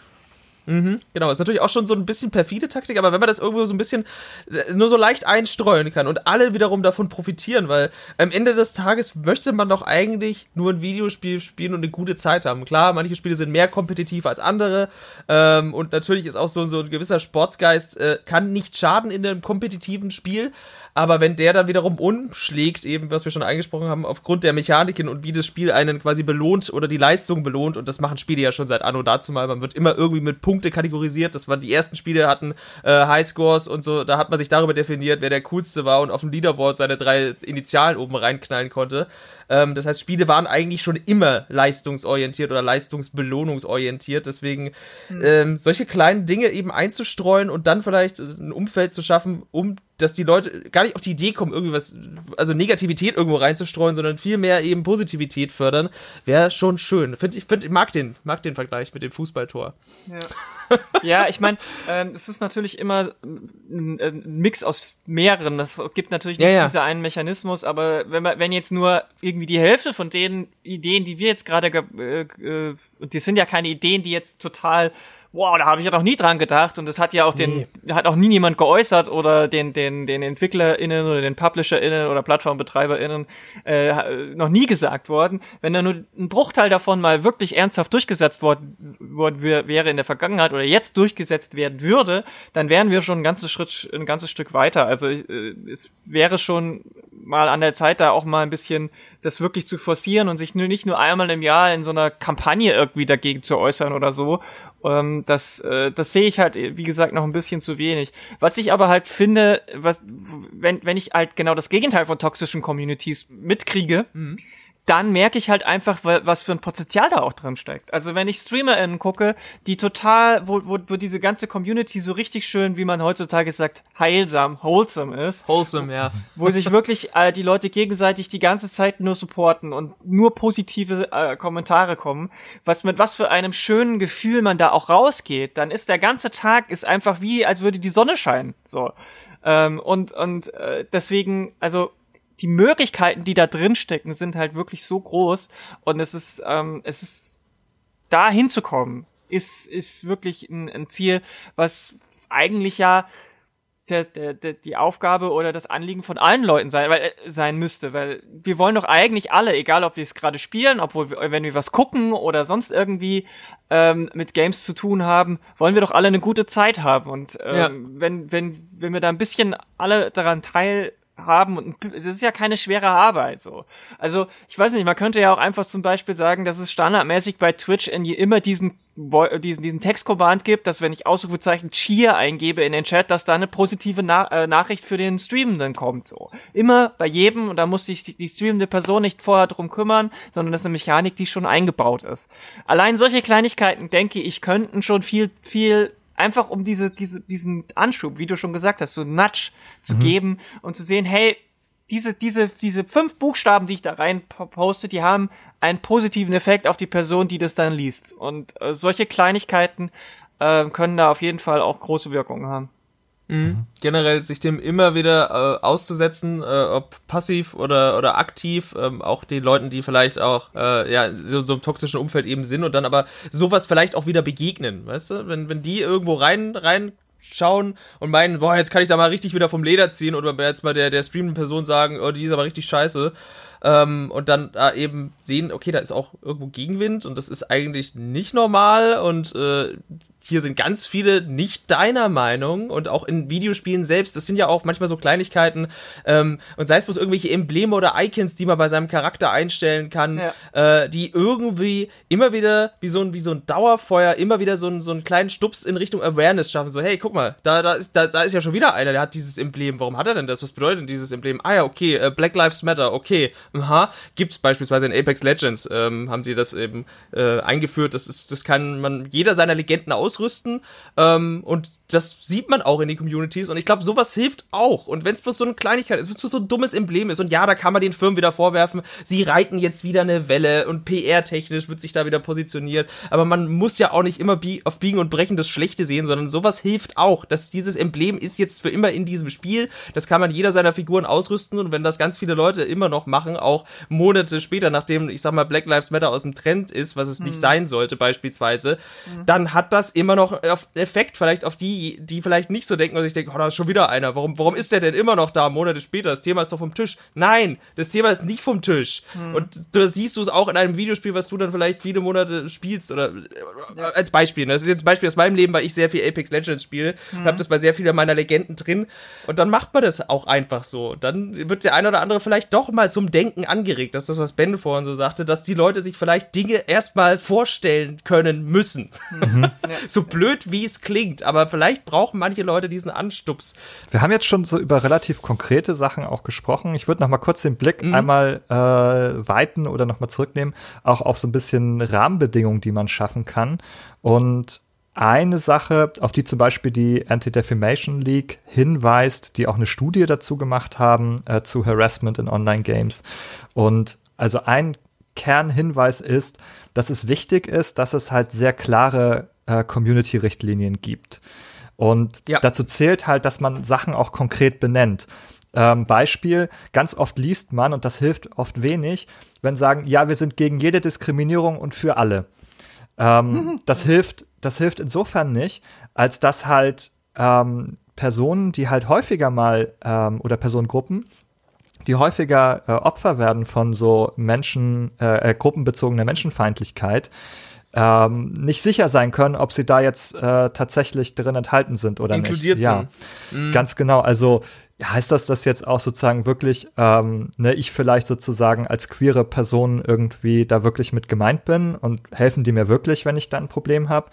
Mhm, genau, ist natürlich auch schon so ein bisschen perfide Taktik, aber wenn man das irgendwo so ein bisschen äh, nur so leicht einstreuen kann und alle wiederum davon profitieren, weil am Ende des Tages möchte man doch eigentlich nur ein Videospiel spielen und eine gute Zeit haben. Klar, manche Spiele sind mehr kompetitiv als andere ähm, und natürlich ist auch so, so ein gewisser Sportsgeist, äh, kann nicht schaden in einem kompetitiven Spiel, aber wenn der dann wiederum umschlägt, eben was wir schon angesprochen haben, aufgrund der Mechaniken und wie das Spiel einen quasi belohnt oder die Leistung belohnt, und das machen Spiele ja schon seit Anno dazu mal, man wird immer irgendwie mit Punkte kategorisiert, das waren die ersten Spiele, hatten äh, Highscores und so, da hat man sich darüber definiert, wer der coolste war und auf dem Leaderboard seine drei Initialen oben reinknallen konnte. Ähm, das heißt, Spiele waren eigentlich schon immer leistungsorientiert oder leistungsbelohnungsorientiert. Deswegen mhm. ähm, solche kleinen Dinge eben einzustreuen und dann vielleicht ein Umfeld zu schaffen, um dass die Leute gar nicht auf die Idee kommen, irgendwie was, also Negativität irgendwo reinzustreuen, sondern viel mehr eben Positivität fördern, wäre schon schön. Find, ich find, mag den, mag den Vergleich mit dem Fußballtor. Ja. ja, ich meine, ähm, es ist natürlich immer ein, ein, Mix aus mehreren. Es gibt natürlich nicht ja, ja. diesen einen Mechanismus, aber wenn man, wenn jetzt nur irgendwie die Hälfte von den Ideen, die wir jetzt gerade, äh, äh, und die sind ja keine Ideen, die jetzt total wow, da habe ich ja noch nie dran gedacht und das hat ja auch den, nee. hat auch nie niemand geäußert oder den, den, den EntwicklerInnen oder den PublisherInnen oder PlattformbetreiberInnen äh, noch nie gesagt worden. Wenn da nur ein Bruchteil davon mal wirklich ernsthaft durchgesetzt worden, worden wäre in der Vergangenheit oder jetzt durchgesetzt werden würde, dann wären wir schon ein ganzes Schritt, ein ganzes Stück weiter. Also äh, es wäre schon mal an der Zeit, da auch mal ein bisschen das wirklich zu forcieren und sich nur nicht nur einmal im Jahr in so einer Kampagne irgendwie dagegen zu äußern oder so. Ähm, das, äh, das sehe ich halt, wie gesagt, noch ein bisschen zu wenig. Was ich aber halt finde, was, wenn, wenn ich halt genau das Gegenteil von toxischen Communities mitkriege, mhm dann merke ich halt einfach, was für ein Potenzial da auch drin steckt. Also wenn ich StreamerInnen gucke, die total, wo, wo, wo diese ganze Community so richtig schön, wie man heutzutage sagt, heilsam, wholesome ist. Wholesome, ja. Wo sich wirklich äh, die Leute gegenseitig die ganze Zeit nur supporten und nur positive äh, Kommentare kommen, was mit was für einem schönen Gefühl man da auch rausgeht, dann ist der ganze Tag ist einfach wie, als würde die Sonne scheinen. So. Ähm, und und äh, deswegen, also die Möglichkeiten, die da drin stecken, sind halt wirklich so groß. Und es ist, ähm, es ist da hinzukommen, ist, ist wirklich ein, ein Ziel, was eigentlich ja der, der, der, die Aufgabe oder das Anliegen von allen Leuten sein, weil, äh, sein müsste, weil wir wollen doch eigentlich alle, egal ob wir es gerade spielen, obwohl wir, wenn wir was gucken oder sonst irgendwie ähm, mit Games zu tun haben, wollen wir doch alle eine gute Zeit haben. Und ähm, ja. wenn wenn wenn wir da ein bisschen alle daran teil haben und es ist ja keine schwere Arbeit so. Also ich weiß nicht, man könnte ja auch einfach zum Beispiel sagen, dass es standardmäßig bei Twitch in immer diesen diesen, diesen Textcommand gibt, dass wenn ich Ausrufezeichen Cheer eingebe in den Chat, dass da eine positive Na äh, Nachricht für den Streamenden kommt. So. Immer bei jedem, und da muss sich die, die streamende Person nicht vorher drum kümmern, sondern das ist eine Mechanik, die schon eingebaut ist. Allein solche Kleinigkeiten, denke ich, könnten schon viel, viel einfach um diese, diese, diesen Anschub, wie du schon gesagt hast, so einen Nudge zu mhm. geben und zu sehen, hey, diese, diese, diese fünf Buchstaben, die ich da rein poste, die haben einen positiven Effekt auf die Person, die das dann liest. Und äh, solche Kleinigkeiten äh, können da auf jeden Fall auch große Wirkungen haben. Mhm. Generell sich dem immer wieder äh, auszusetzen, äh, ob passiv oder, oder aktiv, ähm, auch den Leuten, die vielleicht auch äh, ja, so, so im toxischen Umfeld eben sind und dann aber sowas vielleicht auch wieder begegnen, weißt du? Wenn, wenn die irgendwo rein, rein schauen und meinen, boah, jetzt kann ich da mal richtig wieder vom Leder ziehen oder jetzt mal der, der streamenden Person sagen, oh, die ist aber richtig scheiße, ähm, und dann äh, eben sehen, okay, da ist auch irgendwo Gegenwind und das ist eigentlich nicht normal und äh, hier sind ganz viele nicht deiner Meinung und auch in Videospielen selbst, das sind ja auch manchmal so Kleinigkeiten ähm, und sei es bloß irgendwelche Embleme oder Icons, die man bei seinem Charakter einstellen kann, ja. äh, die irgendwie immer wieder wie so ein, wie so ein Dauerfeuer immer wieder so, ein, so einen kleinen Stups in Richtung Awareness schaffen, so hey, guck mal, da, da, ist, da, da ist ja schon wieder einer, der hat dieses Emblem, warum hat er denn das, was bedeutet denn dieses Emblem? Ah ja, okay, äh, Black Lives Matter, okay, aha, gibt's beispielsweise in Apex Legends, ähm, haben sie das eben äh, eingeführt, das ist, das kann man jeder seiner Legenden aus ausrüsten ähm, und das sieht man auch in den Communities und ich glaube, sowas hilft auch. Und wenn es bloß so eine Kleinigkeit ist, wenn es bloß so ein dummes Emblem ist und ja, da kann man den Firmen wieder vorwerfen, sie reiten jetzt wieder eine Welle und PR-technisch wird sich da wieder positioniert. Aber man muss ja auch nicht immer auf Biegen und Brechen das Schlechte sehen, sondern sowas hilft auch. Dass dieses Emblem ist jetzt für immer in diesem Spiel. Das kann man jeder seiner Figuren ausrüsten und wenn das ganz viele Leute immer noch machen, auch Monate später, nachdem, ich sag mal, Black Lives Matter aus dem Trend ist, was es mhm. nicht sein sollte, beispielsweise, mhm. dann hat das immer noch Effekt vielleicht auf die die, vielleicht nicht so denken und sich denken, oh, da ist schon wieder einer. Warum, warum ist der denn immer noch da, Monate später? Das Thema ist doch vom Tisch. Nein, das Thema ist nicht vom Tisch. Hm. Und da siehst du es auch in einem Videospiel, was du dann vielleicht viele Monate spielst oder ja. als Beispiel. Ne? Das ist jetzt ein Beispiel aus meinem Leben, weil ich sehr viel Apex Legends spiele hm. und habe das bei sehr vielen meiner Legenden drin. Und dann macht man das auch einfach so. Dann wird der eine oder andere vielleicht doch mal zum Denken angeregt. Das ist das, was Ben vorhin so sagte, dass die Leute sich vielleicht Dinge erstmal vorstellen können müssen. Mhm. so blöd wie es klingt, aber vielleicht vielleicht brauchen manche Leute diesen Anstups. Wir haben jetzt schon so über relativ konkrete Sachen auch gesprochen. Ich würde noch mal kurz den Blick mhm. einmal äh, weiten oder noch mal zurücknehmen, auch auf so ein bisschen Rahmenbedingungen, die man schaffen kann. Und eine Sache, auf die zum Beispiel die Anti-Defamation League hinweist, die auch eine Studie dazu gemacht haben, äh, zu Harassment in Online-Games. Und also ein Kernhinweis ist, dass es wichtig ist, dass es halt sehr klare äh, Community-Richtlinien gibt. Und ja. dazu zählt halt, dass man Sachen auch konkret benennt. Ähm, Beispiel, ganz oft liest man, und das hilft oft wenig, wenn sagen, ja, wir sind gegen jede Diskriminierung und für alle. Ähm, mhm. Das hilft, das hilft insofern nicht, als dass halt ähm, Personen, die halt häufiger mal ähm, oder Personengruppen, die häufiger äh, Opfer werden von so Menschen, äh, äh gruppenbezogener Menschenfeindlichkeit, ähm, nicht sicher sein können, ob sie da jetzt äh, tatsächlich drin enthalten sind oder Inkludiert nicht. Sind. Ja, mhm. ganz genau. Also heißt das, dass jetzt auch sozusagen wirklich ähm, ne, ich vielleicht sozusagen als queere Person irgendwie da wirklich mit gemeint bin und helfen die mir wirklich, wenn ich da ein Problem habe?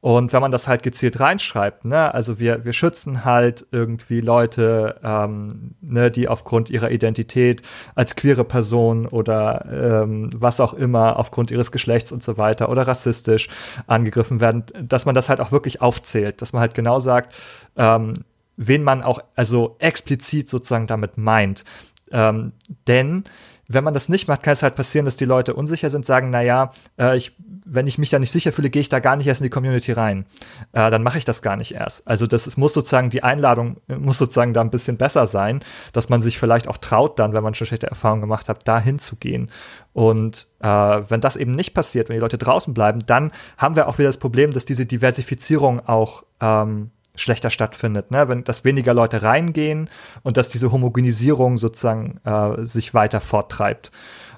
Und wenn man das halt gezielt reinschreibt, ne, also wir, wir schützen halt irgendwie Leute, ähm, ne, die aufgrund ihrer Identität als queere Person oder ähm, was auch immer aufgrund ihres Geschlechts und so weiter oder rassistisch angegriffen werden, dass man das halt auch wirklich aufzählt, dass man halt genau sagt, ähm, wen man auch also explizit sozusagen damit meint. Ähm, denn wenn man das nicht macht, kann es halt passieren, dass die Leute unsicher sind, sagen, na ja, äh, ich, wenn ich mich da nicht sicher fühle, gehe ich da gar nicht erst in die Community rein. Äh, dann mache ich das gar nicht erst. Also das es muss sozusagen die Einladung äh, muss sozusagen da ein bisschen besser sein, dass man sich vielleicht auch traut, dann, wenn man schon schlechte Erfahrungen gemacht hat, da hinzugehen. Und äh, wenn das eben nicht passiert, wenn die Leute draußen bleiben, dann haben wir auch wieder das Problem, dass diese Diversifizierung auch ähm, schlechter stattfindet, ne? wenn dass weniger Leute reingehen und dass diese Homogenisierung sozusagen äh, sich weiter forttreibt.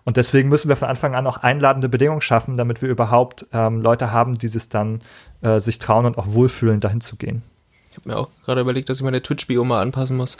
Und deswegen müssen wir von Anfang an auch einladende Bedingungen schaffen, damit wir überhaupt ähm, Leute haben, die es dann äh, sich trauen und auch wohlfühlen, dahin zu gehen. Ich habe mir auch gerade überlegt, dass ich meine Twitch-Bio mal anpassen muss.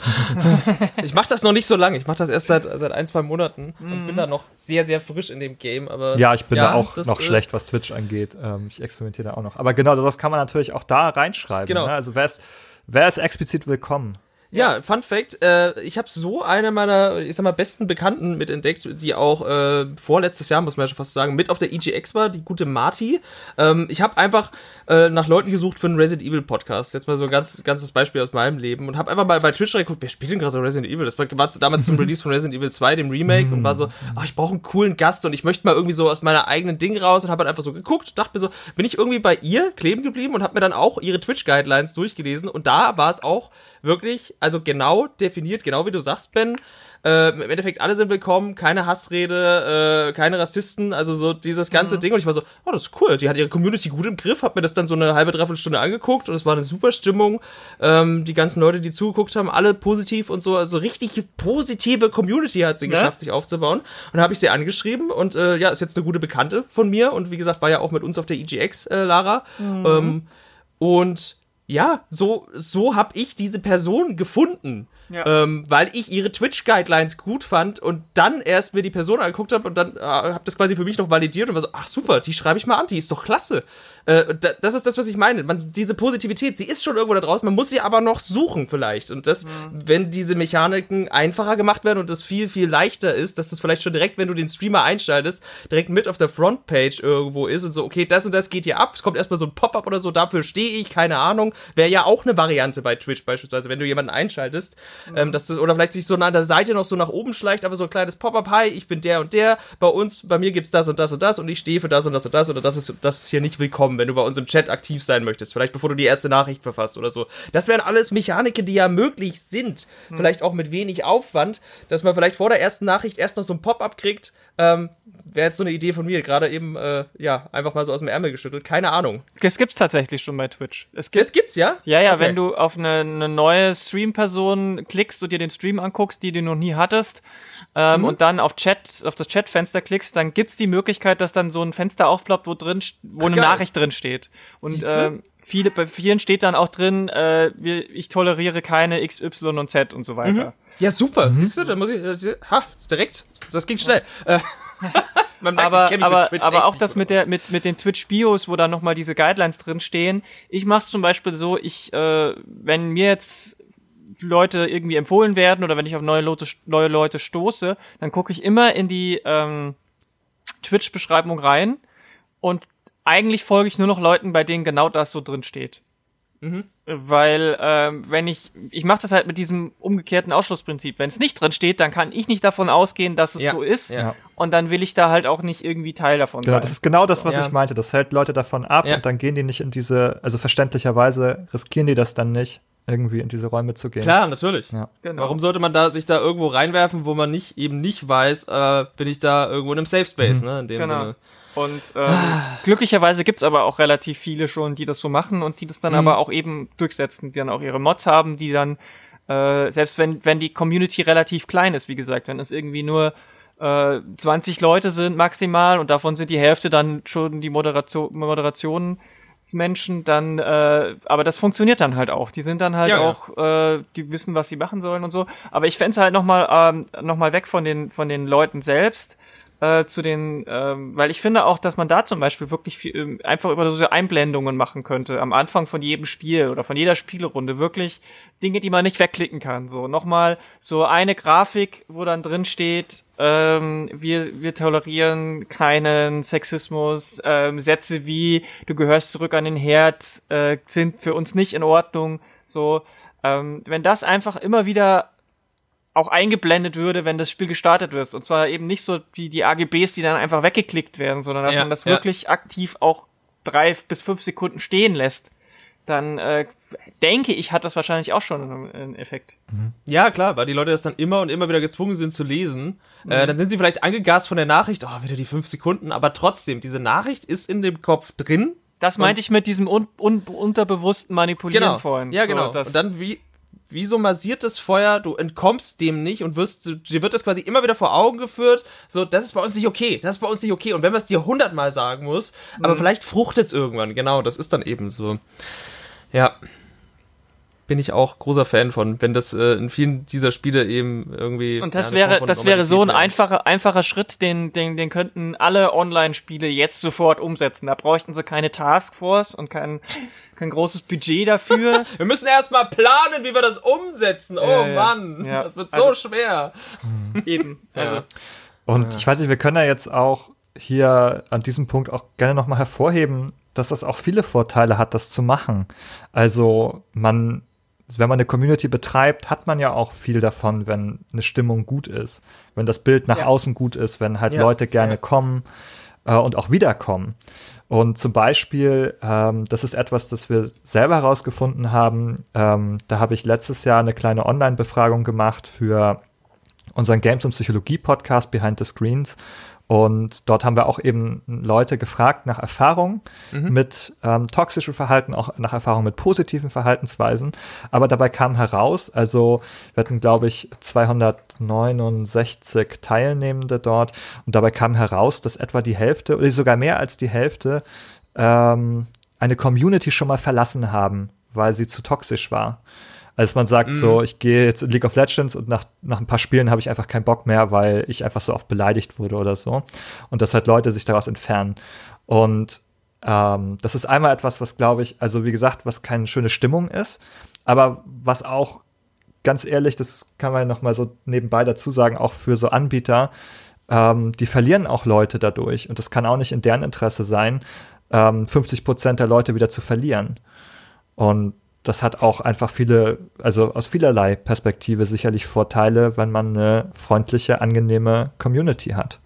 ich mache das noch nicht so lange. Ich mache das erst seit, seit ein, zwei Monaten und mhm. bin da noch sehr, sehr frisch in dem Game. Aber ja, ich bin ja, da auch noch äh, schlecht, was Twitch angeht. Ähm, ich experimentiere da auch noch. Aber genau, das kann man natürlich auch da reinschreiben. Genau. Ne? Also wer ist, wer ist explizit willkommen? Ja, Fun Fact, äh, ich habe so eine meiner, ich sag mal, besten Bekannten mitentdeckt, die auch äh, vorletztes Jahr, muss man ja schon fast sagen, mit auf der EGX war, die gute Marty. Ähm, ich habe einfach äh, nach Leuten gesucht für einen Resident Evil Podcast. Jetzt mal so ein ganz, ganzes Beispiel aus meinem Leben und habe einfach mal bei Twitch geguckt, wer spielt denn gerade so Resident Evil? Das war, war damals zum Release von Resident Evil 2, dem Remake, und war so, oh, ich brauche einen coolen Gast und ich möchte mal irgendwie so aus meiner eigenen Ding raus und habe halt einfach so geguckt, dachte mir so, bin ich irgendwie bei ihr kleben geblieben und habe mir dann auch ihre Twitch-Guidelines durchgelesen und da war es auch wirklich also genau definiert, genau wie du sagst, Ben. Äh, Im Endeffekt, alle sind willkommen, keine Hassrede, äh, keine Rassisten, also so dieses ganze mhm. Ding. Und ich war so, oh, das ist cool. Die hat ihre Community gut im Griff, hab mir das dann so eine halbe, dreiviertel Stunde angeguckt und es war eine super Stimmung. Ähm, die ganzen Leute, die zugeguckt haben, alle positiv und so. Also richtig positive Community hat sie ja? geschafft, sich aufzubauen. Und dann habe ich sie angeschrieben und äh, ja, ist jetzt eine gute Bekannte von mir und wie gesagt, war ja auch mit uns auf der EGX, äh, Lara. Mhm. Ähm, und ja, so, so habe ich diese Person gefunden. Ja. Ähm, weil ich ihre Twitch-Guidelines gut fand und dann erst mir die Person angeguckt habe und dann äh, habe das quasi für mich noch validiert und war so, ach super, die schreibe ich mal an, die ist doch klasse. Äh, da, das ist das, was ich meine. Man, diese Positivität, sie ist schon irgendwo da draußen, man muss sie aber noch suchen vielleicht. Und das, mhm. wenn diese Mechaniken einfacher gemacht werden und das viel, viel leichter ist, dass das vielleicht schon direkt, wenn du den Streamer einschaltest, direkt mit auf der Frontpage irgendwo ist und so, okay, das und das geht hier ab, es kommt erstmal so ein Pop-up oder so, dafür stehe ich, keine Ahnung. Wäre ja auch eine Variante bei Twitch beispielsweise, wenn du jemanden einschaltest. Ähm, dass das, oder vielleicht sich so an der Seite noch so nach oben schleicht, aber so ein kleines Pop-up, hi, ich bin der und der, bei uns, bei mir gibt's das und das und das und ich stehe für das und das und das oder das ist, das ist hier nicht willkommen kommen, wenn du bei uns im Chat aktiv sein möchtest. Vielleicht bevor du die erste Nachricht verfasst oder so. Das wären alles Mechaniken, die ja möglich sind. Hm. Vielleicht auch mit wenig Aufwand, dass man vielleicht vor der ersten Nachricht erst noch so ein Pop-up kriegt. Ähm, Wäre jetzt so eine Idee von mir, gerade eben, äh, ja, einfach mal so aus dem Ärmel geschüttelt. Keine Ahnung. Das gibt's tatsächlich schon bei Twitch. Es gibt, das gibt's, ja? Ja, ja, okay. wenn du auf eine, eine neue Stream-Person klickst und dir den Stream anguckst, die du noch nie hattest, ähm, mhm. und dann auf Chat, auf das Chat-Fenster klickst, dann gibt's die Möglichkeit, dass dann so ein Fenster aufploppt, wo drin, wo eine Geil. Nachricht drin steht. Und ähm, viele, bei vielen steht dann auch drin, äh, ich toleriere keine X, Y und Z und so weiter. Mhm. Ja, super. Mhm. Siehst du, da muss ich, äh, ha, ist direkt, das ging schnell. Ja. Äh, aber aber, aber auch das mit der mit mit den Twitch Bios, wo da noch mal diese Guidelines drin stehen. Ich mach's zum Beispiel so, ich äh, wenn mir jetzt Leute irgendwie empfohlen werden oder wenn ich auf neue Leute, neue Leute stoße, dann gucke ich immer in die ähm, Twitch-Beschreibung rein und eigentlich folge ich nur noch Leuten, bei denen genau das so drin steht. Mhm. Weil, ähm, wenn ich, ich mache das halt mit diesem umgekehrten Ausschlussprinzip. Wenn es nicht drin steht, dann kann ich nicht davon ausgehen, dass es ja. so ist. Ja. Und dann will ich da halt auch nicht irgendwie Teil davon genau, sein. das ist genau das, was ja. ich meinte. Das hält Leute davon ab und dann gehen die nicht in diese, also verständlicherweise riskieren die das dann nicht irgendwie in diese Räume zu gehen. Klar, natürlich. Ja. Genau. Warum sollte man da sich da irgendwo reinwerfen, wo man nicht eben nicht weiß, äh, bin ich da irgendwo in einem Safe Space, mhm. ne? In dem genau. Sinne. Und ähm, glücklicherweise gibt's aber auch relativ viele schon, die das so machen und die das dann mhm. aber auch eben durchsetzen, die dann auch ihre Mods haben, die dann, äh, selbst wenn, wenn die Community relativ klein ist, wie gesagt, wenn es irgendwie nur äh, 20 Leute sind maximal und davon sind die Hälfte dann schon die Moderation, Moderationen Menschen, dann, äh, aber das funktioniert dann halt auch. Die sind dann halt ja, auch, ja. Äh, die wissen, was sie machen sollen und so. Aber ich fände halt nochmal ähm, noch mal weg von den, von den Leuten selbst äh, zu den, ähm, weil ich finde auch, dass man da zum Beispiel wirklich viel, ähm, einfach über so Einblendungen machen könnte am Anfang von jedem Spiel oder von jeder Spielerunde wirklich Dinge, die man nicht wegklicken kann. So nochmal so eine Grafik, wo dann drin steht, ähm, wir wir tolerieren keinen Sexismus, ähm, Sätze wie du gehörst zurück an den Herd äh, sind für uns nicht in Ordnung. So ähm, wenn das einfach immer wieder auch eingeblendet würde, wenn das Spiel gestartet wird. Und zwar eben nicht so wie die AGBs, die dann einfach weggeklickt werden, sondern dass ja, man das ja. wirklich aktiv auch drei bis fünf Sekunden stehen lässt. Dann äh, denke ich, hat das wahrscheinlich auch schon einen Effekt. Mhm. Ja, klar, weil die Leute das dann immer und immer wieder gezwungen sind zu lesen. Mhm. Äh, dann sind sie vielleicht angegast von der Nachricht, oh, wieder die fünf Sekunden, aber trotzdem, diese Nachricht ist in dem Kopf drin. Das meinte ich mit diesem un un unterbewussten Manipulieren genau. vorhin. Ja, genau. So, und dann wie wie so masiertes Feuer, du entkommst dem nicht und wirst, dir wird das quasi immer wieder vor Augen geführt, so, das ist bei uns nicht okay, das ist bei uns nicht okay. Und wenn man es dir hundertmal sagen muss, mhm. aber vielleicht fruchtet es irgendwann, genau, das ist dann eben so. Ja. Bin ich auch großer Fan von, wenn das äh, in vielen dieser Spiele eben irgendwie. Und das ja, wäre, das wäre so ein einfacher, einfacher Schritt, den, den, den könnten alle Online-Spiele jetzt sofort umsetzen. Da bräuchten sie keine Taskforce und kein, kein großes Budget dafür. wir müssen erstmal planen, wie wir das umsetzen. Oh äh, Mann, ja. das wird so also, schwer. Eben. Also. Ja. Und ich weiß nicht, wir können ja jetzt auch hier an diesem Punkt auch gerne nochmal hervorheben, dass das auch viele Vorteile hat, das zu machen. Also man, wenn man eine Community betreibt, hat man ja auch viel davon, wenn eine Stimmung gut ist, wenn das Bild nach ja. außen gut ist, wenn halt ja. Leute gerne kommen. äh, und auch wiederkommen. Und zum Beispiel, ähm, das ist etwas, das wir selber herausgefunden haben. Ähm, da habe ich letztes Jahr eine kleine Online-Befragung gemacht für unseren Games- und Psychologie-Podcast Behind the Screens. Und dort haben wir auch eben Leute gefragt nach Erfahrung mhm. mit ähm, toxischem Verhalten, auch nach Erfahrung mit positiven Verhaltensweisen. Aber dabei kam heraus, also wir hatten, glaube ich, 269 Teilnehmende dort. Und dabei kam heraus, dass etwa die Hälfte oder sogar mehr als die Hälfte ähm, eine Community schon mal verlassen haben, weil sie zu toxisch war. Als man sagt, mm. so, ich gehe jetzt in League of Legends und nach, nach ein paar Spielen habe ich einfach keinen Bock mehr, weil ich einfach so oft beleidigt wurde oder so. Und dass halt Leute sich daraus entfernen. Und ähm, das ist einmal etwas, was glaube ich, also wie gesagt, was keine schöne Stimmung ist, aber was auch ganz ehrlich, das kann man noch mal so nebenbei dazu sagen, auch für so Anbieter, ähm, die verlieren auch Leute dadurch und das kann auch nicht in deren Interesse sein, ähm, 50 Prozent der Leute wieder zu verlieren. Und das hat auch einfach viele, also aus vielerlei Perspektive sicherlich Vorteile, wenn man eine freundliche, angenehme Community hat.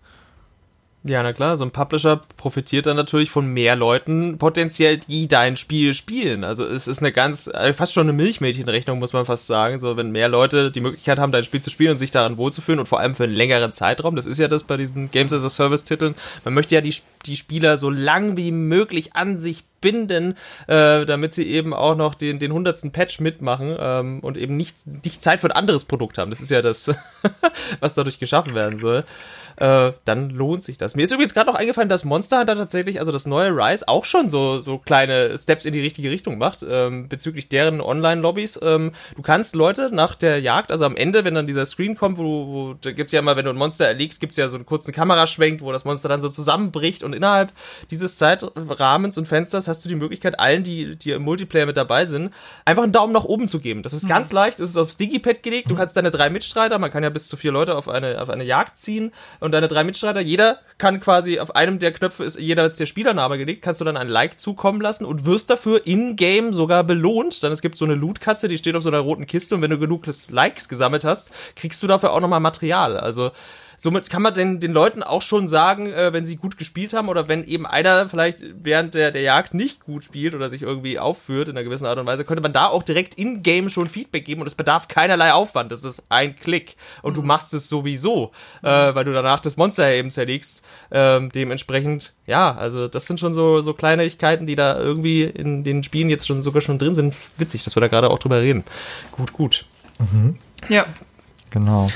Ja, na klar, so ein Publisher profitiert dann natürlich von mehr Leuten potenziell, die dein Spiel spielen. Also es ist eine ganz, äh, fast schon eine Milchmädchenrechnung, muss man fast sagen. So, wenn mehr Leute die Möglichkeit haben, dein Spiel zu spielen und sich daran wohlzufühlen und vor allem für einen längeren Zeitraum, das ist ja das bei diesen Games as a Service Titeln. Man möchte ja die, die Spieler so lang wie möglich an sich binden, äh, damit sie eben auch noch den, den hundertsten Patch mitmachen ähm, und eben nicht, nicht Zeit für ein anderes Produkt haben. Das ist ja das, was dadurch geschaffen werden soll äh, dann lohnt sich das. Mir ist übrigens gerade noch eingefallen, dass Monster Hunter tatsächlich, also das neue Rise, auch schon so, so kleine Steps in die richtige Richtung macht, ähm, bezüglich deren Online-Lobbys. Ähm, du kannst Leute nach der Jagd, also am Ende, wenn dann dieser Screen kommt, wo, wo da gibt ja immer, wenn du ein Monster erlegst, gibt es ja so einen kurzen Kameraschwenk, wo das Monster dann so zusammenbricht und innerhalb dieses Zeitrahmens und Fensters hast du die Möglichkeit, allen, die, die im Multiplayer mit dabei sind, einfach einen Daumen nach oben zu geben. Das ist mhm. ganz leicht, es ist aufs Digipad gelegt, du kannst deine drei Mitstreiter, man kann ja bis zu vier Leute auf eine, auf eine Jagd ziehen und deine drei Mitstreiter, jeder kann quasi auf einem der Knöpfe ist jeder der Spielername gelegt, kannst du dann ein Like zukommen lassen und wirst dafür in-game sogar belohnt. Dann es gibt so eine Loot-Katze, die steht auf so einer roten Kiste und wenn du genug Likes gesammelt hast, kriegst du dafür auch nochmal Material. Also somit kann man den, den Leuten auch schon sagen, äh, wenn sie gut gespielt haben oder wenn eben einer vielleicht während der, der Jagd nicht gut spielt oder sich irgendwie aufführt in einer gewissen Art und Weise, könnte man da auch direkt in-game schon Feedback geben und es bedarf keinerlei Aufwand. Das ist ein Klick und mhm. du machst es sowieso, mhm. äh, weil du danach das Monster eben zerlegst. Ähm, dementsprechend, ja, also das sind schon so, so Kleinigkeiten, die da irgendwie in den Spielen jetzt schon sogar schon drin sind. Witzig, dass wir da gerade auch drüber reden. Gut, gut. Mhm. Ja. Genau.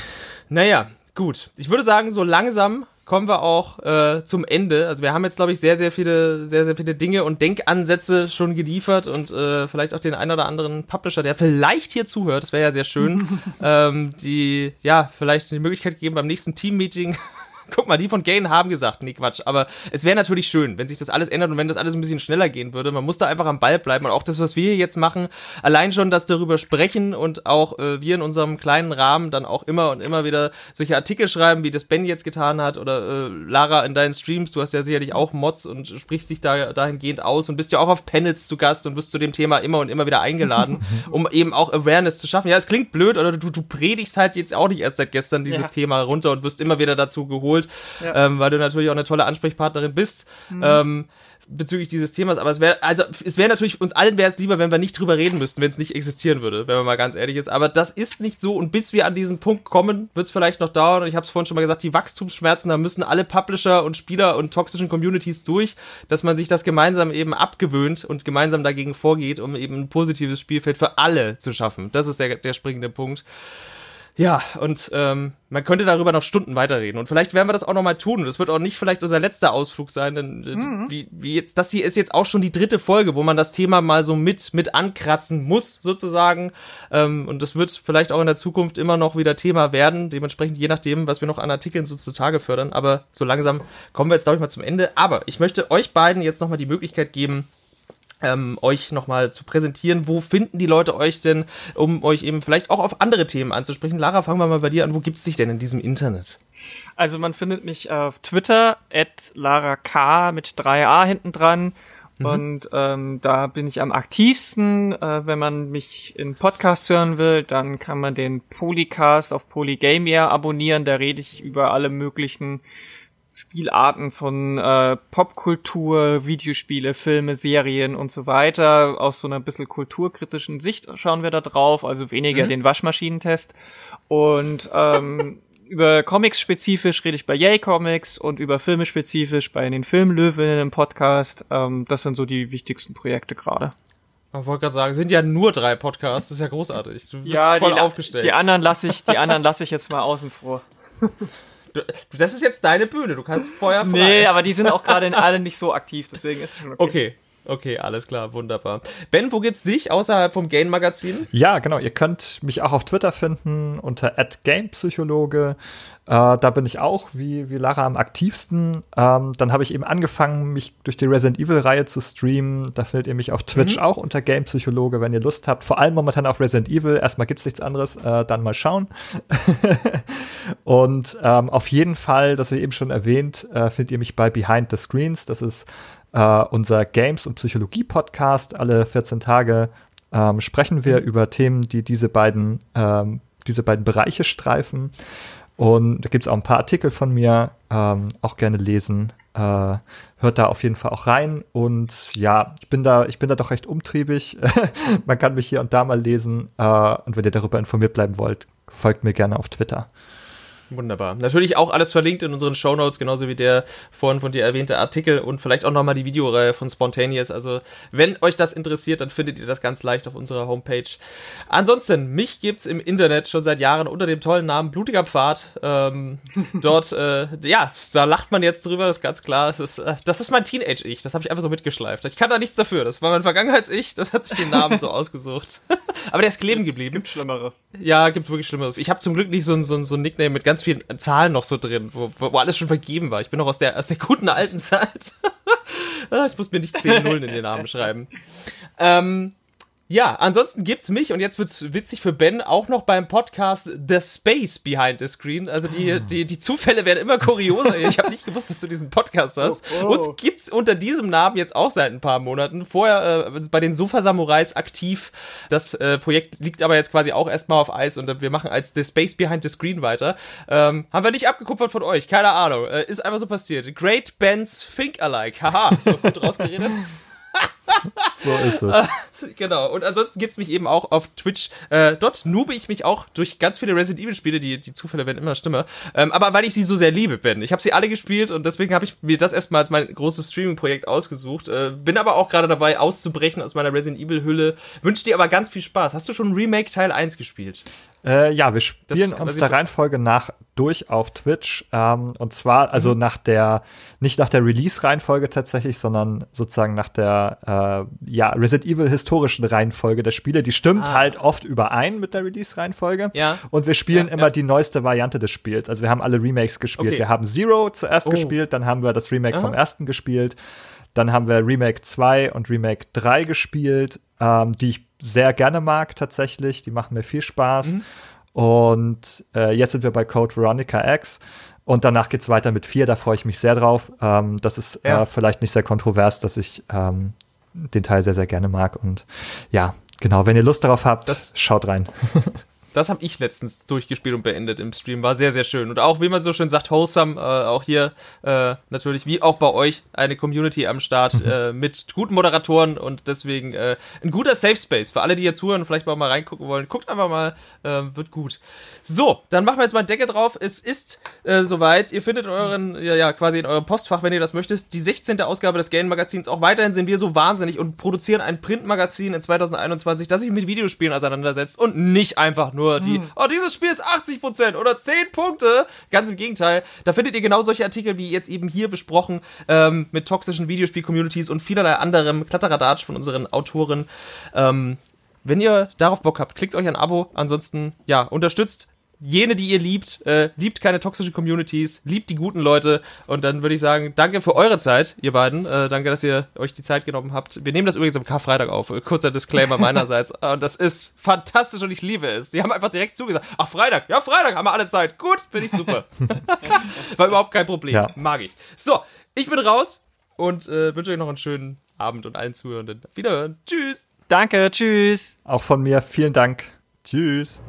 Naja, Gut, ich würde sagen, so langsam kommen wir auch äh, zum Ende. Also wir haben jetzt, glaube ich, sehr, sehr viele, sehr, sehr viele Dinge und Denkansätze schon geliefert und äh, vielleicht auch den einen oder anderen Publisher, der vielleicht hier zuhört, das wäre ja sehr schön, ähm, die ja vielleicht die Möglichkeit geben, beim nächsten Team-Meeting guck mal, die von Gain haben gesagt, nee, Quatsch. Aber es wäre natürlich schön, wenn sich das alles ändert und wenn das alles ein bisschen schneller gehen würde. Man muss da einfach am Ball bleiben und auch das, was wir hier jetzt machen, allein schon das darüber sprechen und auch äh, wir in unserem kleinen Rahmen dann auch immer und immer wieder solche Artikel schreiben, wie das Ben jetzt getan hat oder äh, Lara in deinen Streams. Du hast ja sicherlich auch Mods und sprichst dich da dahingehend aus und bist ja auch auf Panels zu Gast und wirst zu dem Thema immer und immer wieder eingeladen, um eben auch Awareness zu schaffen. Ja, es klingt blöd oder du, du predigst halt jetzt auch nicht erst seit gestern dieses ja. Thema runter und wirst immer wieder dazu geholt, ja. ähm, weil du natürlich auch eine tolle Ansprechpartnerin bist. Mhm. Ähm, bezüglich dieses Themas, aber es wäre, also es wäre natürlich, uns allen wäre es lieber, wenn wir nicht drüber reden müssten, wenn es nicht existieren würde, wenn man mal ganz ehrlich ist. Aber das ist nicht so und bis wir an diesen Punkt kommen, wird es vielleicht noch dauern. Und ich habe es vorhin schon mal gesagt, die Wachstumsschmerzen, da müssen alle Publisher und Spieler und toxischen Communities durch, dass man sich das gemeinsam eben abgewöhnt und gemeinsam dagegen vorgeht, um eben ein positives Spielfeld für alle zu schaffen. Das ist der, der springende Punkt. Ja, und ähm, man könnte darüber noch Stunden weiterreden. Und vielleicht werden wir das auch noch mal tun. Und das wird auch nicht vielleicht unser letzter Ausflug sein, denn äh, mhm. wie, wie jetzt, das hier ist jetzt auch schon die dritte Folge, wo man das Thema mal so mit, mit ankratzen muss, sozusagen. Ähm, und das wird vielleicht auch in der Zukunft immer noch wieder Thema werden. Dementsprechend, je nachdem, was wir noch an Artikeln so zutage fördern. Aber so langsam kommen wir jetzt, glaube ich, mal zum Ende. Aber ich möchte euch beiden jetzt noch mal die Möglichkeit geben, ähm, euch nochmal zu präsentieren. Wo finden die Leute euch denn, um euch eben vielleicht auch auf andere Themen anzusprechen? Lara, fangen wir mal bei dir an. Wo gibt es dich denn in diesem Internet? Also man findet mich auf Twitter, at Lara K mit 3a hinten dran. Mhm. Und ähm, da bin ich am aktivsten. Äh, wenn man mich in Podcast hören will, dann kann man den Polycast auf Polygamia abonnieren. Da rede ich über alle möglichen Spielarten von äh, Popkultur, Videospiele, Filme, Serien und so weiter. Aus so einer bisschen kulturkritischen Sicht schauen wir da drauf, also weniger mhm. den Waschmaschinentest. Und ähm, über Comics spezifisch rede ich bei Yay Comics und über Filme spezifisch bei den Filmlöwinnen im Podcast. Ähm, das sind so die wichtigsten Projekte gerade. Ich wollte gerade sagen, sind ja nur drei Podcasts, das ist ja großartig. Du bist ja, voll die, aufgestellt. Die anderen lasse ich, die anderen lasse ich jetzt mal außen vor. das ist jetzt deine Bühne, du kannst Feuer frei. Nee, aber die sind auch gerade in allen nicht so aktiv, deswegen ist es schon okay. Okay, Okay, alles klar, wunderbar. Ben, wo gibt's dich außerhalb vom Game Magazin? Ja, genau. Ihr könnt mich auch auf Twitter finden unter @gamepsychologe. Äh, da bin ich auch wie wie Lara am aktivsten. Ähm, dann habe ich eben angefangen, mich durch die Resident Evil Reihe zu streamen. Da findet ihr mich auf Twitch mhm. auch unter Gamepsychologe, wenn ihr Lust habt. Vor allem momentan auf Resident Evil. Erstmal gibt's nichts anderes, äh, dann mal schauen. Und ähm, auf jeden Fall, das wir eben schon erwähnt, äh, findet ihr mich bei Behind the Screens. Das ist äh, unser Games- und Psychologie-Podcast. Alle 14 Tage ähm, sprechen wir über Themen, die diese beiden, ähm, diese beiden Bereiche streifen. Und da gibt es auch ein paar Artikel von mir, ähm, auch gerne lesen. Äh, hört da auf jeden Fall auch rein. Und ja, ich bin da, ich bin da doch recht umtriebig. Man kann mich hier und da mal lesen. Äh, und wenn ihr darüber informiert bleiben wollt, folgt mir gerne auf Twitter. Wunderbar. Natürlich auch alles verlinkt in unseren Show Notes, genauso wie der vorhin von dir erwähnte Artikel und vielleicht auch nochmal die Videoreihe von Spontaneous. Also, wenn euch das interessiert, dann findet ihr das ganz leicht auf unserer Homepage. Ansonsten, mich gibt's im Internet schon seit Jahren unter dem tollen Namen Blutiger Pfad. Ähm, dort, äh, ja, da lacht man jetzt drüber, das ist ganz klar. Das ist, äh, das ist mein Teenage-Ich, das habe ich einfach so mitgeschleift. Ich kann da nichts dafür. Das war mein Vergangenheits-Ich, das hat sich den Namen so ausgesucht. Aber der ist kleben geblieben. Gibt Schlimmeres. Ja, gibt wirklich Schlimmeres. Ich habe zum Glück nicht so ein, so, ein, so ein Nickname mit ganz vielen Zahlen noch so drin, wo, wo alles schon vergeben war. Ich bin noch aus der, aus der guten alten Zeit. Ah, ich muss mir nicht 10 Nullen in den Namen schreiben. Ähm, ja, ansonsten gibt's mich und jetzt wird's witzig für Ben auch noch beim Podcast The Space Behind the Screen. Also die, hm. die, die Zufälle werden immer kurioser. ich habe nicht gewusst, dass du diesen Podcast hast. Oh, oh. Uns gibt's unter diesem Namen jetzt auch seit ein paar Monaten. Vorher äh, bei den Sofa Samurais aktiv. Das äh, Projekt liegt aber jetzt quasi auch erstmal auf Eis und wir machen als The Space Behind the Screen weiter. Ähm, haben wir nicht abgekupfert von euch, keine Ahnung. Äh, ist einfach so passiert. Great Ben's Think Alike. Haha, so gut rausgeredet. so ist es. genau. Und ansonsten gibt es mich eben auch auf Twitch. Äh, dort nube ich mich auch durch ganz viele Resident Evil Spiele. Die, die Zufälle werden immer schlimmer. Ähm, aber weil ich sie so sehr liebe, Ben. Ich habe sie alle gespielt und deswegen habe ich mir das erstmal als mein großes Streaming-Projekt ausgesucht. Äh, bin aber auch gerade dabei, auszubrechen aus meiner Resident Evil-Hülle. Wünsche dir aber ganz viel Spaß. Hast du schon Remake Teil 1 gespielt? Äh, ja, wir spielen uns der Reihenfolge nach durch auf Twitch. Ähm, und zwar, also mhm. nach der, nicht nach der Release-Reihenfolge tatsächlich, sondern sozusagen nach der äh, ja, Resident Evil historischen Reihenfolge der Spiele. Die stimmt ah. halt oft überein mit der Release-Reihenfolge. Ja. Und wir spielen ja, immer ja. die neueste Variante des Spiels. Also wir haben alle Remakes gespielt. Okay. Wir haben Zero zuerst oh. gespielt, dann haben wir das Remake Aha. vom ersten gespielt. Dann haben wir Remake 2 und Remake 3 gespielt, ähm, die ich sehr gerne mag tatsächlich. Die machen mir viel Spaß. Mhm. Und äh, jetzt sind wir bei Code Veronica X. Und danach geht's weiter mit 4, da freue ich mich sehr drauf. Ähm, das ist ja. äh, vielleicht nicht sehr kontrovers, dass ich ähm, den Teil sehr, sehr gerne mag. Und ja, genau, wenn ihr Lust darauf habt, das schaut rein. Das habe ich letztens durchgespielt und beendet im Stream. War sehr, sehr schön. Und auch, wie man so schön sagt, wholesome, äh, auch hier äh, natürlich, wie auch bei euch, eine Community am Start äh, mit guten Moderatoren und deswegen äh, ein guter Safe Space. Für alle, die hier zuhören und vielleicht mal, mal reingucken wollen, guckt einfach mal, äh, wird gut. So, dann machen wir jetzt mal Decke drauf. Es ist äh, soweit. Ihr findet euren, ja, ja, quasi in eurem Postfach, wenn ihr das möchtet, die 16. Ausgabe des Game Magazins. Auch weiterhin sind wir so wahnsinnig und produzieren ein Printmagazin in 2021, das sich mit Videospielen auseinandersetzt und nicht einfach nur nur die, hm. oh, dieses Spiel ist 80% oder 10 Punkte. Ganz im Gegenteil. Da findet ihr genau solche Artikel wie jetzt eben hier besprochen ähm, mit toxischen Videospiel-Communities und vielerlei anderem Klatteradatsch von unseren Autoren. Ähm, wenn ihr darauf Bock habt, klickt euch ein Abo. Ansonsten, ja, unterstützt jene, die ihr liebt, äh, liebt keine toxischen Communities, liebt die guten Leute. Und dann würde ich sagen, danke für eure Zeit, ihr beiden. Äh, danke, dass ihr euch die Zeit genommen habt. Wir nehmen das übrigens am Karfreitag auf. Kurzer Disclaimer meinerseits. Und das ist fantastisch und ich liebe es. Die haben einfach direkt zugesagt. Ach, Freitag. Ja, Freitag haben wir alle Zeit. Gut, finde ich super. War überhaupt kein Problem. Ja. Mag ich. So, ich bin raus und äh, wünsche euch noch einen schönen Abend und allen Zuhörenden. Wiederhören. Tschüss. Danke, tschüss. Auch von mir vielen Dank. Tschüss.